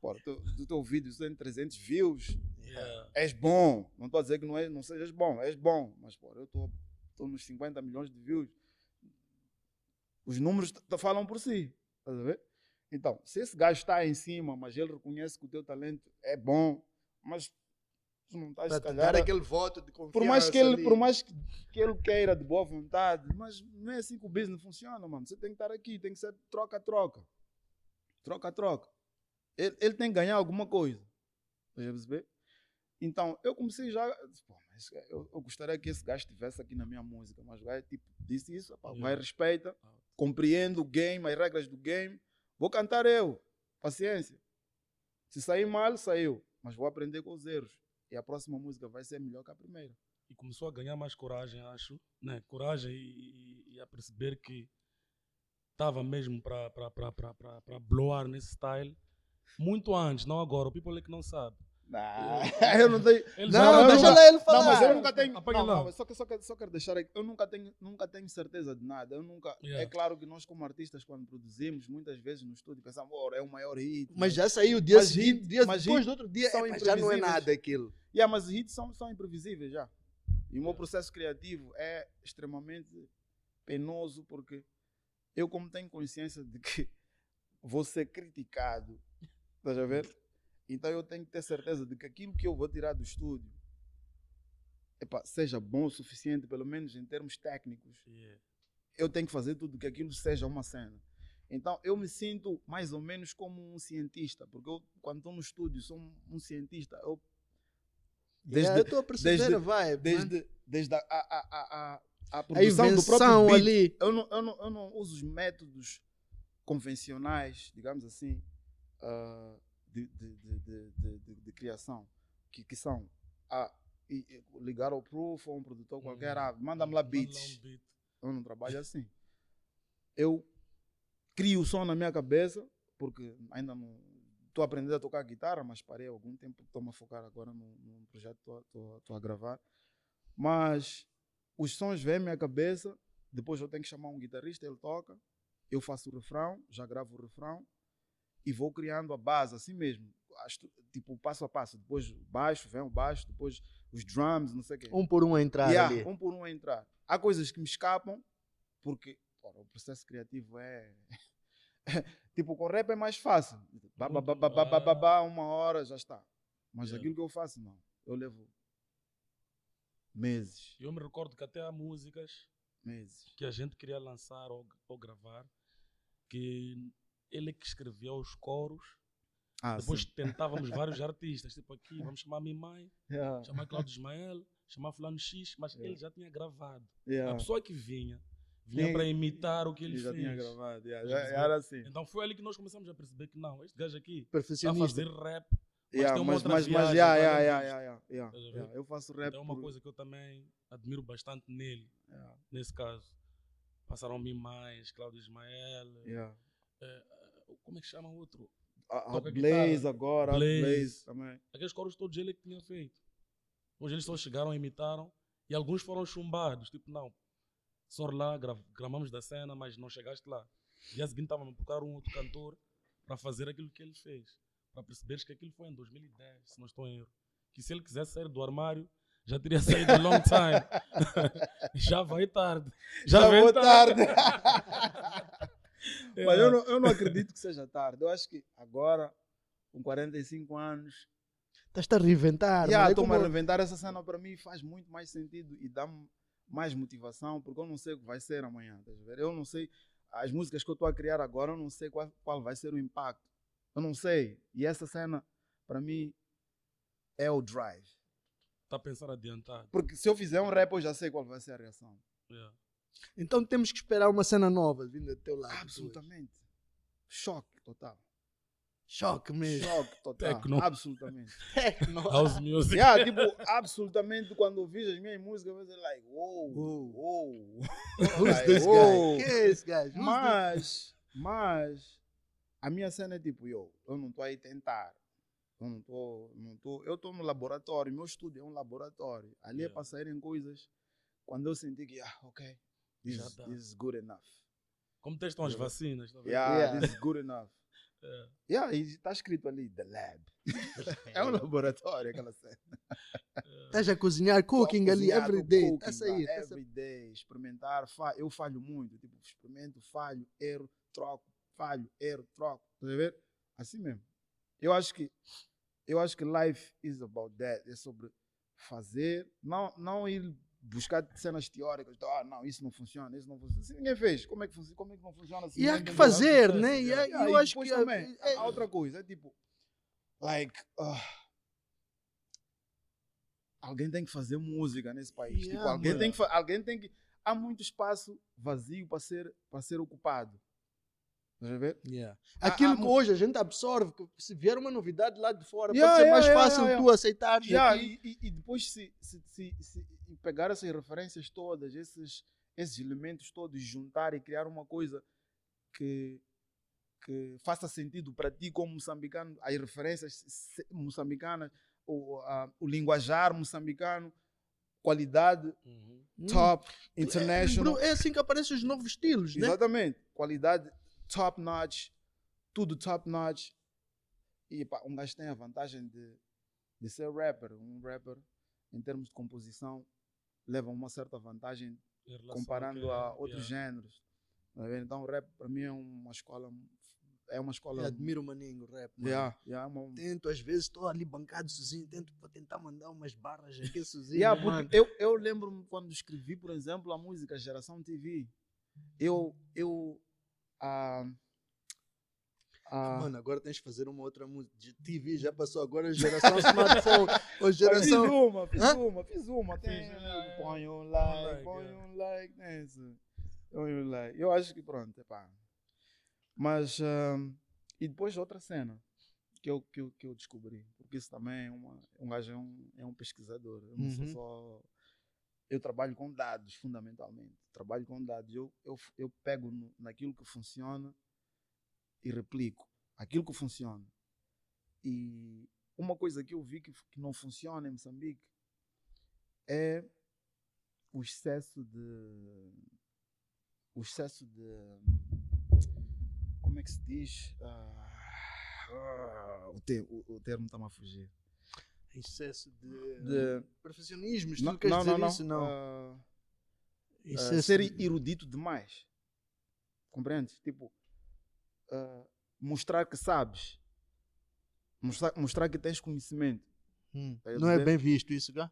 Pô, tu, do teu vídeo tem 300 views, Yeah. és bom. Não estou a dizer que não, é, não sejas bom, és bom. Mas, pô, eu estou nos 50 milhões de views. Os números falam por si. Estás a ver? Então, se esse gajo está em cima, mas ele reconhece que o teu talento é bom, mas não Para se calhar, dar aquele voto de confiança por mais que ele, ali. por mais que, ele queira de boa vontade, mas não é assim que o business funciona, mano. Você tem que estar aqui, tem que ser troca-troca. Troca-troca. Ele, ele tem que ganhar alguma coisa. Perceber? Então, eu comecei já. Pô, eu, eu gostaria que esse gajo estivesse aqui na minha música, mas o gajo tipo, disse isso, pá, o gajo respeita, compreende o game, as regras do game. Vou cantar eu. Paciência. Se sair mal, saiu. Mas vou aprender com os erros. E a próxima música vai ser melhor que a primeira. e começou a ganhar mais coragem, acho, né? Coragem e, e- a perceber que estava mesmo para bloar nesse style muito antes, não agora. O people é que não sabe. Nah, eu não tenho. Ele Não, deixa nunca- lá ele Não, falar. mas eu nunca tenho. Não, não, mas só, que, só, quero, só quero deixar aqui. Eu nunca tenho, nunca tenho certeza de nada. Eu nunca. Yeah. É claro que nós, como artistas, quando produzimos, muitas vezes no estúdio, pensamos, "Oh, é o maior hit. Mas já saiu o dia Mas seguinte, hit- dia mas depois hit do outro dia, são epa, já não é imprevisíveis. nada aquilo. Yeah, mas os hits são, são imprevisíveis já. E o meu processo criativo é extremamente penoso porque eu, como tenho consciência de que vou ser criticado, estás a ver? Então eu tenho que ter certeza de que aquilo que eu vou tirar do estúdio epá, seja bom o suficiente, pelo menos em termos técnicos. Yeah. Eu tenho que fazer tudo que aquilo seja uma cena. Então eu me sinto mais ou menos como um cientista, porque eu, quando estou no estúdio, sou um, um cientista. Eu, desde, Yeah, eu estou a perceber desde- a vibe. desde, desde a, a, a, a, a, a a produção do próprio beat. ali. Eu não, eu, não, eu não uso os métodos convencionais, digamos assim, ah, de, de, de, criação, que, que são a, ligar ao proof ou um produtor qualquer, ah, manda-me lá beats. beat. Eu não trabalho assim. Eu crio o som na minha cabeça, porque ainda não estou aprendendo a tocar guitarra, mas parei algum tempo, estou-me a focar agora num projeto que estou a gravar. Mas os sons vêm à minha cabeça, depois eu tenho que chamar um guitarrista, ele toca, eu faço o refrão, já gravo o refrão e vou criando a base assim mesmo. Tipo, passo a passo. Depois o baixo, vem o baixo, depois os drums, não sei o quê. Um por um a entrar Yeah, ali. um por um a entrar. Há coisas que me escapam, porque pô, o processo criativo é. tipo, com rap é mais fácil. Ba, ba, ba, ba, ba, ba, ba, ba, uma hora já está. Mas Yeah. aquilo que eu faço, não. Eu levo meses. Eu me recordo que até há músicas Meses. que a gente queria lançar ou, ou gravar, que ele é que escrevia os coros, Ah, depois sim. tentávamos vários artistas, tipo aqui, vamos chamar Mimai, Yeah, chamar Claudio Ismael, chamar Fulano X, mas Yeah. ele já tinha gravado. A yeah. pessoa que vinha, vinha para imitar o que ele Eu já fez. tinha gravado. Já era assim. Então foi ali que nós começamos a perceber que não, este gajo aqui está a fazer rap, Yeah, tem uma mas, outra mas, mas, viagem yeah, yeah, yeah, yeah, a ver? Eu faço rap. é uma por- coisa que eu também admiro bastante nele, nesse caso. Passaram Mimais, Claudio Ismael, eh, como é que chama o outro? A- a Blaze agora, Blaze. Blaze também. Aqueles coros todos ele que tinha feito. Hoje eles só chegaram, imitaram e alguns foram chumbados. Tipo, não, só lá, gra gravamos da cena, mas não chegaste lá. Dia seguinte estavam a procurar um outro cantor para fazer aquilo que ele fez. Para perceberes que aquilo foi em 2010, se não estou em erro. Que se ele quisesse sair do armário, já teria saído long time. já vai tarde. Já, Já vem vou tarde. É. Mas eu não, eu não acredito que seja tarde. Eu acho que agora, com 45 anos, Estás-te a reinventar. yeah, mano. É estou-me como- a reinventar essa cena para mim faz muito mais sentido e dá-me mais motivação, porque eu não sei o que vai ser amanhã. estás a ver? Eu não sei, as músicas que eu estou a criar agora, eu não sei qual, qual vai ser o impacto. Eu não sei. E essa cena, para mim, é o drive. Está a pensar adiantado. Porque se eu fizer um rap, eu já sei qual vai ser a reação. Yeah. Então temos que esperar uma cena nova vinda do teu lado. Absolutamente. Choque total. Choque mesmo. Choque total. Tecno. Absolutamente. Tecno. House music. yeah, tipo, absolutamente, quando eu vi as minhas músicas, eu falei, like, uou, Uou. uou. Who's Like, this uou. guy? Quem é esse gajo? Who's this- Mas, mas, a minha cena é tipo, eu, eu não estou aí tentar. Eu não estou, não tô, eu estou no laboratório, meu estúdio é um laboratório. Ali é Yeah. para saírem coisas quando eu senti que, ah, ok, this, dá. this is good enough. Como testam as Yeah. vacinas. Tá? Yeah, Yeah. this is good enough. É. Yeah, e está escrito ali, the lab. é um laboratório aquela cena. Estás a cozinhar cooking ali Cozinhar, every day. cooking, sair. tá? tá sair. Every day, experimentar, fa- eu falho muito, tipo, experimento, falho, erro, troco, falho, erro, troco, tá a ver? Assim mesmo. Eu acho que eu acho que life is about that, é sobre fazer, não não ir buscar cenas teóricas, ah, não, isso não funciona, isso não funciona. Se ninguém fez, como é que funciona, como é que não funciona assim? E há que fazer, né? E há- eu acho que. também, é- há outra coisa, é tipo, like, ah, alguém tem que fazer música nesse país. tipo, Yeah, alguém, mano. tem que, alguém tem que. Há muito espaço vazio para ser, para ser ocupado. Estás a ver? Yeah. Aquilo há que hoje a gente absorve, que se vier uma novidade lá de fora, Yeah, pode ser yeah, mais yeah, fácil yeah, tu aqui. e, e- e depois se, se, se, se pegar essas referências todas, esses, esses elementos todos, juntar e criar uma coisa que, que faça sentido para ti como moçambicano, as referências moçambicanas, o, a- o linguajar moçambicano, qualidade, Uhum. top, É, international. bro, é assim que aparecem os novos estilos, né? Exatamente. Qualidade top notch, tudo top notch. E pá, um gajo tem a vantagem de, de ser rapper. Um rapper, em termos de composição, leva uma certa vantagem comparando é, a outros yeah. géneros. Tá? Então, o rap para mim é uma escola. É uma escola. Eu admiro o maninho, o rap, mano. Yeah, yeah, é uma- Tento, às vezes, estou ali bancado sozinho, tento para tentar mandar umas barras aqui sozinho, Yeah, eu, eu lembro-me quando escrevi, por exemplo, a música Geração TV. Eu. eu ah, Mano, agora tens que fazer uma outra música. De TV já passou, agora é geração smartphone. Ou Fiz geração. uma, fiz Hã? uma, fiz uma. Tem, Fiz, põe um like, põe um like nessa. Põe um like. Eu acho que pronto, epá. Mas, ahm, e depois outra cena que eu, que eu, que eu descobri, porque isso também é uma, um gajo é um, é um pesquisador. Eu não sou Uhum. só. Eu trabalho com dados, fundamentalmente. Trabalho com dados. Eu, eu, eu pego no- naquilo que funciona e replico aquilo que funciona. E uma coisa que eu vi que, que não funciona em Moçambique é o excesso de. O excesso de. Como é que se diz? Ah, ah, o, te, o, o termo está-me a fugir. Excesso de. De, Profissionismo, não, tu não, dizer não, isso? Não. ah, Excesso ser de- erudito demais. Compreendes? Tipo, ah, mostrar que sabes. Mostrar, mostrar que tens conhecimento. Hum, Tá Não é bem visto isso, cá?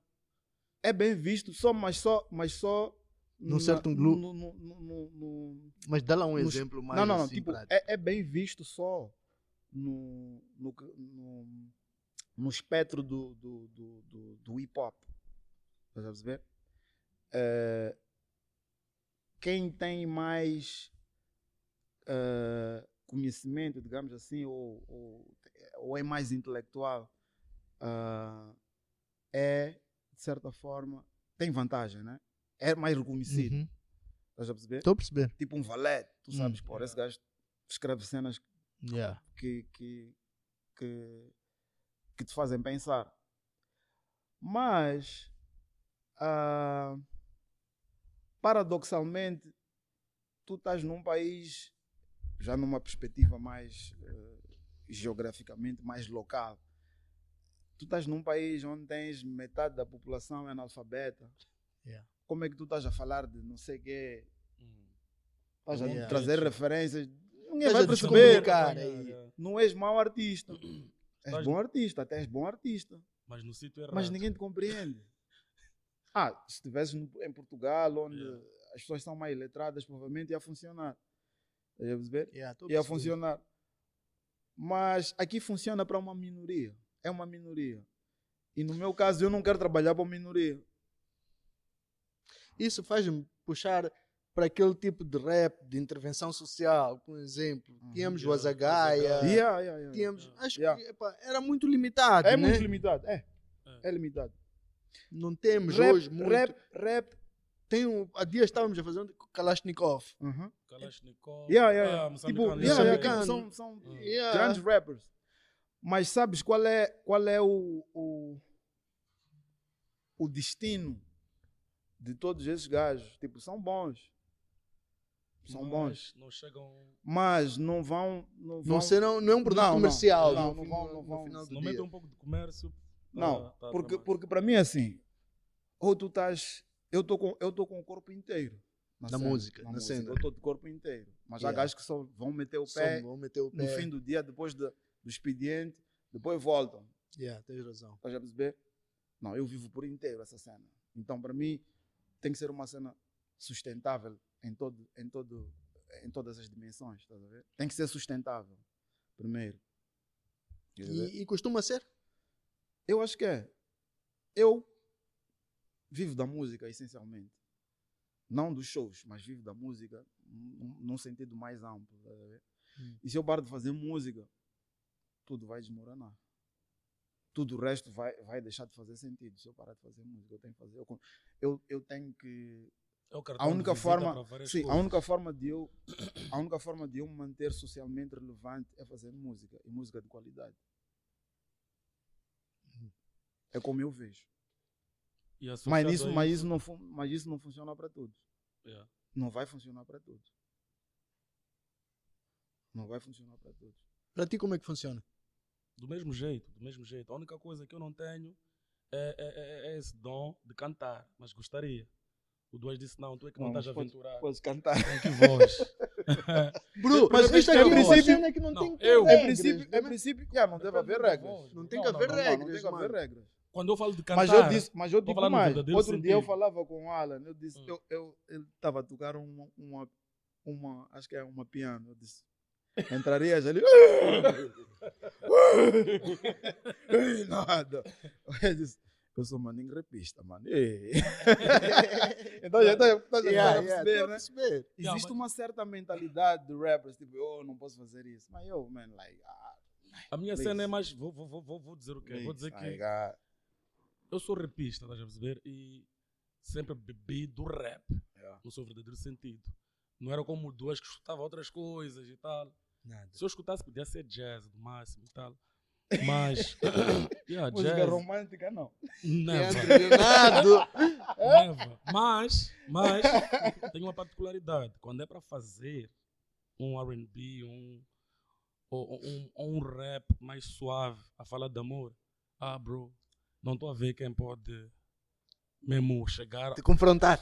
É bem visto, só, mas só, mas só Num certo no- no- no- no- Mas dá lá um exemplo mais não, não, não. assim, Tipo, é, é bem visto só no, no, no, espectro do, do, do, do, do hip hop. Estás a perceber? Eh, quem tem mais eh, conhecimento, digamos assim, ou, ou, ou é mais intelectual, ah, é, de certa forma, tem vantagem, né? É mais reconhecido. Uhum. Estás a perceber? Estou a perceber. tipo um valete, tu sabes, pô, esse gajo escreve cenas Yeah. que, que, que, que te fazem pensar. Mas, ah, paradoxalmente, tu estás num país, já numa perspectiva mais eh, geograficamente mais local, tu estás num país onde tens metade da população é analfabeta. Yeah. Como é que tu estás a falar de não sei o quê? Uhum. Estás a Yeah. trazer referências. Ninguém vai perceber. Yeah, yeah. Não és mau artista. És bom artista, até és bom artista. Mas no sítio errado. Mas ninguém te compreende. Ah, se estivesse em Portugal, onde Yeah. as pessoas são mais letradas, provavelmente ia funcionar. Ia perceber? Yeah, Ia funcionar. Mas aqui funciona para uma minoria. É uma minoria. E no meu caso, eu não quero trabalhar para uma minoria. Isso faz-me puxar para aquele tipo de rap de intervenção social, por exemplo. Uhum. Tínhamos o Yeah, Azagaia, Azagaia. Yeah, yeah, yeah. tínhamos, acho Yeah. que epá, era muito limitado, É né? muito limitado. É. É. É limitado. Não temos Rap, hoje muito. rap, rap. Tem um, há dias estávamos a fazer um com Kalashnikov. Uhum. Kalashnikov. Yeah, yeah, Ah, Tipo, yeah, yeah, yeah, moçambicano. tipo, são, são. Yeah. grandes rappers. Mas sabes qual é, qual é o, o, o destino de todos esses gajos? Tipo, são bons. São Mas bons. Não chegam. Mas não vão. Não, Não, vão, ser, não, não é um produto Não, comercial. Não, no não vão- no- não no vão. não metem um pouco de comércio. não, tá- tá porque, tramado. porque para mim é assim. Ou tu estás. Eu estou com, eu tô com o corpo inteiro. Na cena, música, na cena. Eu estou de corpo inteiro. Mas há Yeah. gajos que só vão meter o Só pé vão meter o no pé. fim do dia, depois de- do expediente, depois voltam. Yeah, tens razão. Estás a perceber? Não, eu vivo por inteiro essa cena. Então, para mim, tem que ser uma cena sustentável em, todo, em, todo, em todas as dimensões. Estás a ver? Tem que ser sustentável, primeiro. E, e costuma ser? Eu acho que é. Eu vivo da música, essencialmente. Não dos shows, mas vivo da música num, num sentido mais amplo. estás a ver? Hum. E se eu paro de fazer música, tudo vai desmoronar. Tudo o resto vai, vai deixar de fazer sentido. Se eu parar de fazer música, eu tenho que fazer. Eu, eu tenho que. É A única forma. Sim, a coisas. única forma de eu. A única forma de eu me manter socialmente relevante é fazer música. E música de qualidade. É como eu vejo. E Mas isso, a mas, isso não, mas isso não funciona para todos. Yeah. Não vai funcionar para todos. Não vai funcionar para todos. Para ti, como é que funciona? Do mesmo jeito, do mesmo jeito. A única coisa que eu não tenho é, é- é- é esse dom de cantar, mas gostaria. O Duas disse: Não, tu é que não, Não, estás a aventurar. Podes cantar. Com que voz? Bro, Mas isto aqui é uma princípio- cena que não, não, tem que eu- Em regras, princípio, né? em princípio yeah, não deve haver regras. Não tem que haver não, Não, regras, tem que haver regras. Quando eu falo de cantar, Mas eu disse, mas eu digo mais. Outro dia eu sentido. falava com o Alan, eu disse, Hum. eu, eu, ele estava a tocar uma, uma, uma, acho que é uma piano. Eu disse, entrarias ali. Nada. Eu disse, eu sou maninho repista, mano. Então já está a Yeah, yeah, perceber, tô a né? perceber. Yeah, Existe uma certa mentalidade de rappers, tipo, eu não posso fazer isso. Mas eu, man, like, ah, a minha Please. cena é mais. Vou, vou, vou, vou- dizer o quê? Vou dizer please, que eu sou rapista, estás a perceber? E sempre bebi do rap, Yeah. no seu verdadeiro sentido. Não era como duas que escutava outras coisas e tal. Nada. Se eu escutasse, podia ser jazz, do máximo e tal. Mas. yeah, Música jazz. romântica, não. Never. Never. Mas, mas, tem uma particularidade. Quando é para fazer um RB, um, ou, um, ou um rap mais suave, a falar de amor, ah, bro, não estou a ver quem pode mesmo chegar Te confrontar.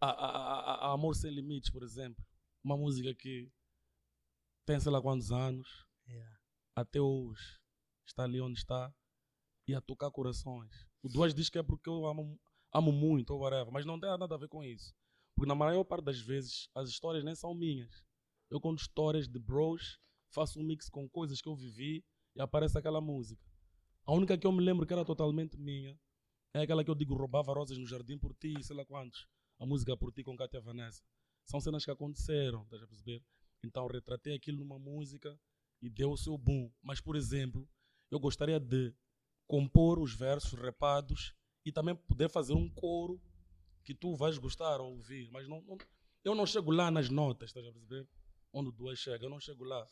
a, a, a, a Amor Sem Limites, por exemplo. Uma música que tem sei lá quantos anos, até hoje está ali onde está e a tocar corações. O Duas diz que é porque eu amo, amo muito ou whatever, mas não tem nada a ver com isso. Porque na maior parte das vezes as histórias nem são minhas. Eu conto histórias de bros, faço um mix com coisas que eu vivi e aparece aquela música. A única que eu me lembro que era totalmente minha é aquela que eu digo roubava rosas no jardim por ti, sei lá quantos. A música por ti com Katia Vanessa. São cenas que aconteceram, estás a perceber? Então retratei aquilo numa música e deu o seu boom. Mas, por exemplo, eu gostaria de compor os versos rapados e também poder fazer um coro que tu vais gostar ou ouvir. Mas não, não- eu não chego lá nas notas, estás a perceber? Onde o duas chega, eu não chego lá.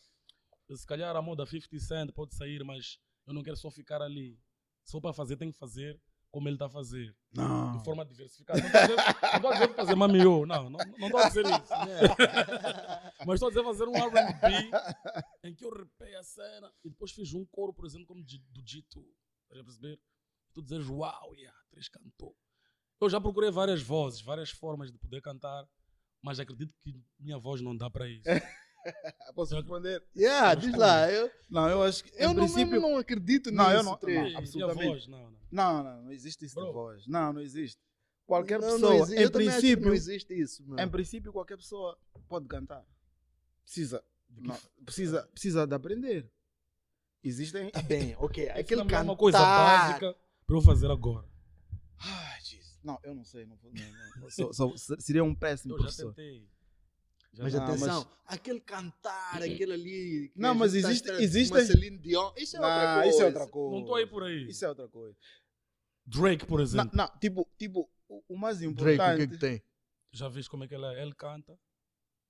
Se calhar a moda 50 Cent pode sair, mas eu não quero só ficar ali. Só para fazer, tem que fazer como ele está a fazer. Não. De forma diversificada. Não estou a dizer- não fazer mamiô, não, não não estou a dizer isso. Mas estou a dizer fazer um RB em que eu repei a cena e depois fiz um coro, por exemplo, como de- do G2. Estás a perceber? Tu dizes, uau, yeah, três cantou. Eu já procurei várias vozes, várias formas de poder cantar, mas acredito que minha voz não dá para isso. Posso responder? Yeah, diz lá. Eu, Não, eu acho que. eu em não, princípio, não acredito Não, eu nisso. não- três. não. E- absolutamente. Voz, não, não. Não, não, não existe isso de Bro. voz. Não, não existe. Qualquer Não, não pessoa, existe. em eu princípio, não existe isso. mano. em princípio, qualquer pessoa pode cantar. Precisa, não, precisa, precisa de aprender. Existem. Tá bem, ok. Aquele cantar. uma coisa básica para eu fazer agora. Ai, Jesus. Não, eu não sei. Não, não, não. Sou- sou- seria um péssimo Eu já professor. tentei. Já Mas Não, atenção, aquele cantar, aquele ali. Não, mas gente tá existe- Celine Dion. Isso é outra Não, coisa. isso é outra coisa. Não estou aí por aí. Isso é outra coisa. Drake, por Não, exemplo. não, tipo, tipo, o, mais Drake, importante. o que é que tem? Já viste como é que ele é? Ele canta,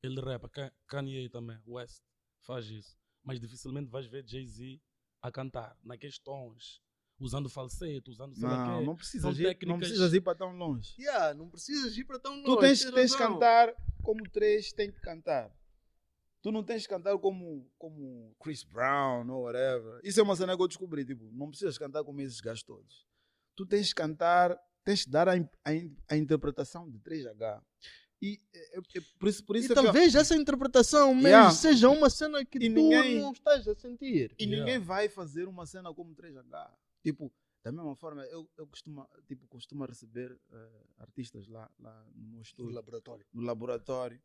ele rapa. Ka- Kanye também, West, faz isso. Mas dificilmente vais ver Jay-Z a cantar naqueles tons, usando falsete, usando sei Não, não precisas, São ir, não técnicas- precisas ir para tão longe. Yeah, não precisas ir para tão longe. Tu tens, tens tens que cantar como três tem que cantar. Tu não tens que cantar como, como Chris Brown ou whatever. Isso é uma cena que eu descobri. Tipo, não precisas cantar como esses gajos todos. Tu tens que cantar, tens que dar a, a, a interpretação de 3H. E é, é- é por isso, por isso E é que eu- talvez essa interpretação mesmo Yeah. seja uma cena que E tu ninguém- não estás a sentir. E Yeah. ninguém vai fazer uma cena como 3H. Tipo, da mesma forma, eu, eu costumo, tipo, costumo receber eh, artistas lá, lá no meu No estúdio. laboratório. no laboratório,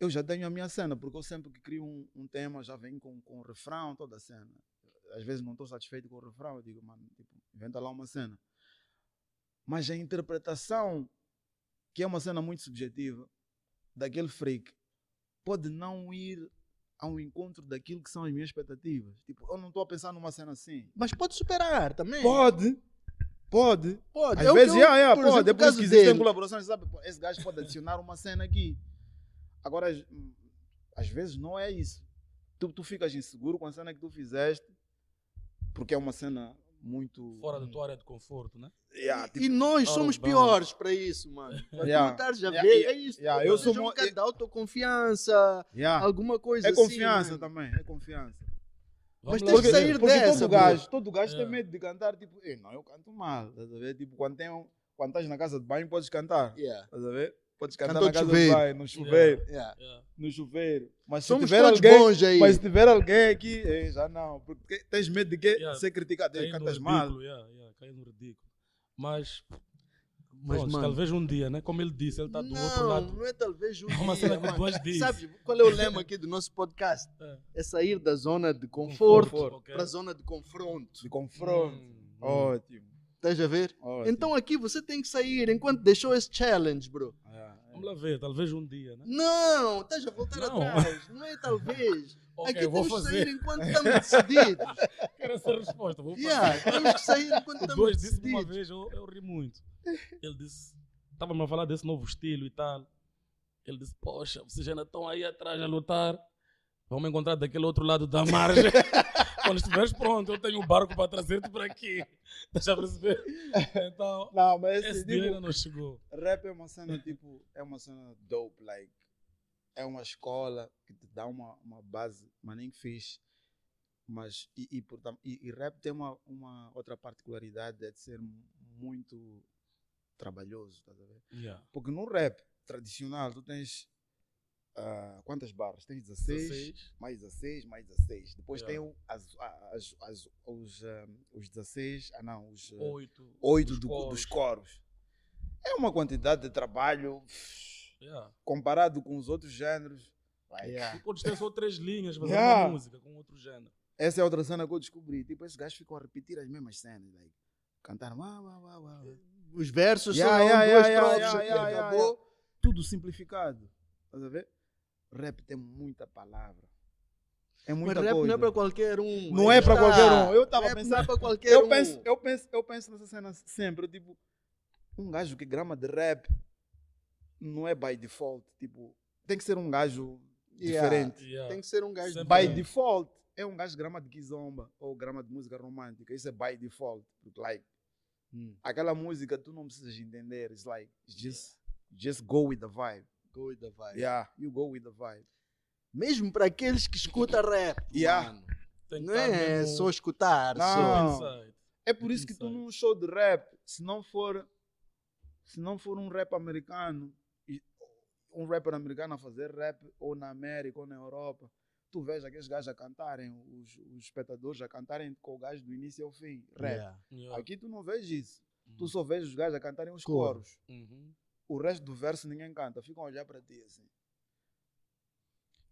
eu já tenho a minha cena, porque eu sempre que crio um, um tema já venho com, com o refrão, toda a cena. Às vezes não estou satisfeito com o refrão, eu digo, mano, tipo, inventa lá uma cena. Mas a interpretação, que é uma cena muito subjetiva, daquele freak, pode não ir ao encontro daquilo que são as minhas expectativas. Tipo, eu não estou a pensar numa cena assim. Mas pode superar também. Pode, pode. Pode. Às É vezes, que eu- yeah, yeah, por pode. exemplo, É caso que existem dele. colaborações, sabe? Esse gajo pode adicionar uma cena aqui. Agora, às- às vezes não é isso. Tu, tu ficas inseguro com a cena que tu fizeste, porque é uma cena muito. Fora da tua área de conforto, né? Yeah, tipo, E nós somos bounds. piores para isso, mano. Para Yeah. a Yeah, ver, yeah, é isso. yeah, eu sou um bocado de autoconfiança, yeah. alguma coisa É assim. confiança mano. também, é confiança. Mas tens ver. sair porque dessa, todo bro. gajo, todo gajo tem Yeah. medo de cantar, tipo, "Ei, não, eu canto mal, estás a ver? Tipo, quando, tem um, quando estás na casa de banho, podes cantar, Yeah, estás a ver? Podes cantar Cantor na casa chuveiro. de banho, no chuveiro, yeah. Yeah. no chuveiro. Mas se tiver alguém, bons aí. mas se tiver alguém aqui, ei, já não, porque tens medo de quê? Yeah. ser criticado, no cantas mal. yeah, yeah, cair no ridículo. Mas, Mas, pronto, mano, talvez um dia, né? Como ele disse, ele está do não, outro lado. não é talvez um É uma dia, mano. duas dizes. Sabe qual é o lema aqui do nosso podcast? É. É sair da zona de conforto, para a zona de confronto. De confronto. Hum, Ótimo. Estás a ver? ótimo. Então aqui você tem que sair enquanto deixou esse challenge, bro. Yeah, Vamos lá ver, talvez um dia, né? Não, estás a voltar Não. atrás. Não é talvez. Ok, aqui vou temos que sair enquanto estamos decididos. Quero essa resposta, vou fazer. Yeah, temos que sair enquanto estamos dois disse uma decididos. vez, eu, eu ri muito. Ele disse, estava-me a falar desse novo estilo e tal. Ele disse, poxa, vocês ainda estão aí atrás a lutar. Vamos encontrar daquele outro lado da margem. Quando estiveres pronto, eu tenho um barco para trazer-te por aqui. Estás a perceber? Então, Não, mas esse esse ainda tipo, não chegou. rap é uma cena tipo, é uma cena dope, like, é uma escola que te dá uma, uma base, mas nem fixe. Mas, e, e, portanto, e, e rap tem uma, uma outra particularidade, é de ser muito trabalhoso, estás a ver? Yeah. Porque no rap tradicional, tu tens ah, quantas barras? Tens 16, 16. mais 16, mais 16. Depois Yeah. tem o, as, as, as, os, ah, os 16, ah não, os ah, Oito. 8 dos do- coros. dos coros. É uma quantidade de trabalho Yeah. comparado com os outros géneros. like, Yeah. Podes ter só três linhas, fazer Yeah. uma música com outro género. Essa é outra cena que eu descobri. Tipo, esses gajos ficam a repetir as mesmas cenas. Like, cantar uau, uau, uau, uau. Os versos Yeah, são yeah, duas yeah, yeah, acabou. Tudo simplificado. Estás a ver? Rap tem muita palavra. É Mas muita rap coisa. não é para qualquer um. Não é para está. qualquer um. Eu tava Rap pensando- Não é para qualquer eu um. penso, eu penso, eu penso nessa cena sempre, eu, tipo, um gajo que grama de rap não é by default, tipo, tem que ser um gajo Yeah. diferente. Yeah. Tem que ser um gajo Sempre By é. default, é um gajo que grama de kizomba ou grama de música romântica, isso é by default, porque like, Hum. aquela música tu não precisas entender, it's like, just, just go with the vibe. Go with the vibe. Yeah, you go with the vibe. Mesmo para aqueles que escutam rap. Yeah. mano. Não estar é mesmo só escutar. Não. Só. É por isso que tu num show de rap, se não for, se não for um rap americano, um rapper americano a fazer rap ou na América ou na Europa, tu vês aqueles gajos a cantarem, os, os espectadores a cantarem com o gajo do início ao fim, rap. Yeah. Yeah. Aqui tu não vês isso. Tu Uhum. só vês os gajos a cantarem os Coro. coros. Uhum. O resto do verso ninguém canta, ficam a olhar para ti assim.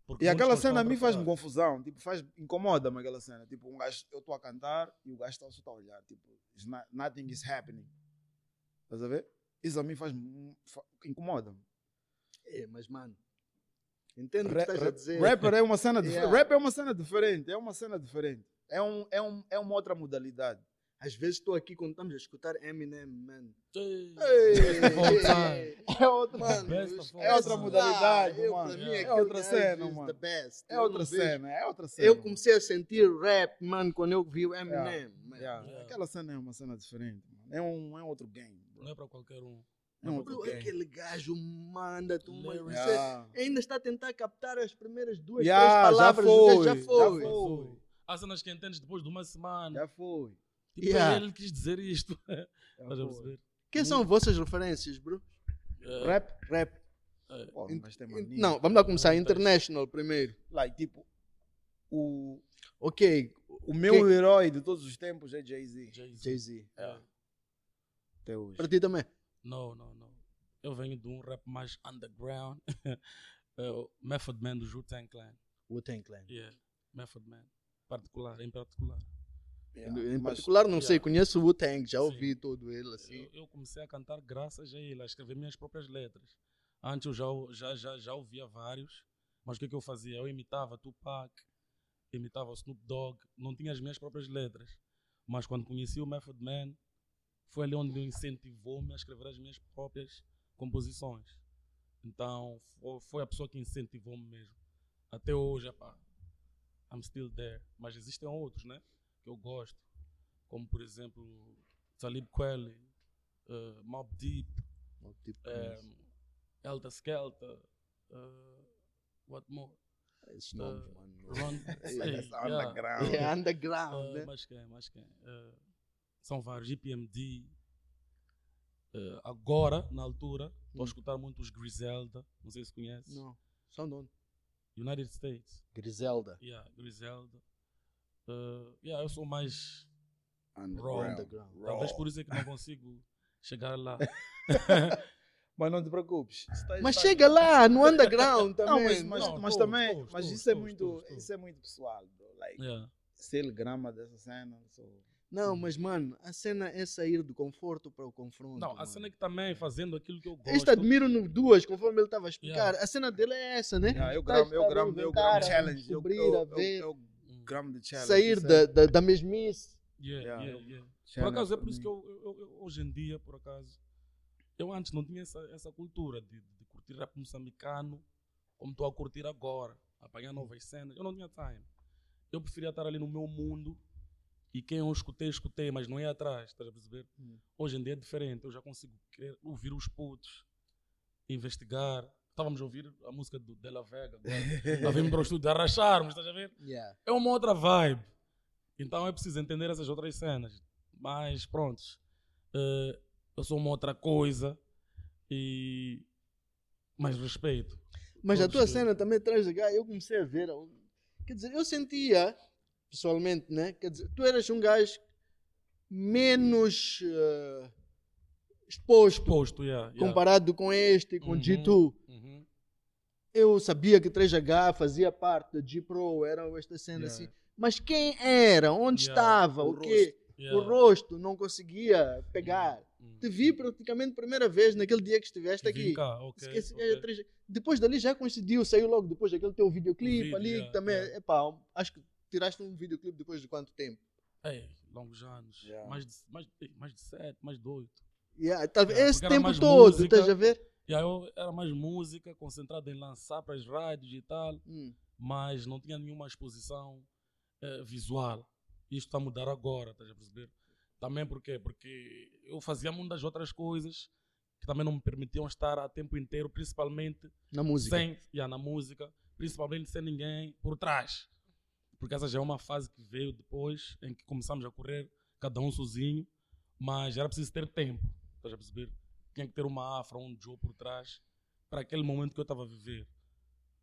Porque E aquela cena a mim faz-me confusão, tipo, faz, incomoda-me aquela cena. Tipo, um gajo, eu estou a cantar e o gajo está só tá a olhar, tipo, not- nothing is happening. Estás a ver? Isso a mim faz-me, fa- incomoda-me. É, mas, mano, entendo o que Ra- estás a ra- dizer. Rapper é uma cena, dif- Yeah. rap é uma cena diferente, é uma cena diferente. É, um, é, um, é uma outra modalidade. Às vezes estou aqui quando estamos a escutar Eminem, man. Ei, Ei. É outra, Mano, É outra modalidade, Ah, eu, mano. mim, É aquele outra cena, mano. The best. é Eu outra não vejo- cena, é outra cena. Eu comecei a sentir rap, mano, quando eu vi o Eminem. man. Yeah, Yeah. Aquela cena é uma cena diferente, mano. É um, é um outro game. bro. Não é para qualquer um. É um outro Bro, game. aquele gajo manda-te uma. Yeah. ainda está a tentar captar as primeiras duas, Yeah, três já palavras. foi, o gajo já já foi. foi. Há cenas que entendes depois de uma semana. Já foi. Tipo, Yeah. ele quis dizer isto. Já Estás a perceber? Quem são vossas referências, bro? É, Rap? Rap. é. Pô, In- mas tem in- mania. Não, vamos lá começar. International primeiro. Like, tipo, o, Ok, o meu Quem- herói de todos os tempos é Jay-Z. Jay-Z. Jay-Z. É. Até hoje. Para ti também. Não, não, não. Eu venho de um rap mais underground. É o Method Man do Wu-Tang Clan. Wu-Tang Clan. Yeah. Method Man. Particular, em particular. Yeah, Em mas- particular, não sei, yeah. conheço o Wu-Tang, já Sim. ouvi todo ele assim. Eu, eu comecei a cantar graças a ele, a escrever minhas próprias letras. Antes eu já, já, já, já ouvia vários, Mas o que, que eu fazia? Eu imitava Tupac, imitava Snoop Dogg, não tinha as minhas próprias letras. Mas quando conheci o Method Man, foi ali onde incentivou-me a escrever as minhas próprias composições. Então fo- foi a pessoa que incentivou-me mesmo. Até hoje, epá, I'm still there. Mas existem outros, né? Que eu gosto. Como por exemplo, Talib Kweli, uh, Mob Deep, Tipo, um, Elta Skelta, uh, what more? esses nomes, uh, mano. Sei, underground. É underground, Uh, né? mas quem, mas quem? Uh, são vários, GPMD. Uh, agora, na altura, estou Hum. a escutar muito os Griselda, não sei se conhece. Não. São de onde? United States, Griselda. yeah, Griselda. Uh, yeah, eu sou mais. Underground. Underground. Talvez Raw. por isso é que não consigo chegar lá. Mas não te preocupes. Estás- Mas estás- chega lá, no underground Não, também. mas, mas, Não, mas estou, também, estou, mas estou, isso é muito, isso é muito pessoal, bro. Like, Yeah. se ele grama dessa cena, so, Não, mas mano, a cena é sair do conforto para o confronto. Não, a mano. cena é que também fazendo aquilo que eu gosto. Este admiro no duas, conforme ele estava a explicar. Yeah. A cena dele é essa, né? yeah, eu Tá gramo, eu gramo, eu gramo challenge, eu, eu, eu, eu challenge. Sair isso da, é- da, da mesmice. Yeah, Yeah, yeah. Por acaso, é por isso que eu, eu- eu- hoje em dia, por acaso, eu antes não tinha essa, essa cultura de, de curtir rap moçambicano como estou a curtir agora, apanhar novas cenas. Eu não tinha time. Eu preferia estar ali no meu mundo e quem eu escutei, escutei, mas não ia atrás, estás a perceber? Hum. Hoje em dia é diferente, eu já consigo querer ouvir os putos, investigar. Estávamos a ouvir a música do Della Vega agora. Lá vimos para o estúdio, arracharmos, estás a ver? Yeah. é uma outra vibe. Então é preciso entender essas outras cenas. Mas pronto, eh, eu sou uma outra coisa e mais respeito. Mas a tua que- cena também traz de cá. Eu comecei a ver. Quer dizer, eu sentia, pessoalmente, né? Quer dizer, tu eras um gajo menos eh, exposto Posto, yeah, yeah. comparado com este, com Uhum. G2. Uhum. Eu sabia que 3H fazia parte da G-Pro, era esta cena Yeah. assim. Mas quem era? Onde estava? O O, quê? O rosto não conseguia pegar. Uhum. Te vi praticamente primeira vez naquele dia que estiveste aqui. cá, ok, Esqueci, ok. é, 3G. Depois dali já coincidiu, saiu logo depois daquele teu videoclipe vídeo, ali, que também, yeah. epá, acho que tiraste um videoclipe depois de quanto tempo? Ei, longos anos. Mais, de, mais, mais de sete, mais de oito. Yeah, tá- Yeah, esse porque era tempo todo, música. estás a ver? E aí eu era mais música, concentrado em lançar para as rádios e tal. Hum. mas não tinha nenhuma exposição eh, visual. Isto está a mudar agora, estás a perceber? Também porquê? Porque eu fazia muitas outras coisas que também não me permitiam estar a tempo inteiro, principalmente Na música. sem, yeah, na música, principalmente sem ninguém por trás. Porque essa já é uma fase que veio depois, em que começamos a correr, cada um sozinho, mas era preciso ter tempo, estás a perceber? Tinha que ter uma afra, um Joe por trás, para aquele momento que eu estava a viver.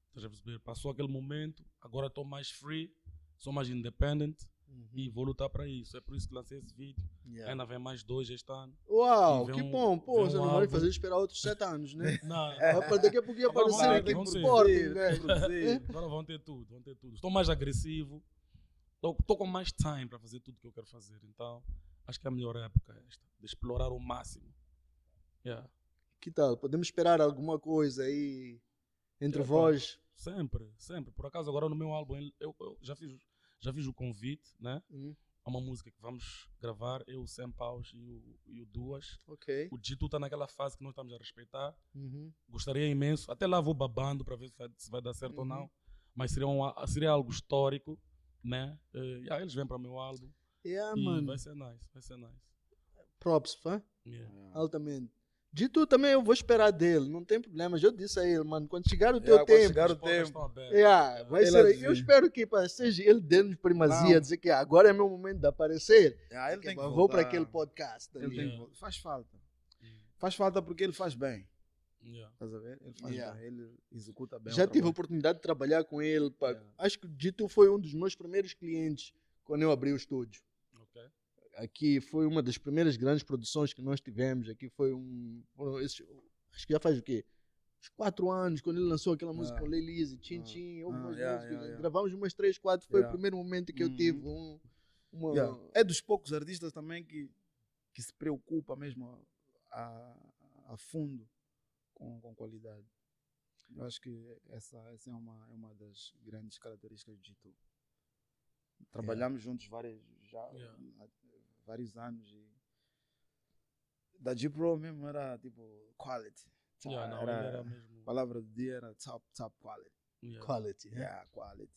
Estás a perceber? Passou aquele momento, agora estou mais free, sou mais independent Uhum. e vou lutar para isso. É por isso que lancei esse vídeo. Yeah. Ainda vem mais dois este ano. Uau, que um- bom. Pô, você um não vai fazer esperar outros sete anos, né? Não, Vai- Daqui a pouco ia Agora aparecer aqui ter. Sporting, né? Produzir. Agora vão ter tudo, vão ter tudo. Estou mais agressivo, estou com mais time para fazer tudo que eu quero fazer. Então, acho que é a melhor época esta, de explorar o máximo. Yeah. Que tal? Podemos esperar alguma coisa aí entre vós? Sempre, sempre. Por acaso, agora no meu álbum, eu, eu já, fiz, já fiz o convite, né? Hum, A uma música que vamos gravar, eu, o Sam Paus e o, e o Duas. O Dito está naquela fase que nós estamos a respeitar. Uhum. Gostaria imenso. Até lá vou babando para ver se vai, se vai dar certo ou Uhum. não. Mas seria, um, seria algo histórico, né? Eh, yeah, eles vêm para o meu álbum. Yeah, e mano. vai ser nice, vai ser nice. Props, fã? Yeah. Altamente. Dito também eu vou esperar dele, não tem problema. Eu disse a ele, mano, quando chegar o teu Yeah, quando tempo. chegar o tempo. estão abertas. Yeah, vai Ele ser, assim. eu espero que pá, seja ele dando primazia, Não. dizer que ah, agora é meu momento de aparecer. Ah, ele Que, tem que vou voltar. para aquele podcast. Tem que Yeah. Faz falta. Yeah. Faz falta porque ele faz bem. Yeah. Estás a ver? Ele faz Yeah. bem. Ele executa bem. Já tive a oportunidade de trabalhar com ele. pá. Yeah. Acho que Dito foi um dos meus primeiros clientes quando eu abri o estúdio. Aqui foi uma das primeiras grandes produções que nós tivemos. Aqui foi um. foram esses- acho que já faz o quê? Uns quatro anos, quando ele lançou aquela música Ah. com Lelise, Tchim Ah. Tchim, Ah, algumas yeah, músicas. yeah, yeah. Gravamos umas três, quatro. Foi Yeah. o primeiro momento que eu Uhum. tive um, uma. Yeah. É dos poucos artistas também que, que se preocupa mesmo a, a, fundo com, com qualidade. Eu acho que essa, essa é, uma, é uma das grandes características do G2. Trabalhamos juntos várias, já, vários anos e da G-Pro mesmo era tipo quality. Tá, Yeah, não, era, era mesmo. A palavra do dia era top, top quality. Yeah, Quality. Yeah, quality.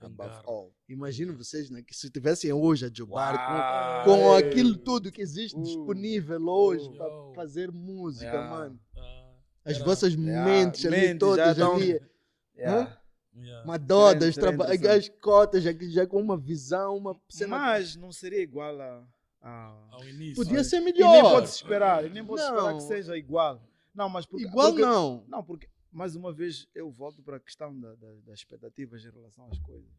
Above all. Imagino vocês, né, que se tivessem hoje a jogar com, com aquilo tudo que existe Uh. disponível hoje Uh. para fazer música, Yeah. mano. Ah, As era- vossas Yeah, mentes ali mentes todas já ali. Yeah. yeah. Madodas, traba- as cotas já, já com uma visão, uma cena. Mas não seria igual a. a... Ao início. Podia ser E nem melhor. pode esperar, e nem pode esperar Não. que seja igual. Não, mas porque, Igual porque- não. Não, porque mais uma vez eu volto para a questão da, da- das expectativas em relação às coisas.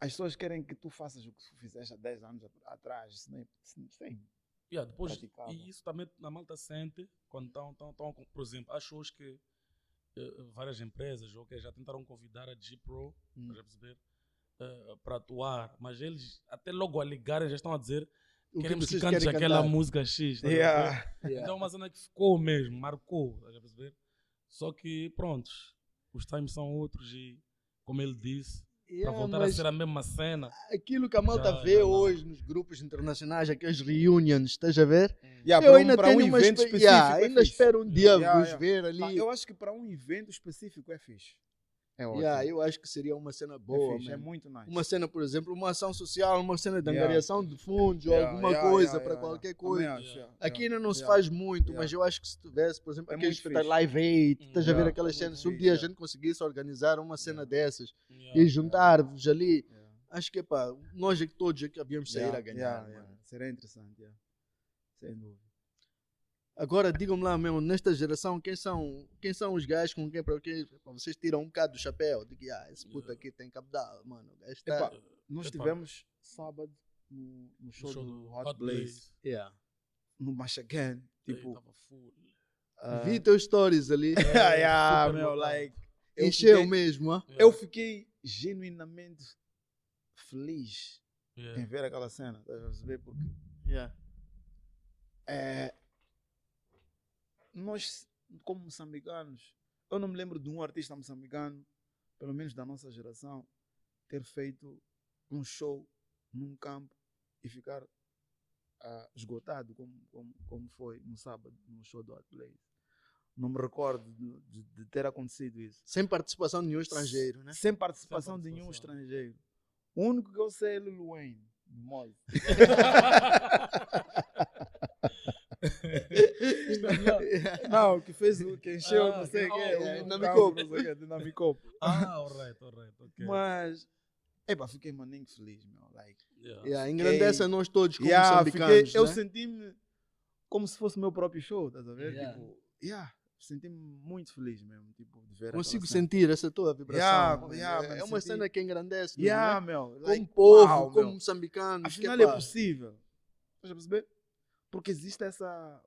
As pessoas querem que tu faças o que tu fizeste há 10 anos atrás. Isso nem, nem- Yeah, depois, e isso também na malta sente quando estão, estão, por exemplo, há shows que eh, várias empresas ok, já tentaram convidar a G-Pro, Hum. para eh, para atuar, mas eles até logo a ligarem já estão a dizer O que queremos que vocês cantes aquela cantar. música X. a Yeah. Yeah. Então é uma cena que ficou mesmo, marcou, estás a perceber? Só que, prontos, os times são outros e, como ele disse, para Yeah, voltar mas a ser a mesma cena. aquilo que a malta Já, vê já hoje nos grupos internacionais, aquelas reunions, estás a ver? Yeah, eu para um- ainda para tenho um uma específico. yeah, é ainda fixe. espero um dia Yeah, vos yeah. ver ali. Ah, eu acho que para um evento específico é fixe. É ótimo. Yeah, eu acho que seria uma cena é, boa. fixe, é man. muito nice. Uma cena, por exemplo, uma ação social, uma cena de Yeah. angariação de fundos ou Yeah, alguma yeah, coisa yeah, para yeah, qualquer yeah. coisa. Yeah, Aqui yeah, ainda não se yeah. faz muito, Yeah. mas eu acho que se tivesse, por exemplo, É aqueles fixe. Live Aid, estás a ver Yeah, aquelas é cenas. Se um dia a yeah. gente conseguisse organizar uma cena Yeah. dessas Yeah. e juntar-vos ali, Yeah. acho que pá, nós é que todos aqui havíamos sair Yeah, a ganhar. yeah, yeah. Seria interessante, yeah. sem dúvida. Agora, digam-me lá mesmo, nesta geração, quem são, quem são os gajos com quem, para quem vocês tiram um bocado do chapéu? De que, ah, esse puto Yeah. aqui tem cabedal, mano. O gajo está. Epá, nós Epá. tivemos sábado no, no show, show do do Hot, Blaze, Yeah. no Machacan. Tipo, Tipo, tava full. ah, Vi teus stories ali. yeah, super meu, like, eu Encheu fiquei- mesmo, ah. Eu fiquei genuinamente feliz Yeah. em ver aquela cena, estás a perceber? Porque Yeah. é, nós, como moçambicanos, eu não me lembro de um artista moçambicano, pelo menos da nossa geração, ter feito um show num campo e ficar ah, esgotado como, como, como foi no sábado, no show do Blaze. Não me recordo de, de- de ter acontecido isso. Sem participação de nenhum estrangeiro, né? Sem participação de nenhum participação. estrangeiro. O único que eu sei é Lil Wayne, de. Não, que fez o que encheu, Ah, não sei o que- que, oh, o oh, Dinamicopo, não sei o que, Dinamicopo. ah, alright, alright, ok. Mas, epá, fiquei maninho feliz, meu. Like, Yeah. Yeah, engrandece a nós todos como yeah, moçambicanos, fiquei, eu né? senti-me como se fosse o meu próprio show, estás a ver? Yeah. Tipo, yeah, senti-me muito feliz mesmo, tipo, de ver Consigo sentir essa tua vibração. Yeah, yeah, é é uma senti- cena que engrandece, Yeah, né? meu. como like, povo, uau, como meu. moçambicanos. que, Afinal é pá, possível. Estás a perceber? Porque existe essa,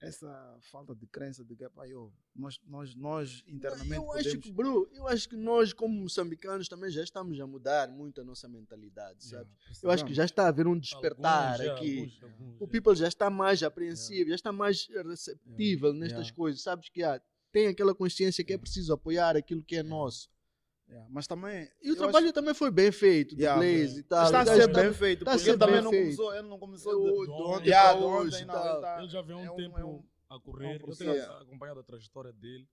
essa falta de crença de que, epá, eu, nós, nós, nós internamente eu podemos... acho que, bro, eu acho que nós, como moçambicanos, também já estamos a mudar muito a nossa mentalidade, sabe? Yeah, Eu acho que já está a haver um despertar Alguns, já, aqui. alguns, O people já está mais apreensivo, já está mais receptível Yeah. nestas Yeah. coisas. Sabes que ah, tem aquela consciência que é preciso apoiar aquilo que é nosso. Yeah, Mas também... E o trabalho acho- também foi bem feito, do Yeah, Blaze e tal. Está O a gajo ser tá- bem feito, tá a porque ele também bem não feito. começou, ele não começou Eu- de, de ontem Yeah, para de hoje não, ele tá- Ele já vem há um é um- tempo é um- a correr. é um eu tenho acompanhado a trajetória dele.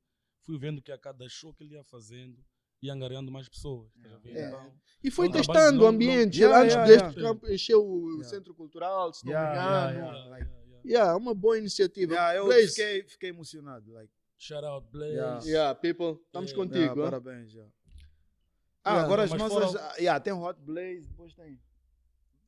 Fui vendo que a cada show que ele ia fazendo, ia angariando mais pessoas. É. Então, E foi É testando o ambiente. longo. Antes Yeah, deste campo, encheu o Yeah. centro cultural, se não me engano. yeah. yeah, like- yeah, yeah. Yeah, uma boa iniciativa. Yeah, eu Blaze, fiquei, fiquei emocionado. Like, Shout out Blaze. Yeah. yeah, people, estamos Yeah. contigo. yeah, parabéns. yeah. Ah, Yeah, agora as mas nossas... fora ah, yeah, tem Hot Blaze, depois tem...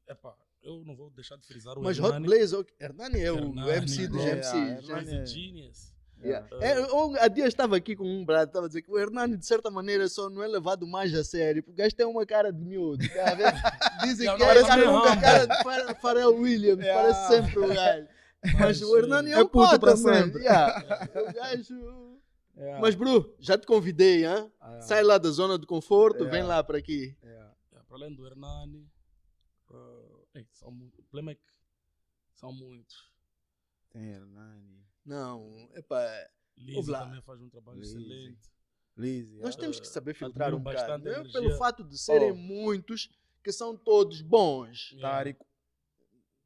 Epá, eu não vou deixar de frisar o Mas Hot Hernani. Blaze, ok, Hernani é o Hernani, MC dos yeah, MCs. yeah, né? Hernani a é- genius. Yeah. Uh, É, eu, há dias estava aqui com um brado, estava a dizer que o Hernani, de certa maneira, só não é levado mais a sério, porque o gajo tem uma cara de miúdo. tá a? Dizem que é meio nunca humble. cara de Pha- Pharrell Williams, Yeah. parece sempre o gajo. Mas o Hernani é, É um puto mano. sempre. Yeah. O gajo... Yeah. Mas, Bru, já te convidei, hein? Yeah. Sai lá da zona de conforto, Yeah. vem lá para aqui. Yeah. Yeah, para além do Hernani, uh, ei, são muito, o problema é que são muitos. Tem Hernani. Não, epá, Lizzy também faz um trabalho excelente. Lizzy, Nós temos que saber admiro filtrar um bastante bocado. é energia. pelo fato de serem Oh. muitos que são todos bons. Yeah. Tárico.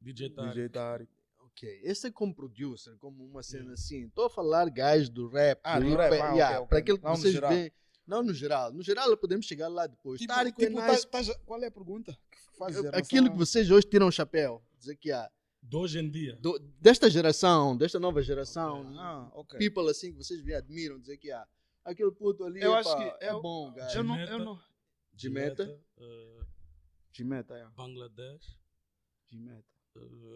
DJ Tárico. Ok, esse é como producer, como uma cena Yeah. assim. Estou a falar gajos do rap. Ah, do do rap, hop, ah, ok, yeah, ok. Para aquilo que Não no vocês geral. veem. Não no geral. No geral podemos chegar lá depois. Tipo, Tárico tipo, é tá- nice. tá já- qual é a pergunta? que faz geração? Aquilo que vocês hoje tiram o chapéu. Dizer que há. De hoje em dia. do- desta geração, desta nova geração, Ah, ok. people assim que vocês vê, admiram, dizer que há. Aquele puto ali Eu epá, acho que é eu- bom, gajo. Eu não, eu não. Jimeta. eh, Jimeta, é. Bangladesh. Jimeta. eh,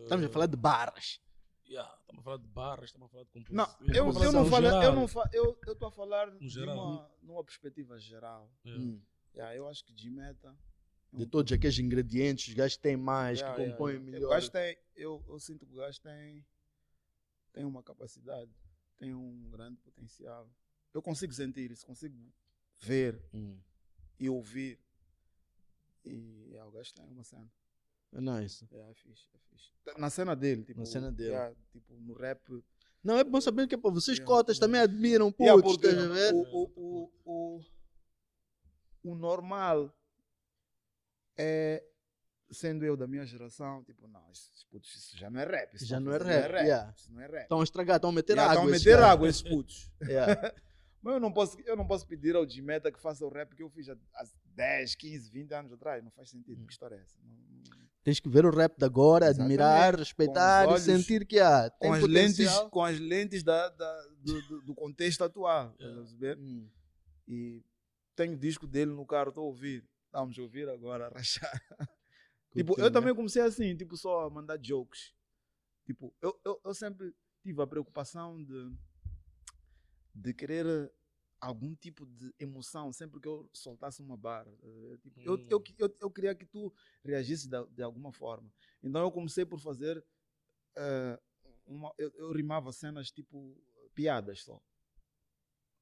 Estamos a falar de barras. yeah, estamos a falar de barras, estamos a falar de composição. Não, eu, eu não falo, eu não fa, eu estou a falar de uma numa perspectiva geral. Yeah. Hum. Yeah, eu acho que Jimeta é De um- todos aqueles ingredientes, os gajos têm mais, Yeah, que compõem yeah. melhor. O gajo tem, eu, eu sinto que o gajo tem, tem uma capacidade, tem um grande potencial. Eu consigo sentir isso, consigo ver Hum. e ouvir. E yeah, o gajo tem uma cena. É nice. É, é fixe, é fixe. Na cena dele, tipo. cena dele. yeah, tipo, no rap. Não, é bom saber que pô, vocês Yeah. cotas também admiram putos, Yeah, porque ver? o, o, o, o, o normal é, sendo eu da minha geração, tipo, não, isso, putos, isso já não é rap. Isso Já não não é rap, yeah. Isso não é rap. Estão a estragar, estão a meter Yeah, água. Estão a esses meter gajos. água esses putos. Yeah. Mas eu não, posso, eu não posso pedir ao Gmeta que faça o rap que eu fiz há, há 10, 15, 20 anos atrás. Não faz sentido. Hum. Que história é essa? Não- não- Tens que ver o rap de agora, admirar, Exatamente. respeitar Com e olhos- sentir que há. Tem com, as lentes, potencial. com as lentes da, da- do, do- do contexto atual. Yeah. Hum. E tenho o disco dele no carro, estou a ouvir. Estamos a ouvir agora, rachar. tipo, eu né? também comecei assim, tipo, só a mandar jokes. Tipo, eu, eu, eu sempre tive a preocupação de, de querer algum tipo de emoção sempre que eu soltasse uma barra. eh, Tipo, eu, Hum. eu, eu, eu queria que tu reagisse da- de, alguma forma. Então eu comecei por fazer. eh, uma, eu, eu rimava cenas tipo piadas só.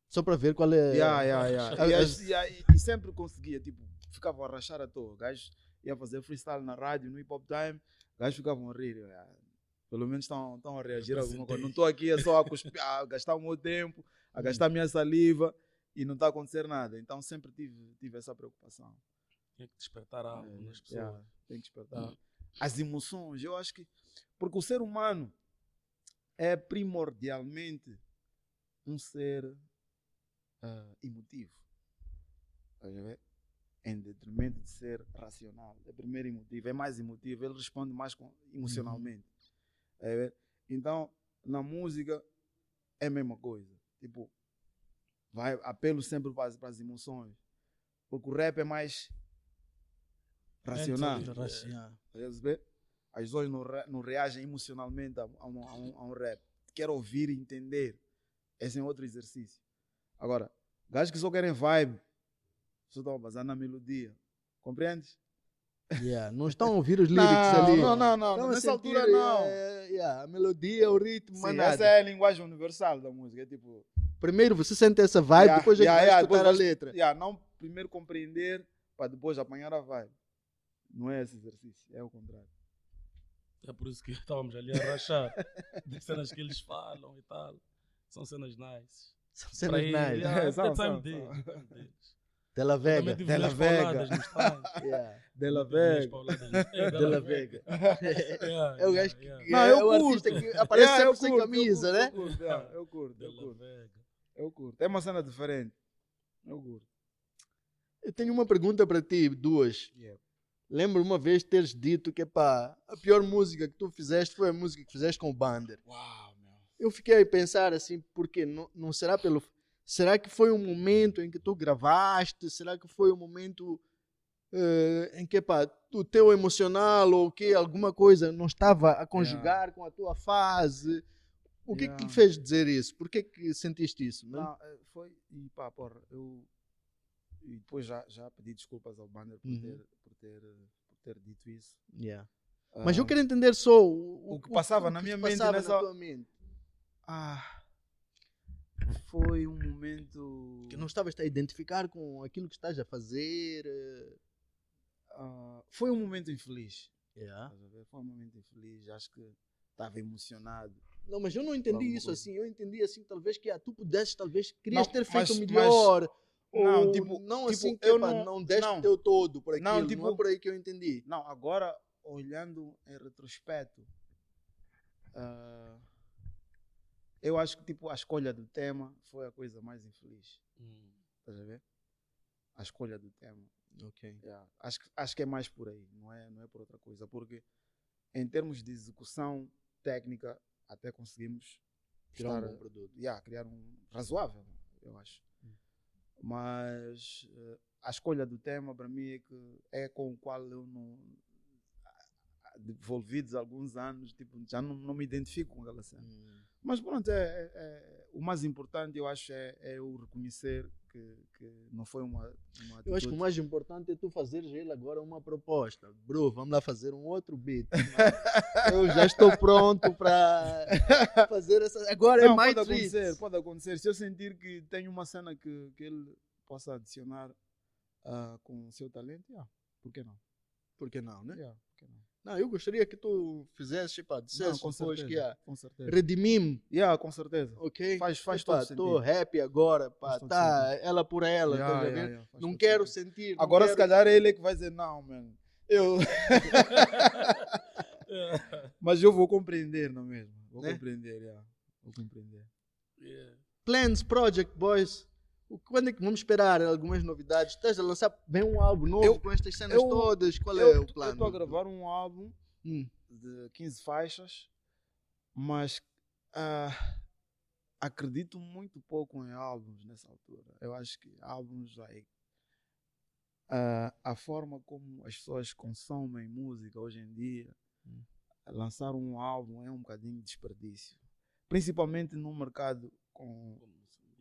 Só para ver qual é. Yeah, yeah, yeah. E, e e sempre conseguia, tipo, ficava a rachar à toa. Gajos ia fazer freestyle na rádio, no hip hop time, gajos ficavam a rir. eu, Pelo menos estão estão a reagir a alguma coisa. Não estou aqui é só a, cuspir, a gastar o meu tempo, a gastar a minha saliva e não está a acontecer nada. Então sempre tive, tive essa preocupação. Tinha que despertar algo É, nas pessoas. yeah, tem que despertar. As emoções, eu acho que. Porque o ser humano é primordialmente um ser ah, emotivo. Estás a ver? Em detrimento de ser racional. É primeiro emotivo, é mais emotivo, ele responde mais com- emocionalmente. Estás a ver? Então, na música é a mesma coisa. Tipo, vai apelo sempre para as, para as emoções. Porque o rap é mais racional. Estás a perceber? As pessoas não, não reagem emocionalmente a, a um, a um- a um rap. Quero ouvir e entender. Esse é outro exercício. Agora, gajos que só querem vibe, só estão a basar na melodia. Compreendes? Yeah. Não estão a ouvir os lyrics não, ali. não, não, não. Estão Nessa sentir, altura, não. é, yeah, a melodia, o ritmo, Sim, mas essa nada. é a linguagem universal da música. É tipo, Primeiro você sente essa vibe, Yeah, depois é que yeah, vai yeah, escutar depois a letra. yeah, não primeiro compreender para depois apanhar a vibe. Não é esse exercício, é o contrário. É por isso que estávamos ali a rachar das cenas que eles falam e tal. São cenas nice. São cenas nice. yeah, é São, o time são, são. é o. Della Vega. Della Vega. Yeah. Della Vega. Della Vega. Yeah, É o gajo que, yeah. que Não, é eu o curto. artista que aparece Yeah, sempre sem camisa, curto, né? Eu curto, yeah, eu curto, eu curto. Vega. Eu curto. É uma cena diferente. Eu curto. Eu tenho uma pergunta para ti, duas. Yeah. Lembro uma vez teres dito que pá, a pior música que tu fizeste foi a música que fizeste com o Bander. Uau, meu. Eu fiquei a pensar assim, porque não, não será pelo. Será que foi um momento em que tu gravaste? Será que foi um momento eh, em que pá, o teu emocional ou que alguma coisa não estava a conjugar com a tua fase? O que é que te Yeah. fez dizer isso? Por que que sentiste isso? Não? Não, eh, foi. E pá, porra, eu. E depois já, já pedi desculpas ao Banner por, Uhum. ter, por, ter, por ter dito isso. Yeah. Mas eu Ah, quero entender só o, o que passava na que minha mente passava nessa- na tua mente. Ah. Foi um momento. Que não estavas a identificar com aquilo que estás a fazer. ah, foi um momento infeliz. yeah. Foi um momento infeliz. Acho que estava emocionado. Não, mas eu não entendi isso coisa. assim. Eu entendi assim, talvez que ah, tu pudesses, talvez querias Não, ter feito mas- melhor. Não, ou tipo- não tipo, assim que eu epá, não- não, deste não. o teu todo por aquilo. Não, Não, tipo- é por aí que eu entendi. Não, agora, olhando em retrospecto, ah, eu acho que tipo, a escolha do tema foi a coisa mais infeliz. Hum. Estás a ver? A escolha do tema. Ok. Yeah. Acho, que- acho que é mais por aí, não é, não é por outra coisa. Porque em termos de execução técnica, até conseguimos Tirar um bom produto. yeah, criar um razoável, eu acho. Mas eh, a escolha do tema para mim é que é com o qual eu não devolvidos alguns anos, tipo, já não, não me identifico com aquela cena. Hum. Mas pronto, é, é- é- o mais importante eu acho é, é eu reconhecer que, que não foi uma, uma Eu acho que o mais importante é tu fazeres ele agora uma proposta. Bro, vamos lá fazer um outro beat. eu já estou pronto para fazer essa. Agora é Não, mais pode acontecer, pode acontecer. Se eu sentir que tem uma cena que, que ele possa adicionar ah, com o seu talento, yeah, por que não? Por que não, né? Yeah, por que não? Não, eu gostaria que tu fizesse, pá, Não, dissesse com depois certeza, que ah, com certeza. redimim, Yeah, com certeza. ok? Faz, faz Epá, todo tô sentido. happy agora, pá, Faz tá, ela por ela, Yeah, tá yeah, yeah, não quero sentido. sentir. não Agora, se quero- calhar, ele é que vai dizer, não, mano. Eu... Mas eu vou compreender, não é mesmo? Vou Né? compreender, yeah. Vou compreender. Yeah. Plans, Project Boys. Quando é que vamos esperar algumas novidades? Estás a lançar bem um álbum novo Eu- com estas cenas eu- todas? Qual é eu o plano? estou a gravar um álbum Hum. de 15 faixas, mas ah, acredito muito pouco em álbuns nessa altura. Eu acho que álbuns, like, ah, a forma como as pessoas consomem música hoje em dia, Hum. lançar um álbum é um bocadinho de desperdício. Principalmente num mercado com,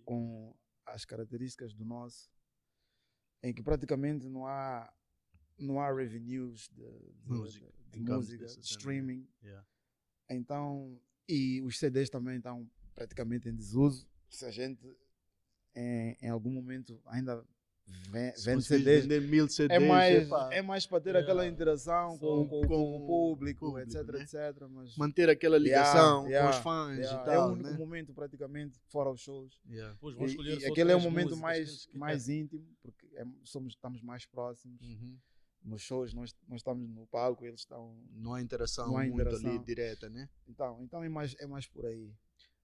com as características do nosso, em que praticamente não há não há revenues de, de Música, de, de música, streaming. Yeah. Então, e os CDs também estão praticamente em desuso. Se a gente em, em algum momento ainda vende conseguires CDs, mil é CDs, mais, epá, é mais para ter Yeah. aquela interação com, com, com com o público, público, etc, né? etc. Mas manter aquela Yeah, ligação yeah, com os fãs yeah, e é o tal, único né? momento praticamente fora os shows. Yeah. Depois E, e aquele é o três momento músicas que mais, mais íntimo, porque é- somos, estamos mais próximos. Uhum. Nos shows nós, nós estamos no palco, eles estão Não há interação Não há muito ali interação. direta, né? Então, então é, mais, é mais por aí.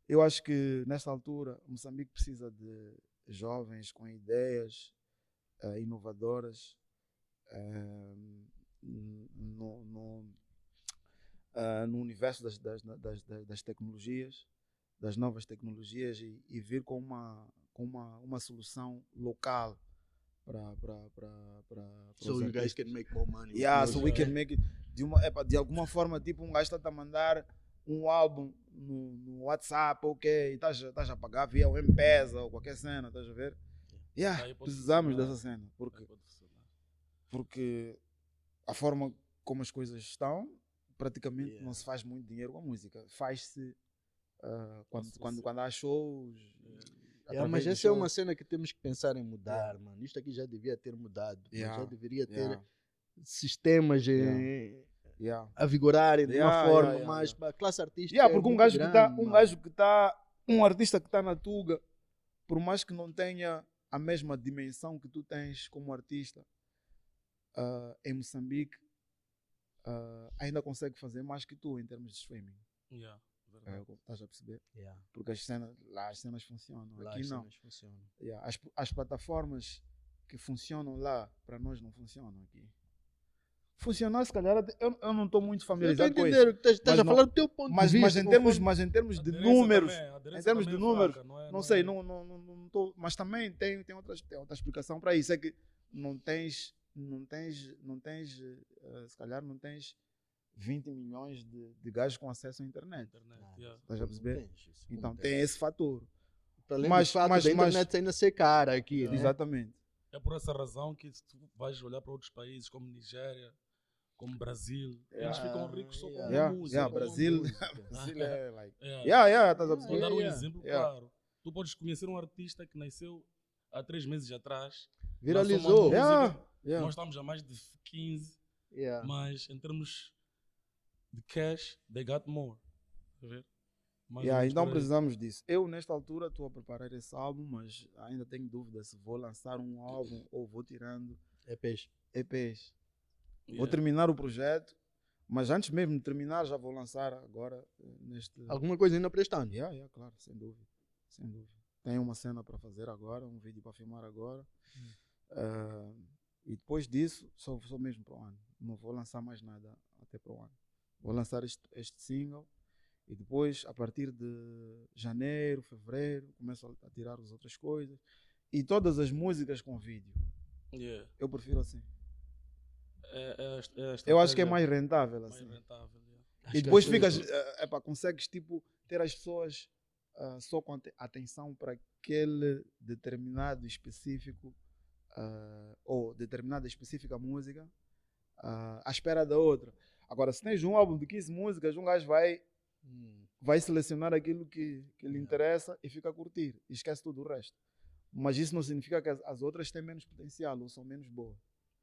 Eu acho que nessa altura Moçambique precisa de jovens com ideias eh, inovadoras eh, no, no, eh, no universo das, das, das, das- das tecnologias, das novas tecnologias e, e vir com uma, com uma, uma solução local para So you guys can make more money. Yeah, so we can make it. De, uma, epa, de alguma forma, tipo, um gajo está a mandar um álbum no, no WhatsApp, ok, estás a- estás a pagar via o M-Pesa ou qualquer cena, estás a ver? Yeah, precisamos dessa cena, porque, porque a forma como as coisas estão, praticamente Yeah. não se faz muito dinheiro com a música. Faz-se ah, quando, quando, quando há shows. Yeah, mas essa é uma shows. cena que temos que pensar em mudar, mano. Isto aqui já devia ter mudado. Já deveria ter Yeah, sistemas eh, Yeah. yeah. a vigorarem de uma forma yeah, yeah, mais yeah. para a classe artística. Yeah, é porque um muito gajo que tá, grande, um mano. gajo que tá, um artista que está na Tuga, por mais que não tenha a mesma dimensão que tu tens como artista ah, em Moçambique, ah, ainda consegue fazer mais que tu em termos de streaming. Yeah, É, verdade. estás a perceber? Yeah, Porque as cenas, lá as cenas funcionam, lá aqui as não. cenas funcionam. Yeah, as, as plataformas que funcionam lá, para nós não funcionam aqui. Funcionar, se calhar, eu, eu não estou muito Eu estou familiarizado com isso. entender o que estás, a não- falar do teu ponto Mas, de vista. mas, em termos, mas em termos de números, também, em termos de é números, fraca, não, é, Não é- sei, não, não, não, não tô, mas também tem, tem, outras, tem outra explicação para isso. É que não tens, não tens, não tens eh, se calhar não tens 20 milhões de, de gajos com acesso à internet. Internet, Nada. yeah. Estás a Não perceber? Então não tem esse fator. Mas- fato mas- da internet ainda ser cara aqui, né? Exatamente. É por essa razão que se tu vais olhar para outros países como Nigéria, como Brasil, eles Yeah, ficam ricos só com yeah. a Yeah, música. yeah, Brasil, música. Brasil é like. Yeah. Yeah, yeah, estás a Vou dar um yeah, exemplo yeah. claro. Tu podes conhecer um artista que nasceu há três meses atrás. Viralizou. Nós estamos a mais de 15, Yeah. mas em termos de cash, they got more. Tá a ver? Mais Yeah, então precisamos disso. Eu, nesta altura, estou a preparar esse álbum, mas ainda tenho dúvida se vou lançar um álbum ou vou tirando É peixe. EPs. Vou Yeah. terminar o projeto, mas antes mesmo de terminar, já vou lançar agora eh, neste. Alguma coisa ainda para este ano. Yeah, yeah, claro, sem dúvida. Sem dúvida. Tenho uma cena para fazer agora, um vídeo para filmar agora. Hum. Ah, e depois disso, só, só mesmo para o ano. Não vou lançar mais nada até para o ano. Vou lançar este, este single e depois, a partir de janeiro, fevereiro, começo a, a tirar as outras coisas. E todas as músicas com vídeo. Yeah. Eu prefiro assim. É, é, é Eu acho que é mais rentável mais assim. rentável. yeah. Acho E depois as ficas, é consegues tipo ter as pessoas ah, só com ate- atenção para aquele determinado específico ah, ou determinada específica música ah, à espera da outra. Agora, se tens um álbum de 15 músicas, um gajo vai, Hum. vai selecionar aquilo que, que lhe interessa e fica a curtir e esquece tudo o resto. Mas isso não significa que as, as outras têm menos potencial ou são menos boas.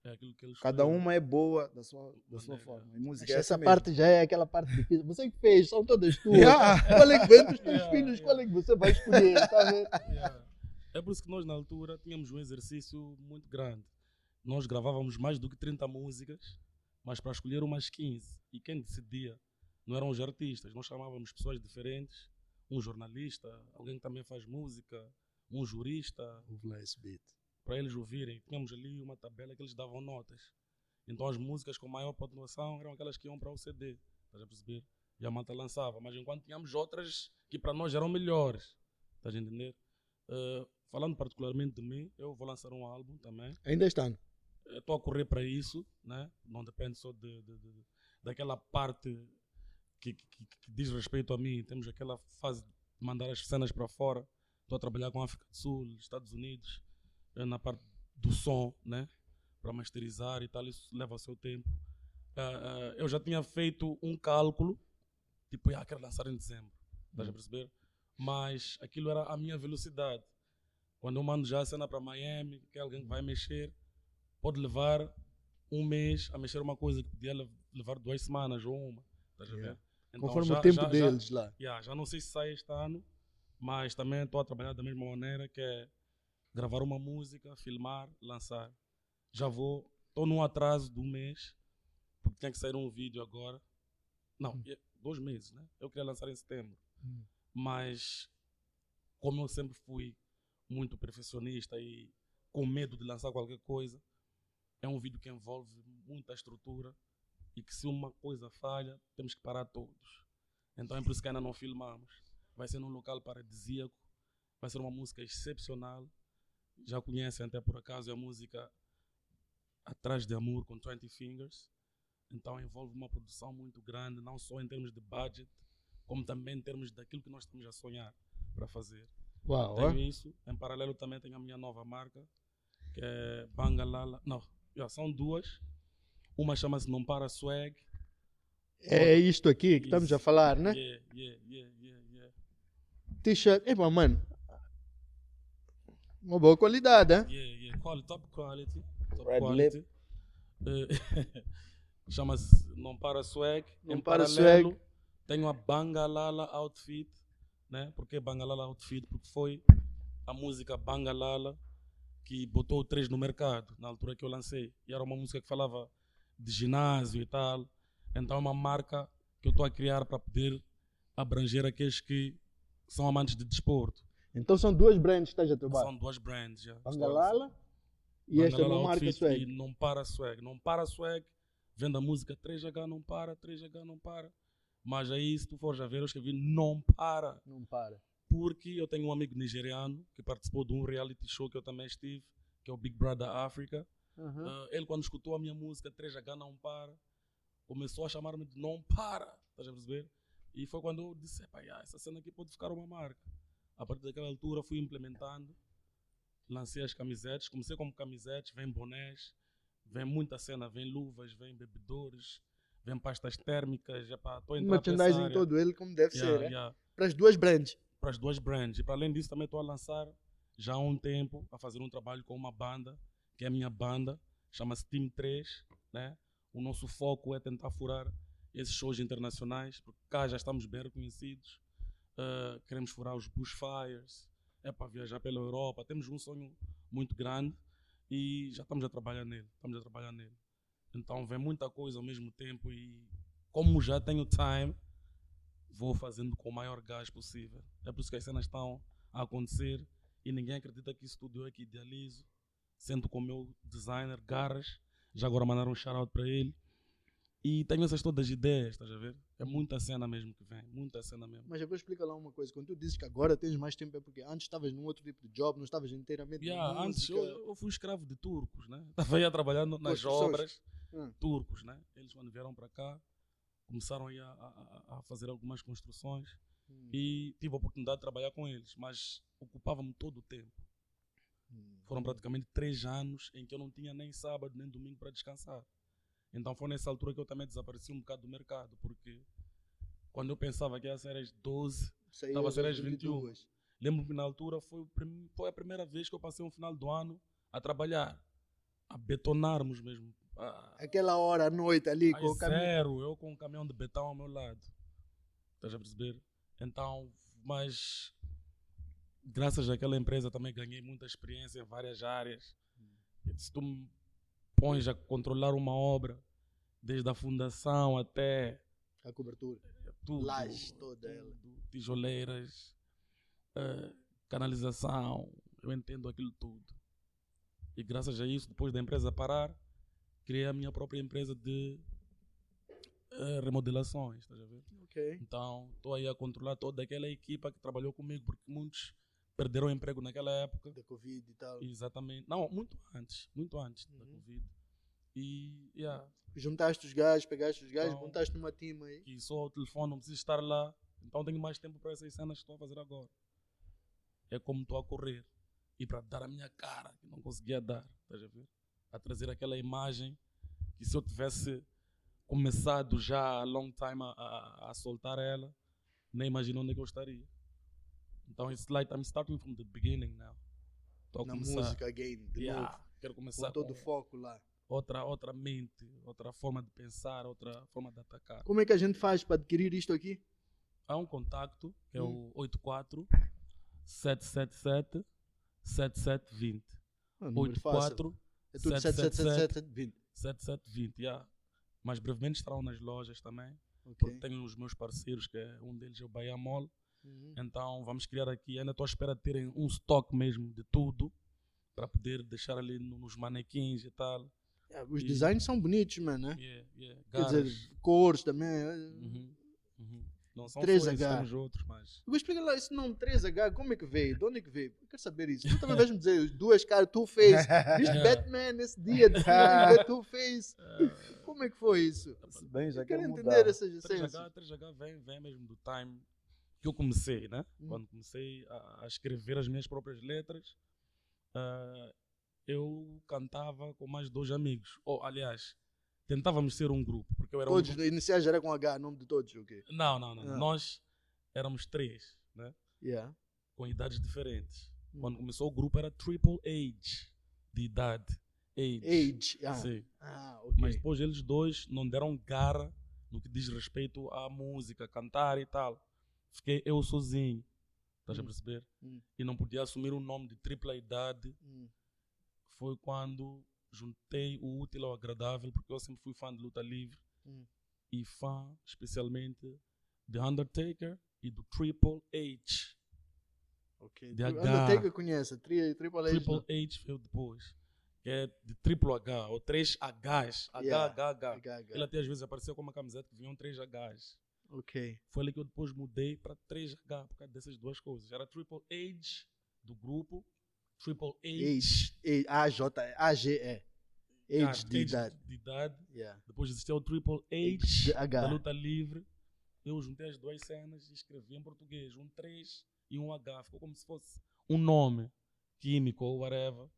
É aquilo que eles Cada uma é boa da sua, da sua forma. E música é essa parte já é aquela parte difícil. Você que fez, são todas tuas. Yeah. Qual é que vem dos teus Yeah, filhos? yeah. Qual é que você vai escolher? Tá. É por isso que nós, na altura, tínhamos um exercício muito grande. Nós gravávamos mais do que 30 músicas, mas para escolher umas 15. E quem decidia não eram os artistas, nós chamávamos pessoas diferentes, um jornalista, alguém que também faz música, um jurista, lá esse beat. Para eles ouvirem. Tínhamos ali uma tabela que eles davam notas. Então as músicas com maior pontuação eram aquelas que iam para o CD, estás a perceber? E a malta lançava. Mas enquanto tínhamos outras que para nós eram melhores, estás a entender? Eh, falando particularmente de mim, eu vou lançar um álbum também. Ainda este ano. Estou a correr para isso, né? não depende só de, de- de- daquela parte que, que- que- diz respeito a mim. Temos aquela fase de mandar as cenas para fora. Estou a trabalhar com a África do Sul, Estados Unidos, na parte do som, né? para masterizar e tal. Isso leva seu tempo. Ah, ah, eu já tinha feito um cálculo, tipo, ah, quero lançar em dezembro, estás a perceber? Mas aquilo era a minha velocidade. Quando eu mando já a cena para Miami, que é alguém que vai mexer, pode levar um mês a mexer uma coisa que podia le- levar duas semanas ou uma. Estás a ver? Yeah. Então, Conforme já- o tempo já- já- deles lá. Yeah, já não sei se sai este ano, mas também estou a trabalhar da mesma maneira, que é gravar uma música, filmar, lançar. Já vou, estou num atraso de um mês, porque tem que sair um vídeo agora. Não, Hum. é dois meses, né? Eu queria lançar em setembro. Hum. Mas, como eu sempre fui muito perfeccionista e com medo de lançar qualquer coisa, é um vídeo que envolve muita estrutura e que se uma coisa falha, temos que parar todos. Então é por isso que ainda não filmamos. Vai ser num local paradisíaco, vai ser uma música excepcional. Já conhecem até por acaso é a música Atrás de Amor com 20 Fingers. Então envolve uma produção muito grande, não só em termos de budget, como também em termos daquilo que nós estamos a sonhar para fazer. Uau, Tenho ó. isso. Em paralelo também tenho a minha nova marca, que é Bangalala. Não, já, são duas. Uma chama-se Não Para Swag. É isto aqui que estamos a Isso. falar, né? Yeah, yeah, yeah, yeah, yeah. T-shirt. Epa, mano. Uma boa qualidade, hein? Yeah, yeah. Quality, top quality. Top Red quality. Eh, Chama-se Não Para Swag. Não em Para paralelo, Swag. Tenho a Bangalala Outfit. Né? Por que Bangalala Outfit? Porque foi a música Bangalala que botou o 3 no mercado, na altura que eu lancei. E era uma música que falava de ginásio e tal. Então é uma marca que eu estou a criar para poder abranger aqueles que são amantes de desporto. Então são duas brands que estás a trabalhar. São duas brands já. Bangalala e esta Bangalala não marca swag. E não para swag. Não para swag. Vendo a música 3H não para, 3H não para. Mas aí, se tu fores a ver, eu escrevi não para. Não para. Porque eu tenho um amigo nigeriano que participou de um reality show que eu também estive, que é o Big Brother Africa. Aham. Ah, ele, quando escutou a minha música 3H não para, começou a chamar-me de não para. Estás a perceber? E foi quando eu disse: "Epá, já, essa cena aqui pode ficar uma marca. A partir daquela altura, fui implementando, lancei as camisetes. Comecei como camisetes, vem bonés, vem muita cena, vem luvas, vem bebedores, vem pastas térmicas. Estou entrar para essa Merchandising todo ele como deve Yeah, ser, né? yeah Para as duas brands. para as duas brands. E para além disso, também estou a lançar já há um tempo a fazer um trabalho com uma banda, que é a minha banda, chama-se Team 3. Né? O nosso foco é tentar furar esses shows internacionais, porque cá já estamos bem reconhecidos. Uh, queremos furar os bushfires. É para viajar pela Europa. Temos um sonho muito grande e já estamos a trabalhar nele. Estamos a trabalhar nele. Então vem muita coisa ao mesmo tempo e como já tenho time, vou fazendo com o maior gás possível. É por isso que as cenas estão a acontecer e ninguém acredita que isso tudo eu é que idealizo. Sendo com o meu designer Garras, já agora mandaram um shout-out para ele. E tenho essas todas as ideias, estás a ver? É muita cena mesmo que vem, muita cena mesmo. Mas agora explica lá uma coisa. Quando tu dizes que agora tens mais tempo, é porque antes estavas num outro tipo de job, não estavas inteiramente yeah, Antes eu, eu, fui escravo de turcos, né? Estava aí a trabalhar nas obras hum. turcos, né? Eles quando vieram para cá, começaram aí a, a, a fazer algumas construções hum. e tive a oportunidade de trabalhar com eles, mas ocupava-me todo o tempo. Hum. Foram praticamente três anos em que eu não tinha nem sábado nem domingo para descansar. Então foi nessa altura que eu também desapareci um bocado do mercado, porque quando eu pensava que ia ser às 12, estava a ser às 21. Lembro que na altura foi, foi a primeira vez que eu passei um final do ano a trabalhar, a betonarmos mesmo. A, Aquela hora à noite ali com o caminhão. Zero, eu com um caminhão de betão ao meu lado. Estás a perceber? Então, mas graças àquela empresa também ganhei muita experiência em várias áreas. Se tu me pões a controlar uma obra, desde a fundação até a cobertura, tudo, laje toda ela, tijoleiras, uh, canalização, eu entendo aquilo tudo. E graças a isso, depois da empresa parar, criei a minha própria empresa de uh, remodelações, estás a ver? Okay. Então, estou aí a controlar toda aquela equipa que trabalhou comigo, porque muitos perderam emprego naquela época. Da Covid e tal. Exatamente. Não, muito antes, muito antes uhum. da Covid. E, yeah. Juntaste os gajos, pegaste os gajos, então, montaste numa team aí. E só o telefone, não preciso estar lá. Então tenho mais tempo para essas cenas que estou a fazer agora. É como estou a correr. E para dar a minha cara, que não conseguia dar, estás a ver? A trazer aquela imagem que se eu tivesse começado já há long time a, a, a soltar ela, nem imagino onde é que eu estaria. Então, it's like I'm starting from the beginning now. Tô Na começar. música again, de yeah, novo. Quero começar com todo o foco lá. Outra, outra mente, outra forma de pensar, outra forma de atacar. Como é que a gente faz para adquirir isto aqui? Há um contacto, que é hum. o 84 777 7720. Ah, 84 é tudo 7720. 7720, yeah. Mas brevemente estarão nas lojas também. Okay. Porque tenho os meus parceiros, que é, um deles é o Bahia Mall Uhum. Então vamos criar aqui, ainda estou à espera de terem um estoque mesmo de tudo para poder deixar ali nos manequins e tal. Yeah, os e, designs são bonitos, mano, né? Yeah, yeah. Quer dizer, cores também. É. Uhum. Uhum. Não são 3H. os outros, mas. Eu explica lá esse nome 3H, como é que veio? De onde é que veio? Eu quero saber isso. Tu também vais me dizer, duas caras, tu fez. Viste Batman nesse dia, tu fez. Como é que foi isso? Bem, já eu quero entender essas essências. 3H, 3H vem, vem mesmo do time que eu comecei, né? Hum. Quando comecei a, a, escrever as minhas próprias letras, uh, eu cantava com mais dois amigos. Ou, aliás, tentávamos ser um grupo. Porque eu era todos, um iniciais já era com H, nome de todos, o okay? quê? Não, não, não. Ah. Nós éramos três, né? Yeah. Com idades diferentes. Hum. Quando começou o grupo era triple age de idade. Age. Age, ah. Sim. Ah, okay. Mas depois eles dois não deram gara no que diz respeito à música, cantar e tal fiquei eu sozinho. Estás hum. a perceber? Hum. E não podia assumir o nome de tripla idade. Hum. Foi quando juntei o útil ao agradável, porque eu sempre fui fã de luta livre. Hum. E fã, especialmente, de Undertaker e do Triple H. Ok. De H. Undertaker conhece, tri, Triple H. Triple H veio depois. Que é de triplo H, ou três Hs. H, yeah. H, H, H. Ele até às vezes apareceu com uma camiseta que vinham três Hs. Ok. Foi ali que eu depois mudei para 3H por causa dessas duas coisas. Era Triple Age do grupo, Triple. Age, A-J, A-G-E. Age de idade. De idade. Yeah. Depois existiu o Triple Age da luta livre. Eu juntei as duas cenas e escrevi em português. Um 3 e um H. Ficou como se fosse um nome químico ou whatever.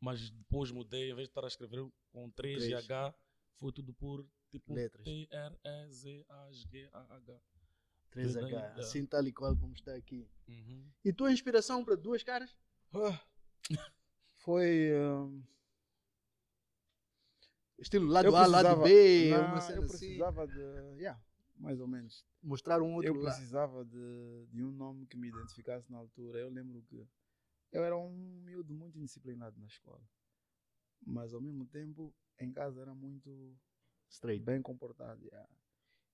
Mas depois mudei, em vez de estar a escrever com 3, 3. e H, foi tudo por Tipo Letras. T-R-E-Z-A-G-A-H. 3H, assim tal e qual como está aqui. Uhum. E tua inspiração para duas caras? Foi. Um... Estilo lado A, lado B, não, uma cena eu assim. precisava assim. de. Yeah. mais ou menos. Mostrar um outro eu precisava de, de um nome que me identificasse na altura. Eu lembro que eu era um miúdo muito indisciplinado na escola. Mas ao mesmo tempo, em casa era muito Straight. bem comportado. yeah.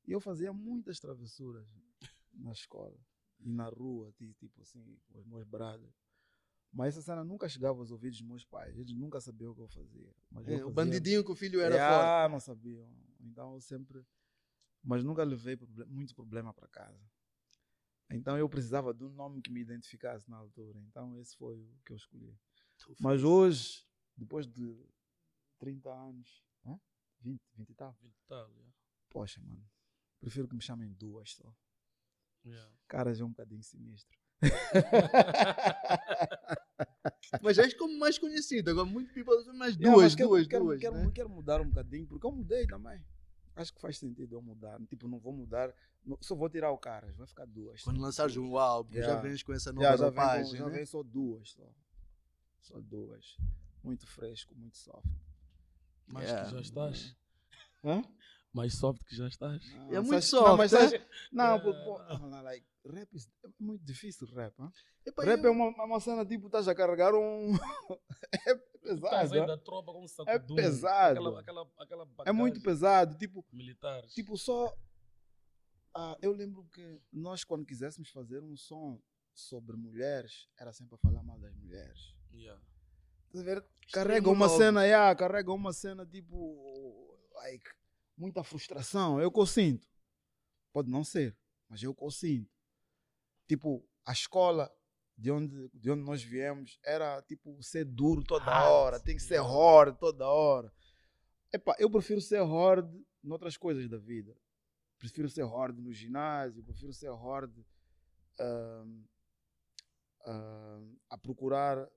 E eu fazia muitas travessuras na escola e na rua, ti- tipo assim, com os meus brothers. Mas essa cena nunca chegava aos ouvidos dos meus pais. Eles nunca sabiam o que eu fazia. Mas eu É, o fazia- bandidinho que o filho era Yeah, forte. É, não sabiam. Então eu sempre. Mas nunca levei muito problema para casa. Então eu precisava de um nome que me identificasse na altura. Então esse foi o que eu escolhi. Mas hoje, depois de 30 anos, hã? 20, 20 e tal, 20 e tal, yeah. poxa, mano, prefiro que me chamem duas só. Yeah. Cara, já é um bocadinho sinistro. Mas és como mais conhecido. Agora, muito people mais Yeah, duas, mas quero- duas, quero, duas. Quero, né? quero mudar um bocadinho, porque eu mudei também. Acho que faz sentido eu mudar. Tipo, não vou mudar, só vou tirar o caras, vai ficar duas. Quando lançares um álbum, já Yeah. vens com essa nova Já, já, vem, com- roupagem, já né? vem só duas. Só. só duas. Muito fresco, muito soft. Mais Yeah. que já estás. Hã? Mais soft que já estás. É muito sabes- soft, Não, mas é? não, pô, pô, não, não, like, rap is- é muito difícil rap. Epá, Rap eu- é uma, uma cena tipo, estás a carregar um. é Estás pesado. aí hã? da tropa com um sacudum. pesado. Aquela, aquela, aquela É muito pesado. Tipo, Militares. tipo só. ah, eu lembro que nós, quando quiséssemos fazer um som sobre mulheres, era sempre a falar mal das mulheres. Yeah. Estás a ver? Extremo Carrega uma novo. cena, yeah, carrega uma cena tipo. Like, muita frustração. Eu que eu sinto. Pode não ser, mas eu que eu sinto. Tipo, a escola de onde, de onde nós viemos era tipo ser duro toda Hard, hora, tem que ser hard toda hora. Epá, eu prefiro ser hard noutras coisas da vida. Prefiro ser hard no ginásio, prefiro ser hard ahm, ahm, a procurar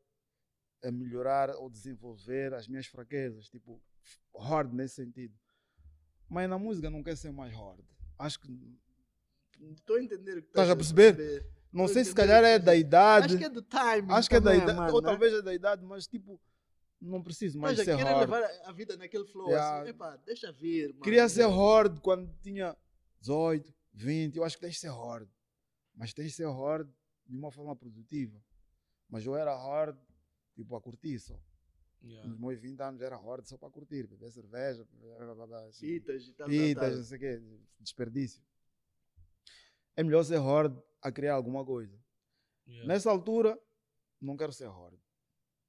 a melhorar ou desenvolver as minhas fraquezas, tipo, hard nesse sentido. Mas na música não quer ser mais hard. Acho que Estou a entender o que Estás a perceber? não Tô sei se entendendo calhar é a da idade, Acho que é do timing. acho que é da idade, mano, ou né? talvez é da idade, mas tipo, não preciso mais Mas ser hard. levar a vida naquele flow Yeah. assim, epá, deixa vir, mano. Queria ser hard quando tinha 18, 20. Eu acho que tens de ser hard. Mas tens de ser hard de uma forma produtiva. Mas eu era hard, tipo, a curtir só. Yeah. Nos meus 20 anos era hard só para curtir, beber cerveja, blá, blá, blá, blá, assim. Fitas e tal, tal. não sei o quê, desperdício. É melhor ser hard a criar alguma coisa. Yeah. Nessa altura, não quero ser hard.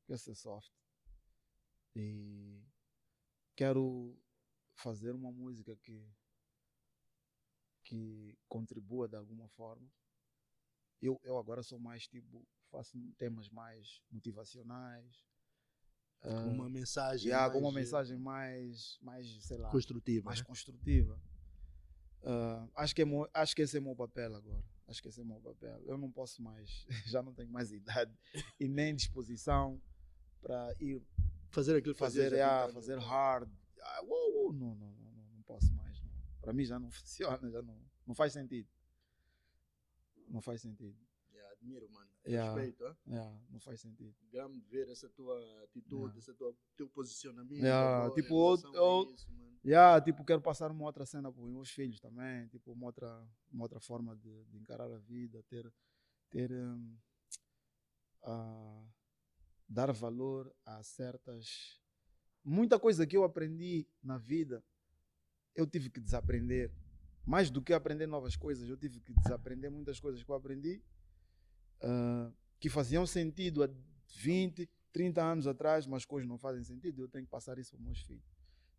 Quero ser soft. E quero fazer uma música que que contribua de alguma forma. Eu, eu agora sou mais tipo, faço temas mais motivacionais. Ah, uma mensagem. e há alguma mensagem mais, mais sei lá, construtiva. mais né? construtiva. Ah, acho, que é acho que esse é o meu papel agora. Acho que esse é o meu papel. Eu não posso mais, já não tenho mais idade e nem disposição para ir Fazer aquilo fazer, ah, fazer tá? hard. Ah, não, não, não, não, não posso mais. Para mim já não funciona, já não, não faz sentido. Não faz sentido. Admiro, mano. Yeah. Respeito, hein? Yeah, não faz sentido. Grande ver essa tua atitude, Yeah. esse teu posicionamento. Yeah, tipo, eu- eu- isso. Yeah, tipo, quero passar uma outra cena para os meus filhos também, tipo, uma outra, uma outra forma de, de encarar a vida, ter, ter hum, ah, dar valor a certas, muita coisa que eu aprendi na vida, eu tive que desaprender, mais do que aprender novas coisas, eu tive que desaprender muitas coisas que eu aprendi, ah, que faziam sentido há 20, 30 anos atrás, mas hoje não fazem sentido, eu tenho que passar isso para os meus filhos,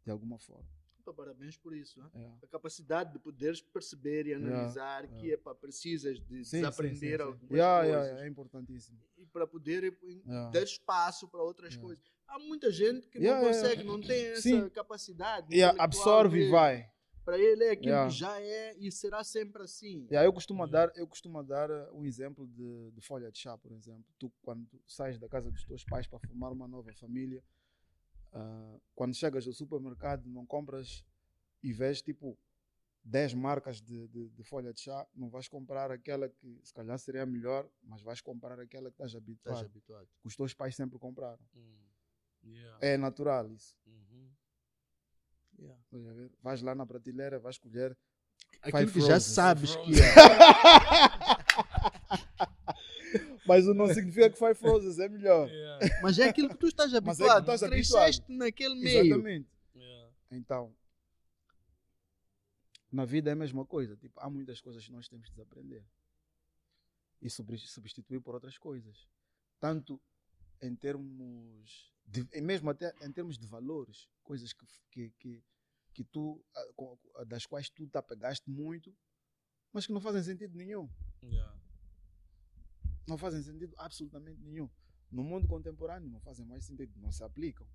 de alguma forma. Pá, Parabéns por isso. hein? Yeah. A capacidade de poderes perceber e Yeah, analisar que epá, precisas de Sim, desaprender sim, sim, algumas coisas. é importantíssimo. E para poder Yeah. dar espaço para outras Yeah. coisas. Há muita gente que não consegue, não tem essa capacidade. Absorve e vai. Para ele é aquilo Yeah. que já é e será sempre assim. Yeah, eu costumo Yeah. dar, eu costumo dar uh, um exemplo de, de folha de chá, por exemplo. Tu quando sais da casa dos teus pais para formar uma nova família, ah, quando chegas ao supermercado não compras e vês tipo 10 marcas de, de, de folha de chá, não vais comprar aquela que se calhar seria melhor, mas vais comprar aquela que estás Estás habituado. habituado. Que os teus pais sempre compraram. Hum. Yeah. É natural isso. Uhum. Yeah. Vais lá na prateleira, vais escolher Aquilo que já sabes que é. Mas o não significa que Five Roses é melhor. Yeah, Mas é aquilo que tu estás Mas é que tu habituado. estás Cresceste naquele meio. Exatamente. yeah. Então, na vida é a mesma coisa. Tipo, há muitas coisas que nós temos de desaprender e substituir por outras coisas. Tanto em termos, de, e mesmo até em termos de valores, coisas que, que, que, que tu, das quais tu te apegaste muito, mas que não fazem sentido nenhum. Yeah. Não fazem sentido absolutamente nenhum. No mundo contemporâneo não fazem mais sentido, não se aplicam.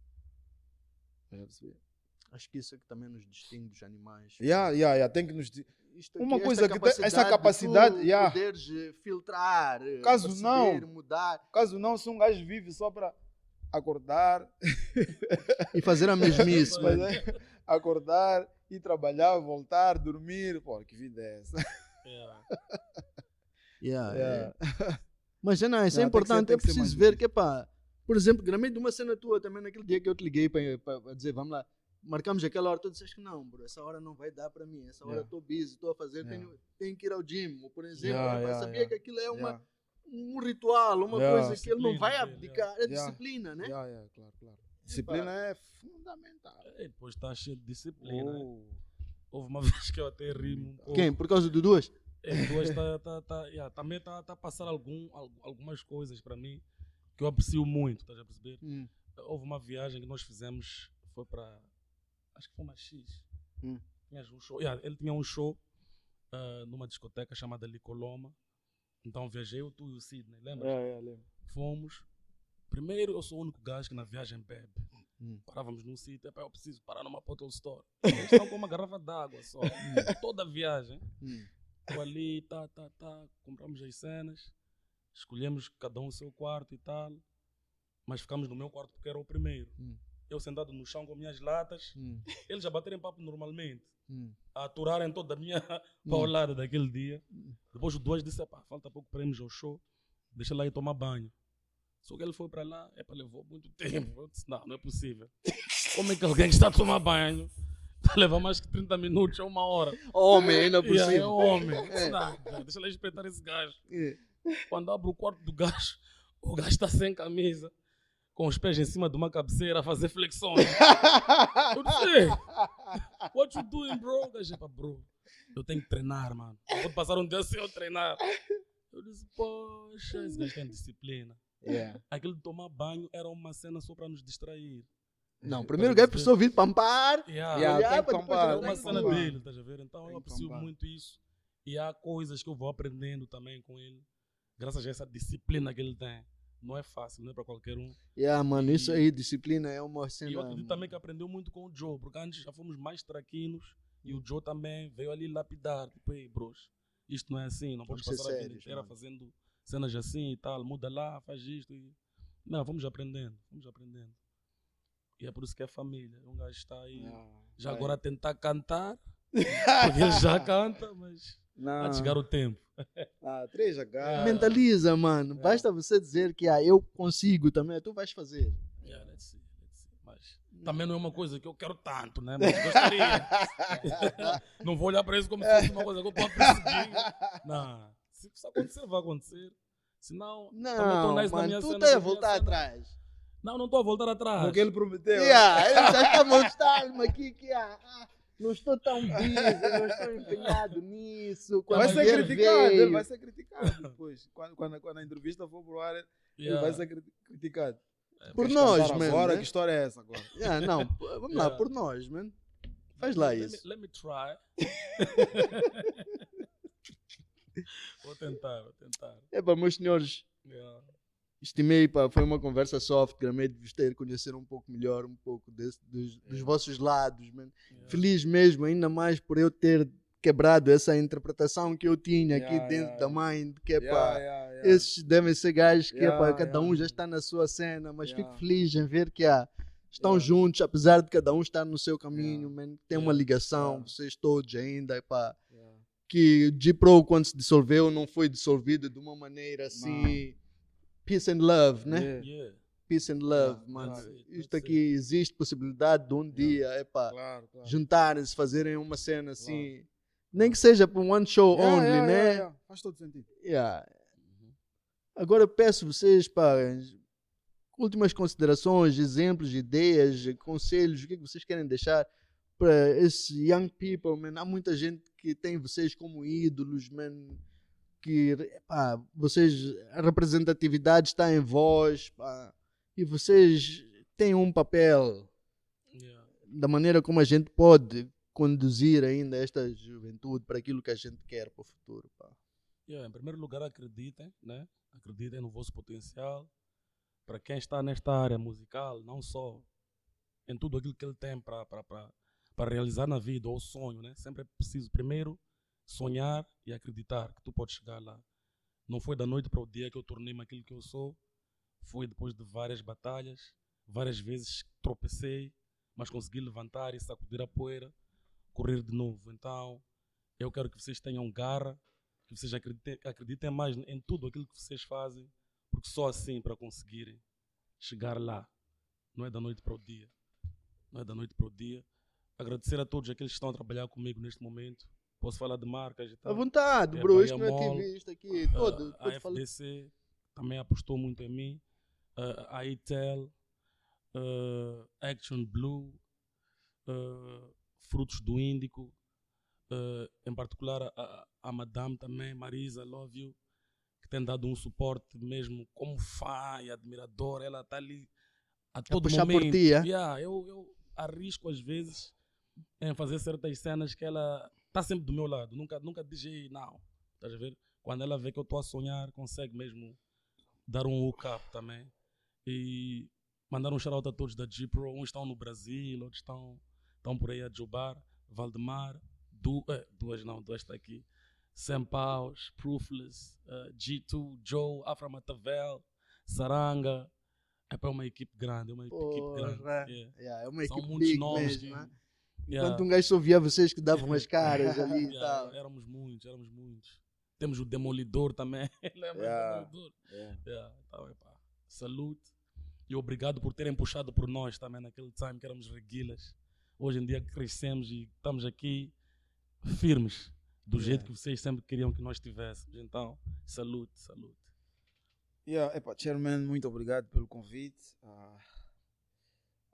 Acho que isso é que também nos distingue dos animais. Yeah, yeah, yeah. Tem que nos di- Isto Uma aqui, coisa esta que tem- essa de capacidade, tu yeah. poderes eh, filtrar, eh, Caso perceber, não. mudar Caso não, se um gajo vive só para acordar, e fazer a mesmice. mano. é, acordar e trabalhar, voltar, dormir, pô, que vida é essa? Yeah. Yeah, Yeah. é. Mas é, não, isso é Não, ser- importante. tem é ser preciso ver que, pá, por exemplo, gramei de uma cena tua também naquele dia que eu te liguei para dizer, vamos lá, marcamos aquela hora, tu disseste que não, bro, essa hora não vai dar para mim, essa hora Yeah. estou busy, estou a fazer, Yeah. tenho, tenho que ir ao gym, ou, por exemplo, Yeah, yeah, sabia yeah. que aquilo é uma, Yeah, um ritual, uma Yeah. coisa que ele não vai abdicar, é Yeah. disciplina, né? yeah, yeah, claro, claro. Disciplina é fundamental. E depois está cheio de disciplina. né? Oh. Houve uma vez que eu até rimo um pouco. Quem? Por causa do duas? É, duas tá, tá, tá, yeah, também está tá a passar algum, al- algumas coisas para mim que eu aprecio muito, estás a perceber? Hum. Houve uma viagem que nós fizemos, foi para. Acho que foi uma X. Hum. Tinhas um show, yeah, ele tinha um show ah, numa discoteca chamada Licoloma. Então viajei eu, tu e o Sidney, lembra? Yeah, yeah, lembro. Fomos. Primeiro, eu sou o único gajo que na viagem bebe. Hum. Parávamos num sítio, "Epá, eu preciso parar numa bottle store. Eles estão com uma garrafa d'água só. Toda a viagem. Hum. Eu ali, tá, tá, tá. Compramos as cenas. Escolhemos cada um o seu quarto e tal. Mas ficamos no meu quarto porque era o primeiro. Hum. Eu sentado no chão com minhas latas. Hum. Eles a baterem papo normalmente. Hum. A aturarem toda a minha Hum. paulada daquele dia. Depois o dois disse, pá, falta pouco para irmos ao show. Deixa lá ir tomar banho. Só que ele foi para lá, é para levou muito tempo. Eu disse, não, não é possível. Como é que alguém está a tomar banho está a levar mais que 30 minutos ou uma hora? Homem, ainda por E aí, é homem. É. Não, deixa lá respeitar esse gajo. É. Quando abro o quarto do gajo, o gajo está sem camisa, com os pés em cima de uma cabeceira a fazer flexões. Eu disse, "Ei, what you doing, bro? O gajo, "Epá, bro, eu tenho que treinar, mano. Não Vou passar um dia sem eu treinar. Eu disse, poxa, esse gajo tem disciplina. Yeah. Aquilo de tomar banho era uma cena só para nos distrair. Não, primeiro o gajo precisou vir pampar. Yeah. Yeah, olhar tem pampar, É uma cena dele, estás a ver? Então Tem eu aprecio pampar. muito isso. E há coisas que eu vou aprendendo também com ele, graças a essa disciplina que ele tem. Não é fácil, não é para qualquer um. Yeah, mano, isso aí, disciplina é uma cena. E eu acredito também que aprendeu muito com o Joe, porque antes já fomos mais traquinos e o Joe também veio ali lapidar. Tipo, ei, bros, isto não é assim, não Vamos ser passar a vida sérios, inteira mano. fazendo cenas assim e tal, muda lá, faz isto. E... Não, vamos aprendendo, vamos aprendendo. E é por isso que é família. Um gajo está aí, já é. agora a tentar cantar, porque ele já canta, mas há Não, de chegar o tempo. ah, 3H. Mentaliza, mano. Basta você dizer que ah, eu consigo também, tu vais fazer. Yeah, let's see, let's see. Mas também não é uma coisa que eu quero tanto, né? Mas gostaria. não vou olhar para isso como se fosse uma coisa que eu a perseguir. Não. Se isso acontecer, vai acontecer. Senão, estou Não, nice na mano, minha tu cena, tá a voltar cena. atrás. Não, não estou a voltar atrás. O que ele prometeu. Yeah, ele já está a mostrar-me aqui que ah, ah, não estou tão busy, não estou empenhado nisso. Quando Vai ser criticado, veio. ele vai ser criticado depois. Quando, quando, quando a entrevista for pro ar, ele Yeah. vai ser cri- criticado. Por Queres nós, mano. Agora, né? que história é essa agora? Yeah, não, vamos lá, Yeah. por nós, mano. Faz lá Let me- isso. Let me try. vou tentar, vou tentar. É para meus senhores, Yeah. Estimei, pá, foi uma conversa soft, gramei de vos ter conhecer um pouco melhor, um pouco desse- dos, dos Yeah. vossos lados, mano. Yeah. Feliz mesmo, ainda mais por eu ter quebrado essa interpretação que eu tinha aqui Yeah, dentro yeah, da mind, que é pá, esses devem ser gajos que é pá, cada um já está na sua cena, mas fico feliz em ver que ah, estão juntos, apesar de cada um estar no seu caminho, man, tem uma ligação, vocês todos ainda, pá, Yeah. que G-Pro quando se dissolveu não foi dissolvido de uma maneira assim, peace and love, né? Yeah. Yeah. Peace and love, Yeah, mano. it, Isto aqui existe possibilidade de um dia, é pá, Claro, claro. juntarem-se, fazerem uma cena assim, Nem que seja para um one show Yeah, only, yeah, né? yeah, yeah. Faz todo sentido. Yeah. Agora eu peço vocês para últimas considerações, exemplos, ideias, conselhos, o que, é que vocês querem deixar para esse young people, man. Há muita gente que tem vocês como ídolos, man. Que epá, vocês, a representatividade está em vós, pá, e vocês têm um papel Yeah. da maneira como a gente pode conduzir ainda esta juventude para aquilo que a gente quer para o futuro. Pá. Yeah, em primeiro lugar, acreditem, né? Acreditem no vosso potencial. Para quem está nesta área musical, não só em tudo aquilo que ele tem para para realizar na vida, ou sonho, né? Sempre é preciso primeiro sonhar e acreditar que tu podes chegar lá. Não foi da noite para o dia que eu tornei-me aquilo que eu sou. Foi depois de várias batalhas, várias vezes tropecei, mas consegui levantar e sacudir a poeira, correr de novo. Então, eu quero que vocês tenham garra, que vocês acreditem, acreditem mais em tudo aquilo que vocês fazem, porque só assim para conseguirem chegar lá. Não é da noite para o dia. Não é da noite para o dia. Agradecer a todos aqueles que estão a trabalhar comigo neste momento. Posso falar de marcas e À tal. vontade, É, bro. Isto não é ativista aqui. Todo, Uh, a pode falar. FDC também apostou muito em mim. Uh, a Itel, uh, Action Blue, uh, Frutos do Índico, em particular a, a, a Madame também, Marisa, Love You, que tem dado um suporte mesmo como fã e admirador. Ela está ali a todo puxar por momento. ti, é? Yeah, eu, eu arrisco às vezes em fazer certas cenas que ela está sempre do meu lado. Nunca, nunca diz "Ei, não. Estás a ver? Quando ela vê que eu estou a sonhar, consegue mesmo dar um hook up também. E mandar um shout a todos da G-Pro. Uns estão no Brasil, outros estão, estão por aí a Jobar, Valdemar, du, eh, duas não, duas está aqui. Sam Paus, Proofless, eh, G2, Joe, Afra Matavel, Saranga. É para uma equipe grande, é uma equipe grande. Porra. Yeah. Yeah, é uma São equipe muitos nomes. mesmo, que- né? Yeah. Enquanto um gajo só via vocês que davam as caras ali e Yeah, tal. Éramos muitos, éramos muitos. Temos o Demolidor também. Lembra Yeah. do Demolidor? Yeah, então, epá, salute. E obrigado por terem puxado por nós também naquele time que éramos reguilas. Hoje em dia crescemos e estamos aqui firmes, do jeito que vocês sempre queriam que nós estivéssemos. Então, salute, salute. Yeah, epa, Chairman, muito obrigado pelo convite. Ah,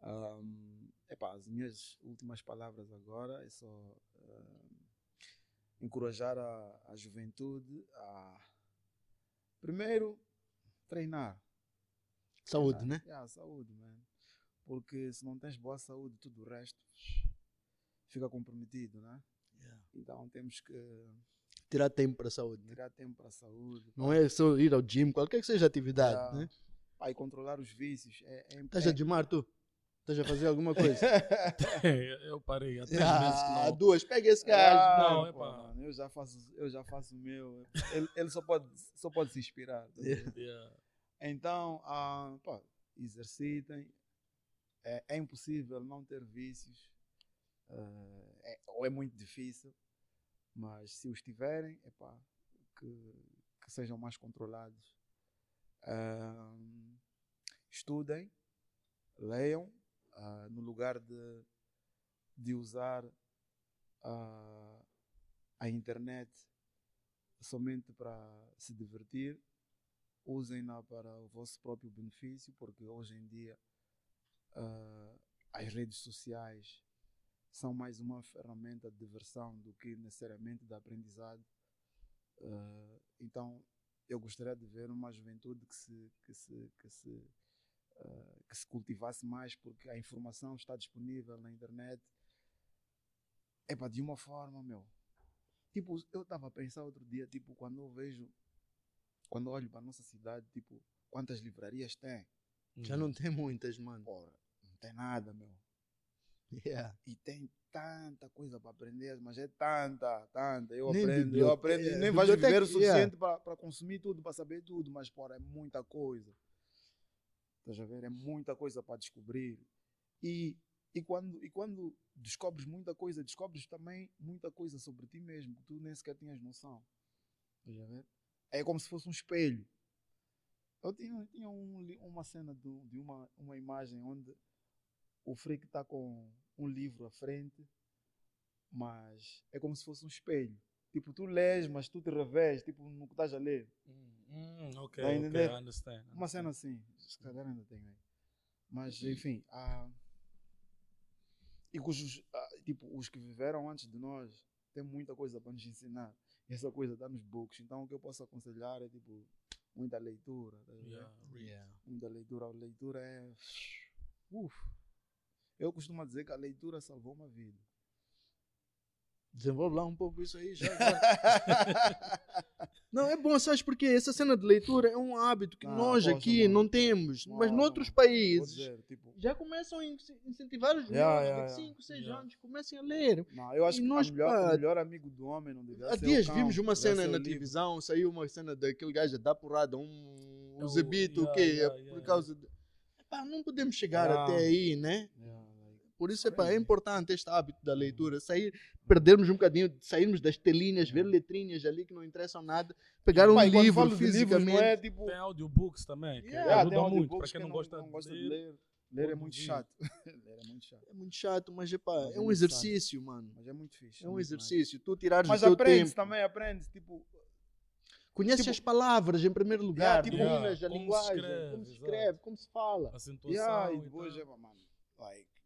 ahm, epá, as minhas últimas palavras agora é só ah, encorajar a, a juventude a, primeiro, treinar. Saúde, Treinar. né? Yeah, saúde, man. Porque se não tens boa saúde, tudo o resto fica comprometido, né? Então temos que Tirar tempo para a saúde, né? tirar tempo para a saúde. Não é só ir ao gym, qualquer que seja a atividade, Yeah. né? E controlar os vícios. É, é, Estás a é- gymar tu? Estás a fazer alguma coisa? eu parei há três meses que ah, não. duas, pega esse gajo. Ah, não, epá. mano, eu já faço, eu já faço o meu. Ele, ele só pode, só pode se inspirar. tá? Yeah. Então, ah, pá, exercitem. É, é impossível não ter vícios. Ah, é- ou é muito difícil. Mas se os tiverem, epá, que, que sejam mais controlados. Ah, estudem, leiam, ah, no lugar de, de usar ah, a internet somente para se divertir, usem-na para o vosso próprio benefício, porque hoje em dia ah, as redes sociais são mais uma ferramenta de diversão do que necessariamente de aprendizado. Ah, então, eu gostaria de ver uma juventude que se, que se, que se, ah, que se cultivasse mais, porque a informação está disponível na internet. É para de uma forma, meu. Tipo, eu estava a pensar outro dia, tipo, quando eu vejo, quando olho para a nossa cidade, tipo, quantas livrarias tem? Já não tem muitas, mano. Ora, não tem nada, meu. Yeah. E tem tanta coisa para aprender, mas é tanta, tanta. Eu Nem aprendo, eu aprendo. E é, nem vais viver o biblioteca, yeah. suficiente para consumir tudo, para saber tudo, mas, porra, é muita coisa. Estás a ver? É muita coisa para descobrir. E, e, quando, e quando descobres muita coisa, descobres também muita coisa sobre ti mesmo, que tu nem sequer tinhas noção. Estás a ver? É como se fosse um espelho. Eu tinha, tinha um uma cena do- de uma, uma imagem onde o freak está com um livro à frente mas é como se fosse um espelho. Tipo, tu lês, mas tu te revês, tipo, no que estás a ler. Hum, ok, Tá a ok, entender? I understand. Uma cena assim, se calhar ainda tem aí. Mas, enfim, há... e cujos, ah, tipo, os que viveram antes de nós têm muita coisa para nos ensinar. E essa coisa está nos books. Então, o que eu posso aconselhar é, tipo, muita leitura. tá? Yeah, read. Muita leitura. A leitura é... Uf. Eu costumo dizer que a leitura salvou uma vida. Desenvolve lá um pouco isso aí já. não, é bom, sabes porque essa cena de leitura é um hábito que Não, nós posso, aqui mano. não temos, mas Não, noutros não. países dizer, tipo, já começam a in- incentivar os Yeah, meninos yeah, de yeah. 5, 6 Yeah. anos, comecem a ler. não, eu acho E que nós, melhor, pá, o melhor amigo do homem não deve Há ser dias cão, vimos uma cena na livro. televisão, saiu uma cena daquele gajo a dar porrada, um, É um o- zebito, o quê? yeah, É yeah, por causa de... Epá, não podemos chegar Yeah. até aí, né? Yeah, Por isso epá, é crazy. importante este hábito da leitura, sair, perdermos um bocadinho, sairmos das telinhas, ver letrinhas ali que não interessam nada, pegar um Pá, e quando livro livros, fisicamente. não é tipo. Tem audiobooks também, que Yeah, ajuda tem muito. Para quem não gosta, de ler, ler, ler é muito chato. ler é muito chato. É muito chato, mas epá, Mas é é um exercício, mano. Mas é muito fixe. É um muito nice. exercício. Tu tirares Mas o teu aprende tempo. também, aprende. Tipo, Conhece Tipo- as palavras em primeiro lugar, tipo- dominas Yeah, a como se linguagem, escreve, como se exato. escreve, como se fala. a situação yeah, e depois é, mano, like, tipo,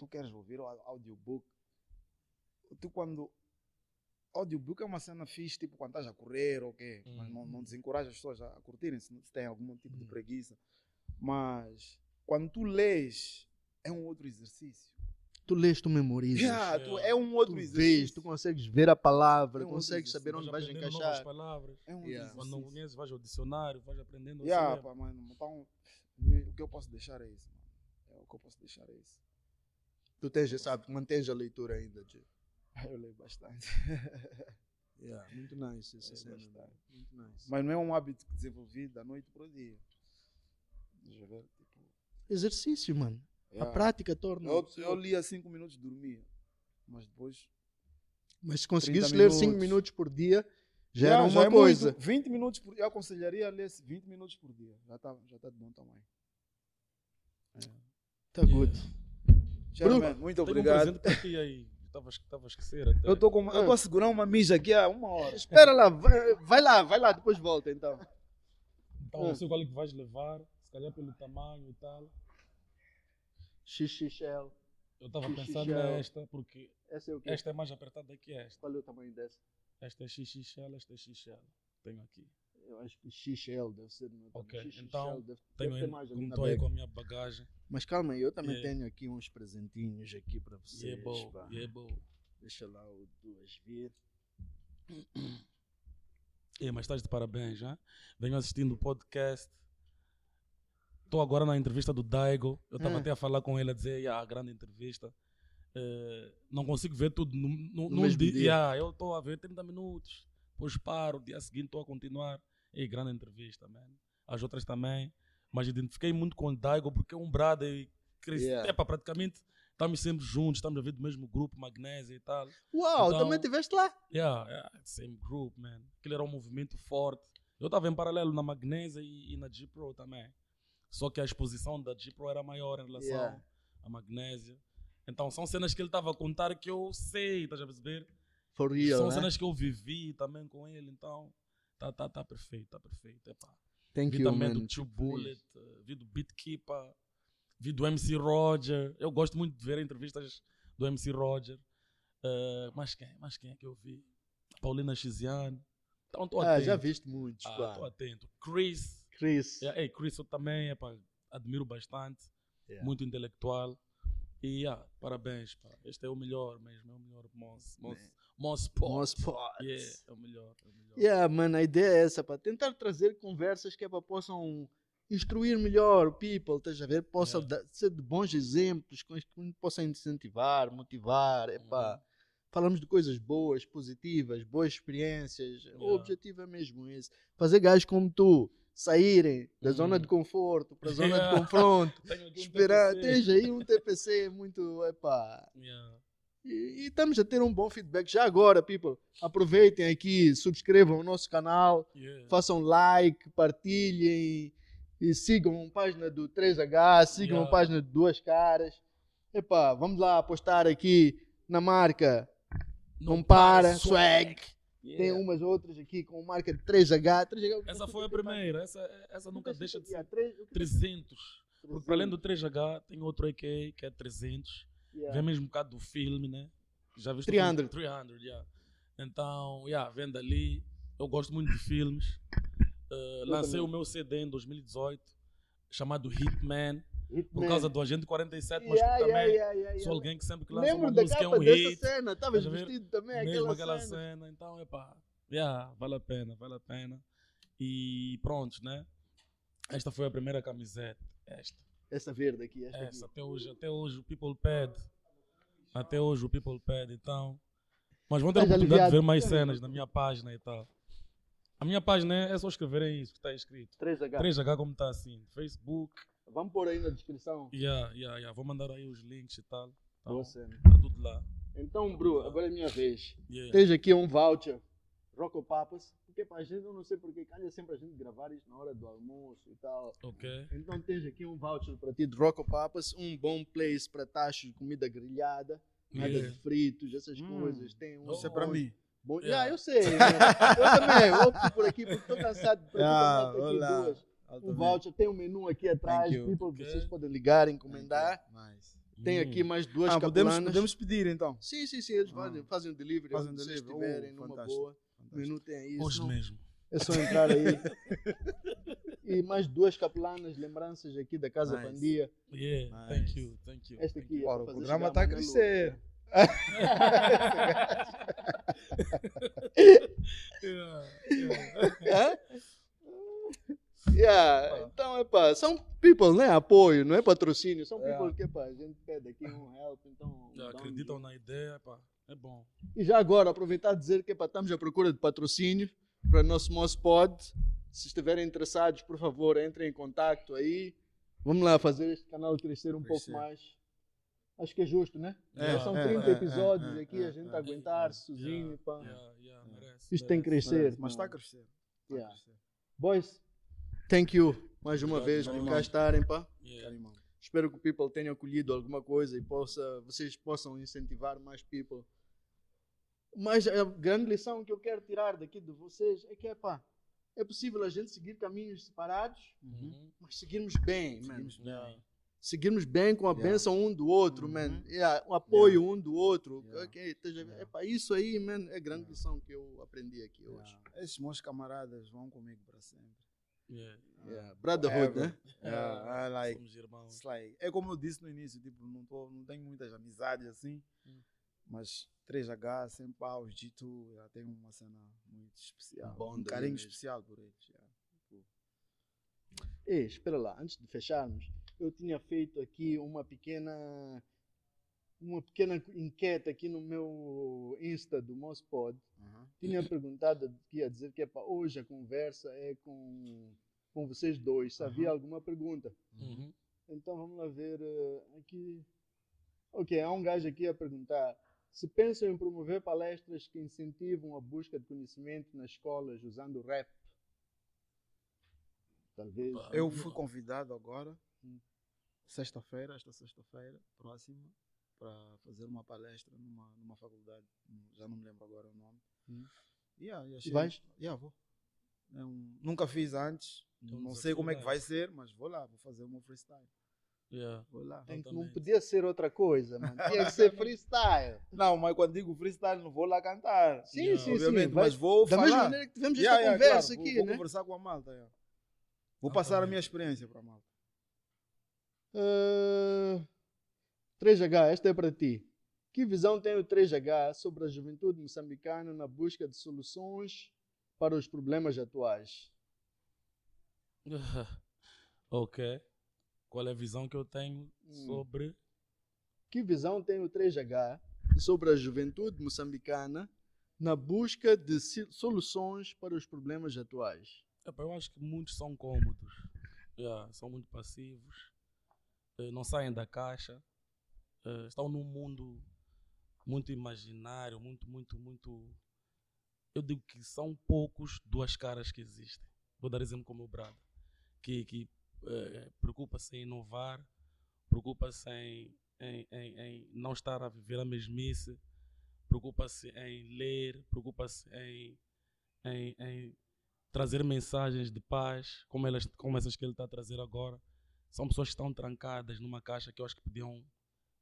tu queres ouvir o au- audiobook. Tu quando. Audiobook é uma cena fixe, tipo, quando estás a correr ou quê. Mas não, não Uhum. desencoraja as pessoas a curtirem se, se têm algum tipo de Uhum. preguiça. Mas quando tu lês, é um outro exercício. Tu lês, tu memorizas. Yeah, tu- é um Tu outro vês, exercício. tu consegues ver a palavra, É um consegues saber onde Vais encaixar. palavras. É um Yeah. Quando não conheces, vais ao dicionário, vais aprendendo. Yeah, pá, mano, então, o que eu posso deixar é isso, mano. É, o que eu posso deixar é isso. Tu tens hábito, mantens a leitura ainda, G. Eu leio bastante. Yeah, muito nice essa É cena. bastante. Muito nice. Mas não é um hábito que desenvolvi da noite para o dia. Deixa eu ver, tipo, Exercício, mano. A yeah. prática torna. eu, a eu lia 5 minutos e dormia. Mas depois. Mas se conseguires 30 ler 5 minutos. por dia, já Yeah, era uma é coisa. muito. 20 minutos por Eu aconselharia a ler 20 minutos por dia. Já está já tá de bom tamanho. Tá good. Chairman, muito um obrigado. para ti aí. Estava a esquecer até. eu estou com, eu tô a segurar uma mija aqui há uma hora. Espera lá, vai, vai lá, vai lá, depois volta então. Então, não sei qual é que vais levar, se calhar pelo tamanho e tal. XXL. Eu estava XXL. pensando nesta, porque Essa é o quê? esta é mais apertada que esta. Qual é o tamanho dessa? Esta é XXL, esta é XL. Tenho aqui. Eu acho que XL deve ser. Não, Ok, XXL então, deve, Tenho deve mais como estou aí com a minha bagagem. Mas calma aí, eu também Yeah. tenho aqui uns presentinhos aqui para vocês. É bom, é bom. Deixa lá o duas vir. É, mas estás de parabéns, já? Venho assistindo o podcast. Estou agora na entrevista do Daigo. Eu estava Ah. até a falar com ele, a dizer, "Ya, a grande entrevista. Eh, não consigo ver tudo num mesmo di- dia. Ya, eu estou a ver 30 minutos, depois paro, dia seguinte estou a continuar. É grande entrevista, man. As outras também. Mas identifiquei muito com o Daigo porque é um brother e cresce. Yeah. Epa, praticamente estamos sempre juntos, estamos a ver do mesmo grupo, Magnésia e tal. Uau, Então- também estiveste lá? Yeah, yeah, same group, man. Aquele era um movimento forte. Eu estava em paralelo na Magnésia e, e na G-Pro também. Só que a exposição da G-Pro era maior em relação Yeah. à Magnésia. Então são cenas que ele estava a contar que eu sei, estás a perceber? For real, são né? cenas que eu vivi também com ele, então tá, tá, tá perfeito, tá perfeito. Epá. Thank Vi you, também man. do Tio Bullet, eh, vi do Beatkeeper, vi do MC Roger. Eu gosto muito de ver entrevistas do MC Roger. Eh, mas quem? Mas quem é que eu vi? Paulina Xiziane. Então estou Ah, atento. já viste muitos, Ah, pá. Estou atento. Chris. Chris. Yeah, ei, Chris eu também epá, admiro bastante. Yeah. Muito intelectual. E yeah, parabéns. Pá. Este é o melhor mesmo. É o melhor. Mons, Most spots. Yeah, é o melhor. É o melhor. Yeah, mano, a ideia é essa, para tentar trazer conversas que é para possam instruir melhor o people, estás a ver? Possam Yeah. dar- ser de bons exemplos, que possam incentivar, motivar, epá. Uhum. Falamos de coisas boas, positivas, boas experiências. O Yeah. objetivo é mesmo esse. Fazer gajos como tu saírem da zona Uhum. de conforto para a zona Yeah. de confronto. Tenho um Esperar, TPC. tens aí um TPC muito, epá, Yeah. E, e estamos a ter um bom feedback. Já agora, people, aproveitem aqui, subscrevam o nosso canal, Yeah. façam like, partilhem e sigam a página do 3H, sigam a Yeah. página de Duas Caras. Epá, vamos lá postar aqui na marca Não, Para, Swag. Tem Yeah. umas outras aqui com marca de 3H. 3H Essa foi a primeira. Essa, essa nunca deixa de ser 300. 300. Porque para além do 3H, tem outro AK que é 300. Vem mesmo um bocado do filme, né? Já viste o filme? 300. 300, yeah. Então, yeah, vendo ali. Eu gosto muito de filmes. Uh, lancei também. o meu CD em 2018, chamado Hitman, por causa do Agente 47, mas Yeah, também yeah, yeah, yeah, sou yeah. alguém que sempre que lança Lembro uma música é um hit. cena. Estavas vestido também, mesmo aquela, aquela cena. cena. Então, epá, yeah, vale a pena, vale a pena. E pronto, né? Esta foi a primeira camiseta. Esta. Essa verde aqui, esta Essa, aqui. até hoje, até hoje o people pede. Até hoje o people pede, então. Mas vão ter a oportunidade de aliviado? ver mais cenas na minha página e tal. A minha página é é só escreverem isso que está escrito. 3H. 3H como está assim. Facebook. Vamos pôr aí na descrição. Yeah, yeah, yeah. Vou mandar aí os links e tal. Então, Boa cena. tá tudo lá. Então, Bru, agora é a minha vez. Yeah. Tens aqui um voucher, Rocco Papas, porque para a gente, eu não sei porque, calha sempre a gente gravar isso na hora do almoço e tal. Ok. Então tens aqui um voucher para ti de Rocco Papas, um bom place para tachos de comida grelhada, nada Yeah. de fritos, essas Hum. coisas. Tem um Isso é para mim. Bom, Yeah. yeah, eu sei. né? eu também, opto por aqui porque estou cansado de Ah, aqui olá. duas. Eu Um voucher, tem um menu aqui atrás, Thank you. people, Ok. vocês podem ligar, encomendar. Nice. Tem Hum. aqui mais duas Ah, podemos, podemos pedir então. Sim, sim, sim, eles Ah. fazem, fazem o delivery, Fazem vocês delivery. estiverem, Oh, numa fantástico. boa. O Fantástico. menu tem aí. Hoje mesmo. É só entrar aí. e mais duas capelanas, lembranças aqui da Casa Nice. Pandia. Yeah, Nice. thank you, thank you. Esta thank aqui é Ora, para o programa está a crescer. Yeah, yeah. Yeah, então é pá, são people, né? Apoio, não é patrocínio, são É. people que pá, a gente pede aqui um help, então. Um acreditam jeito. na ideia, pá. É bom. E já agora, aproveitar e dizer que estamos à procura de patrocínio para nosso Mospod. Se estiverem interessados, por favor, entrem em contato aí. Vamos lá fazer este canal crescer um Crescer. pouco mais. Acho que é justo, né? É, Já são é, 30 é, episódios é, aqui, é, a gente é. aguentar Yeah, sozinho. pá. Yeah, yeah, merece, Isto tem que merece. crescer. Mas está a crescer. Tá Yeah. crescer. Boys, thank you mais uma vez por cá estarem, pá. Yeah. Carimão. Espero que o people tenha acolhido alguma coisa e possa, vocês possam incentivar mais people. Mas a grande lição que eu quero tirar daqui de vocês é que é pá, é possível a gente seguir caminhos separados, Uhum. mas seguirmos bem, man. Seguimos bem. Yeah. Seguirmos bem com a Yeah. bênção um do outro, Uhum. man. Yeah, o apoio um do outro. Yeah. Ok, esteja- Yeah. é pá, isso aí, man, é a grande Yeah. lição que eu aprendi aqui hoje. Yeah. Esses meus camaradas vão comigo para sempre. Yeah. Yeah. Brotherhood, né? Yeah, like, Somos irmãos. it's like, é como eu disse no início, tipo, não, tô, não tenho muitas amizades assim, Hum. Mas 3H, sem paus, G2, já tem uma cena muito especial. Bom um carinho mesmo. especial por eles. yeah. Ei, espera lá, antes de fecharmos, eu tinha feito aqui uma pequena uma pequena enquete aqui no meu Insta do Mospod. Aham. Tinha perguntado que ia dizer que é para hoje a conversa é com, com vocês dois. Se havia Aham. alguma pergunta. Uhum. Então vamos lá ver eh, aqui. Ok, há um gajo aqui a perguntar se pensam em promover palestras que incentivam a busca de conhecimento nas escolas usando rap. Talvez. Eu fui convidado agora, sexta-feira, esta sexta-feira, próxima, para fazer uma palestra numa, numa faculdade, já não me lembro agora o nome. Hum. Yeah, e achei- vais? Yeah, vou. É um- nunca fiz antes, um não sei como é que vai ser, mas vou lá, vou fazer o meu freestyle. Yeah. Vou lá. Tem que- não podia ser outra coisa, mano. Tinha que ser freestyle. Não, mas quando digo freestyle, não vou lá cantar. Sim, Yeah. sim, Obviamente, sim. Mas vou da falar. mesma maneira que tivemos Yeah, esta yeah, conversa claro, aqui, vou, né? Vou conversar com a malta. yeah. Vou passar a Exatamente. minha experiência para a malta. Ah, 3H, esta é para ti. Que visão tem o 3H sobre a juventude moçambicana na busca de soluções para os problemas atuais? ok. Qual é a visão que eu tenho Hum. sobre. Que visão tem o 3H sobre a juventude moçambicana na busca de soluções para os problemas atuais? Eu acho que muitos são cômodos. Yeah, são muito passivos. eh, não saem da caixa. eh, estão num mundo muito imaginário, muito, muito, muito. Eu digo que são poucos duas caras que existem. Vou dar exemplo como o Brad, que, que eh, preocupa-se em inovar, preocupa-se em, em, em, em não estar a viver a mesmice, preocupa-se em ler, preocupa-se em, em, trazer mensagens de paz, como, elas, como essas que ele está a trazer agora. São pessoas que estão trancadas numa caixa que eu acho que podiam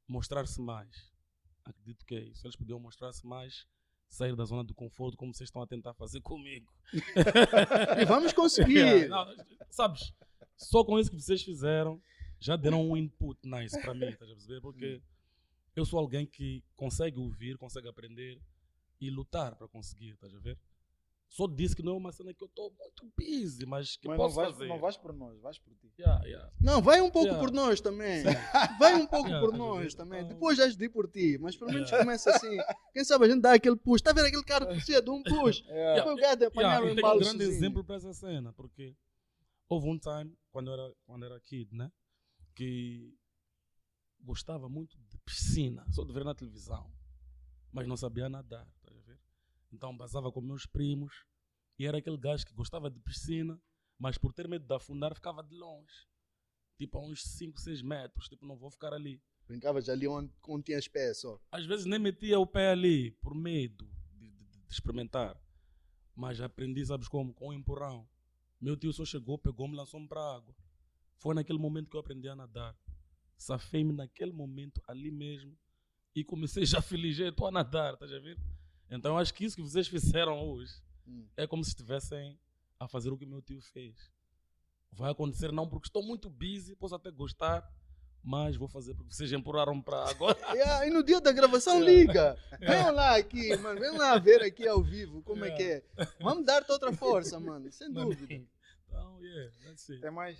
mostrar-se mais. Acredito que é isso. Eles podiam mostrar-se mais, sair da zona do conforto, como vocês estão a tentar fazer comigo. E vamos conseguir. Não, sabes, só com isso que vocês fizeram, já deram um input nice para mim, estás a perceber? Porque eu sou alguém que consegue ouvir, consegue aprender e lutar para conseguir, estás a ver? Só disse que não é uma cena que eu estou muito busy, mas que Mas não posso vais, fazer. não vais por nós, vais por ti. Yeah, yeah. Não, vai um pouco Yeah. por nós também. Vai um pouco Yeah, por nós também. Então- Depois já de por ti. Mas pelo menos Yeah. começa assim. Quem sabe a gente dá aquele push. Está a ver aquele cara que precisa de um push? Yeah. Foi o gato apanhar Yeah, o um grande sozinho. exemplo para essa cena, porque houve um time, quando era, quando era kid, né? Que gostava muito de piscina, só de ver na televisão, mas não sabia nadar, tá a ver? Então basava com meus primos e era aquele gajo que gostava de piscina, mas por ter medo de afundar ficava de longe, tipo a uns 5, 6 metros, tipo não vou ficar ali. Brincavas ali onde, onde tinha as pés só. Às vezes nem metia o pé ali por medo de, de- de experimentar. Mas aprendi, sabes como? Com um empurrão. Meu tio só chegou, pegou-me lançou-me para a água. Foi naquele momento que eu aprendi a nadar. Safei-me naquele momento, ali mesmo. E comecei já feliz, já estou a nadar, estás a ver? Então acho que isso que vocês fizeram hoje Hum. é como se estivessem a fazer o que meu tio fez. Vai acontecer não porque estou muito busy, posso até gostar, mas vou fazer porque vocês empurraram para a água. Yeah, e no dia da gravação Yeah. liga. Venham lá aqui, mano. Venham lá ver aqui ao vivo como é que é. Vamos dar-te outra força, mano. Sem dúvida. Então, yeah, that's it. Tem mais?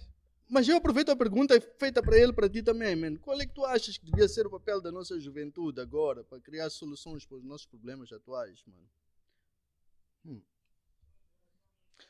Mas eu aproveito a pergunta feita para ele, para ti também, man. Qual é que tu achas que devia ser o papel da nossa juventude agora para criar soluções para os nossos problemas atuais, mano? Hum.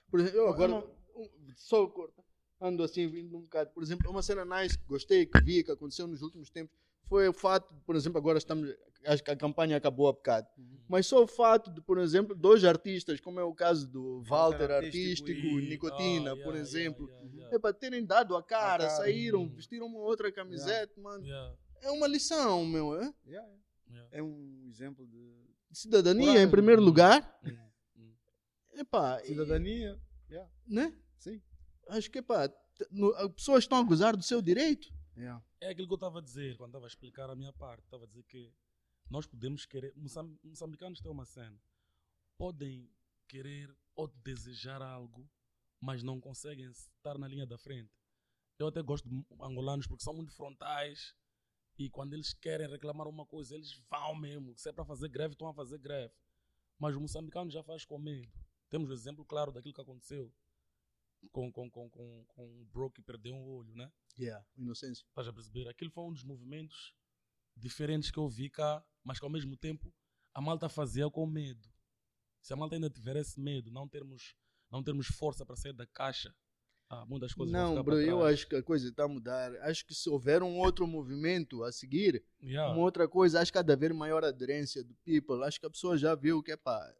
Por exemplo, eu Eu agora, não- um- só corta, ando assim, vindo um bocado. Por exemplo, uma cena nice que gostei, que vi, que aconteceu nos últimos tempos, foi o fato, por exemplo, agora estamos, acho que a campanha acabou há bocado, mas só o fato de, por exemplo, dois artistas, como é o caso do Walter Artístico, Artístico E- Nicotina, ah, por yeah, exemplo, yeah, yeah, yeah. é para terem dado a cara, cara. saíram, Hum. vestiram uma outra camiseta, mano. Yeah, É uma lição, meu, é? Yeah, yeah. yeah. É um exemplo de Cidadania Coragem. em primeiro lugar. Hum, hum. Epá, e- cidadania. né? Sim. Acho que, epá, t- no- as pessoas estão a gozar do seu direito. Yeah. É aquilo que eu estava a dizer quando estava a explicar a minha parte. Estava a dizer que nós podemos querer. Moçam- Moçambicanos têm uma cena. Podem querer ou desejar algo, mas não conseguem estar na linha da frente. Eu até gosto de angolanos porque são muito frontais e quando eles querem reclamar uma coisa, eles vão mesmo. Se é para fazer greve, estão a fazer greve. Mas o moçambicano já faz com medo. Temos o exemplo claro daquilo que aconteceu com, com, com, com, com o bro que perdeu um olho, né? Yeah. Inocência. Estás a perceber? Aquilo foi um dos movimentos diferentes que eu vi cá, mas que ao mesmo tempo a malta fazia com medo. Se a malta ainda tiver esse medo, não termos, não termos força para sair da caixa, ah, muitas coisas Não, bro, eu acho que a coisa está a mudar. Acho que se houver um outro movimento a seguir, Yeah. uma outra coisa, acho que cada vez maior aderência do people. Acho que a pessoa já viu que, pá,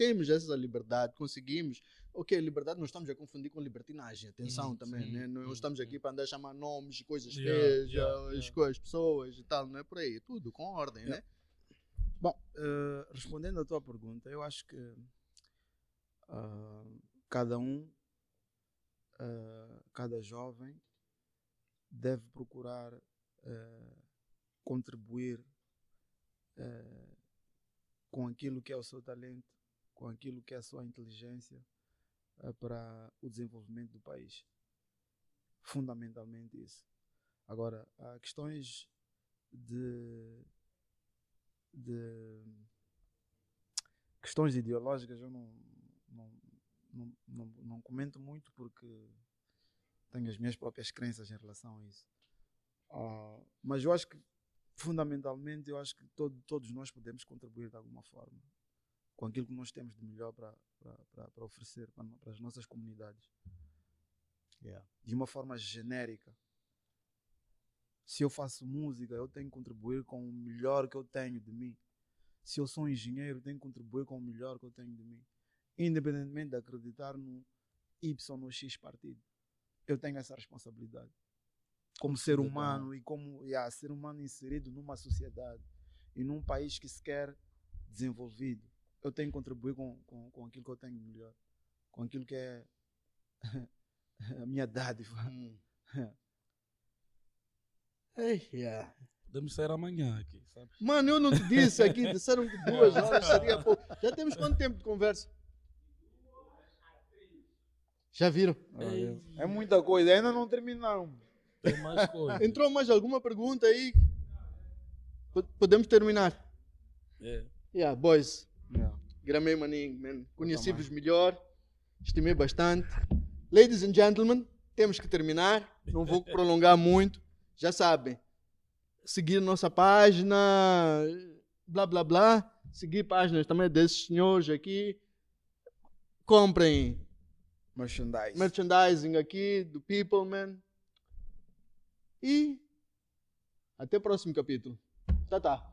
temos essa liberdade, conseguimos. Ok, liberdade não estamos a confundir com libertinagem, atenção Hum, também, sim, né? Não hum, estamos aqui para andar a chamar nomes, coisas Yeah, feias, yeah, as yeah. coisas, pessoas e tal, não é por aí. Tudo com ordem, Yeah. né? Bom, eh, respondendo à tua pergunta, eu acho que ah, cada um, ah, cada jovem deve procurar eh, contribuir com aquilo que é o seu talento, com aquilo que é a sua inteligência eh, para o desenvolvimento do país. Fundamentalmente isso. Agora, há questões de de questões ideológicas eu não, não, não, não, não comento muito porque tenho as minhas próprias crenças em relação a isso. Ah, mas eu acho que fundamentalmente eu acho que todo, todos nós podemos contribuir de alguma forma com aquilo que nós temos de melhor para, para, oferecer para, as nossas comunidades. De uma forma genérica. Se eu faço música, eu tenho que contribuir com o melhor que eu tenho de mim. Se eu sou um engenheiro, tenho que contribuir com o melhor que eu tenho de mim. Independentemente de acreditar no Y ou no X partido. Eu tenho essa responsabilidade. como ser humano e como yeah, ser humano inserido numa sociedade e num país que se quer desenvolvido. Eu tenho que contribuir com, com, com aquilo que eu tenho melhor, com aquilo que é a minha dádiva. Hum. Ei, yeah. Podemos sair amanhã aqui, sabes? Mano, eu não te disse aqui, disseram que duas horas seria pouco. Já temos quanto tempo de conversa? Já viram? É muita coisa, ainda não terminamos. Tem mais coisa. Entrou mais alguma pergunta aí? Podemos terminar? É. Yeah, boys. Yeah. Gramei maninho, man. Conheci-vos melhor, estimei bastante. Ladies and gentlemen, temos que terminar. Não vou prolongar muito. Já sabem. Seguir nossa página, blá blá blá. Seguir páginas também desses senhores aqui. Comprem Merchandise. merchandising aqui do People, man. E até o próximo capítulo. Tá, tá.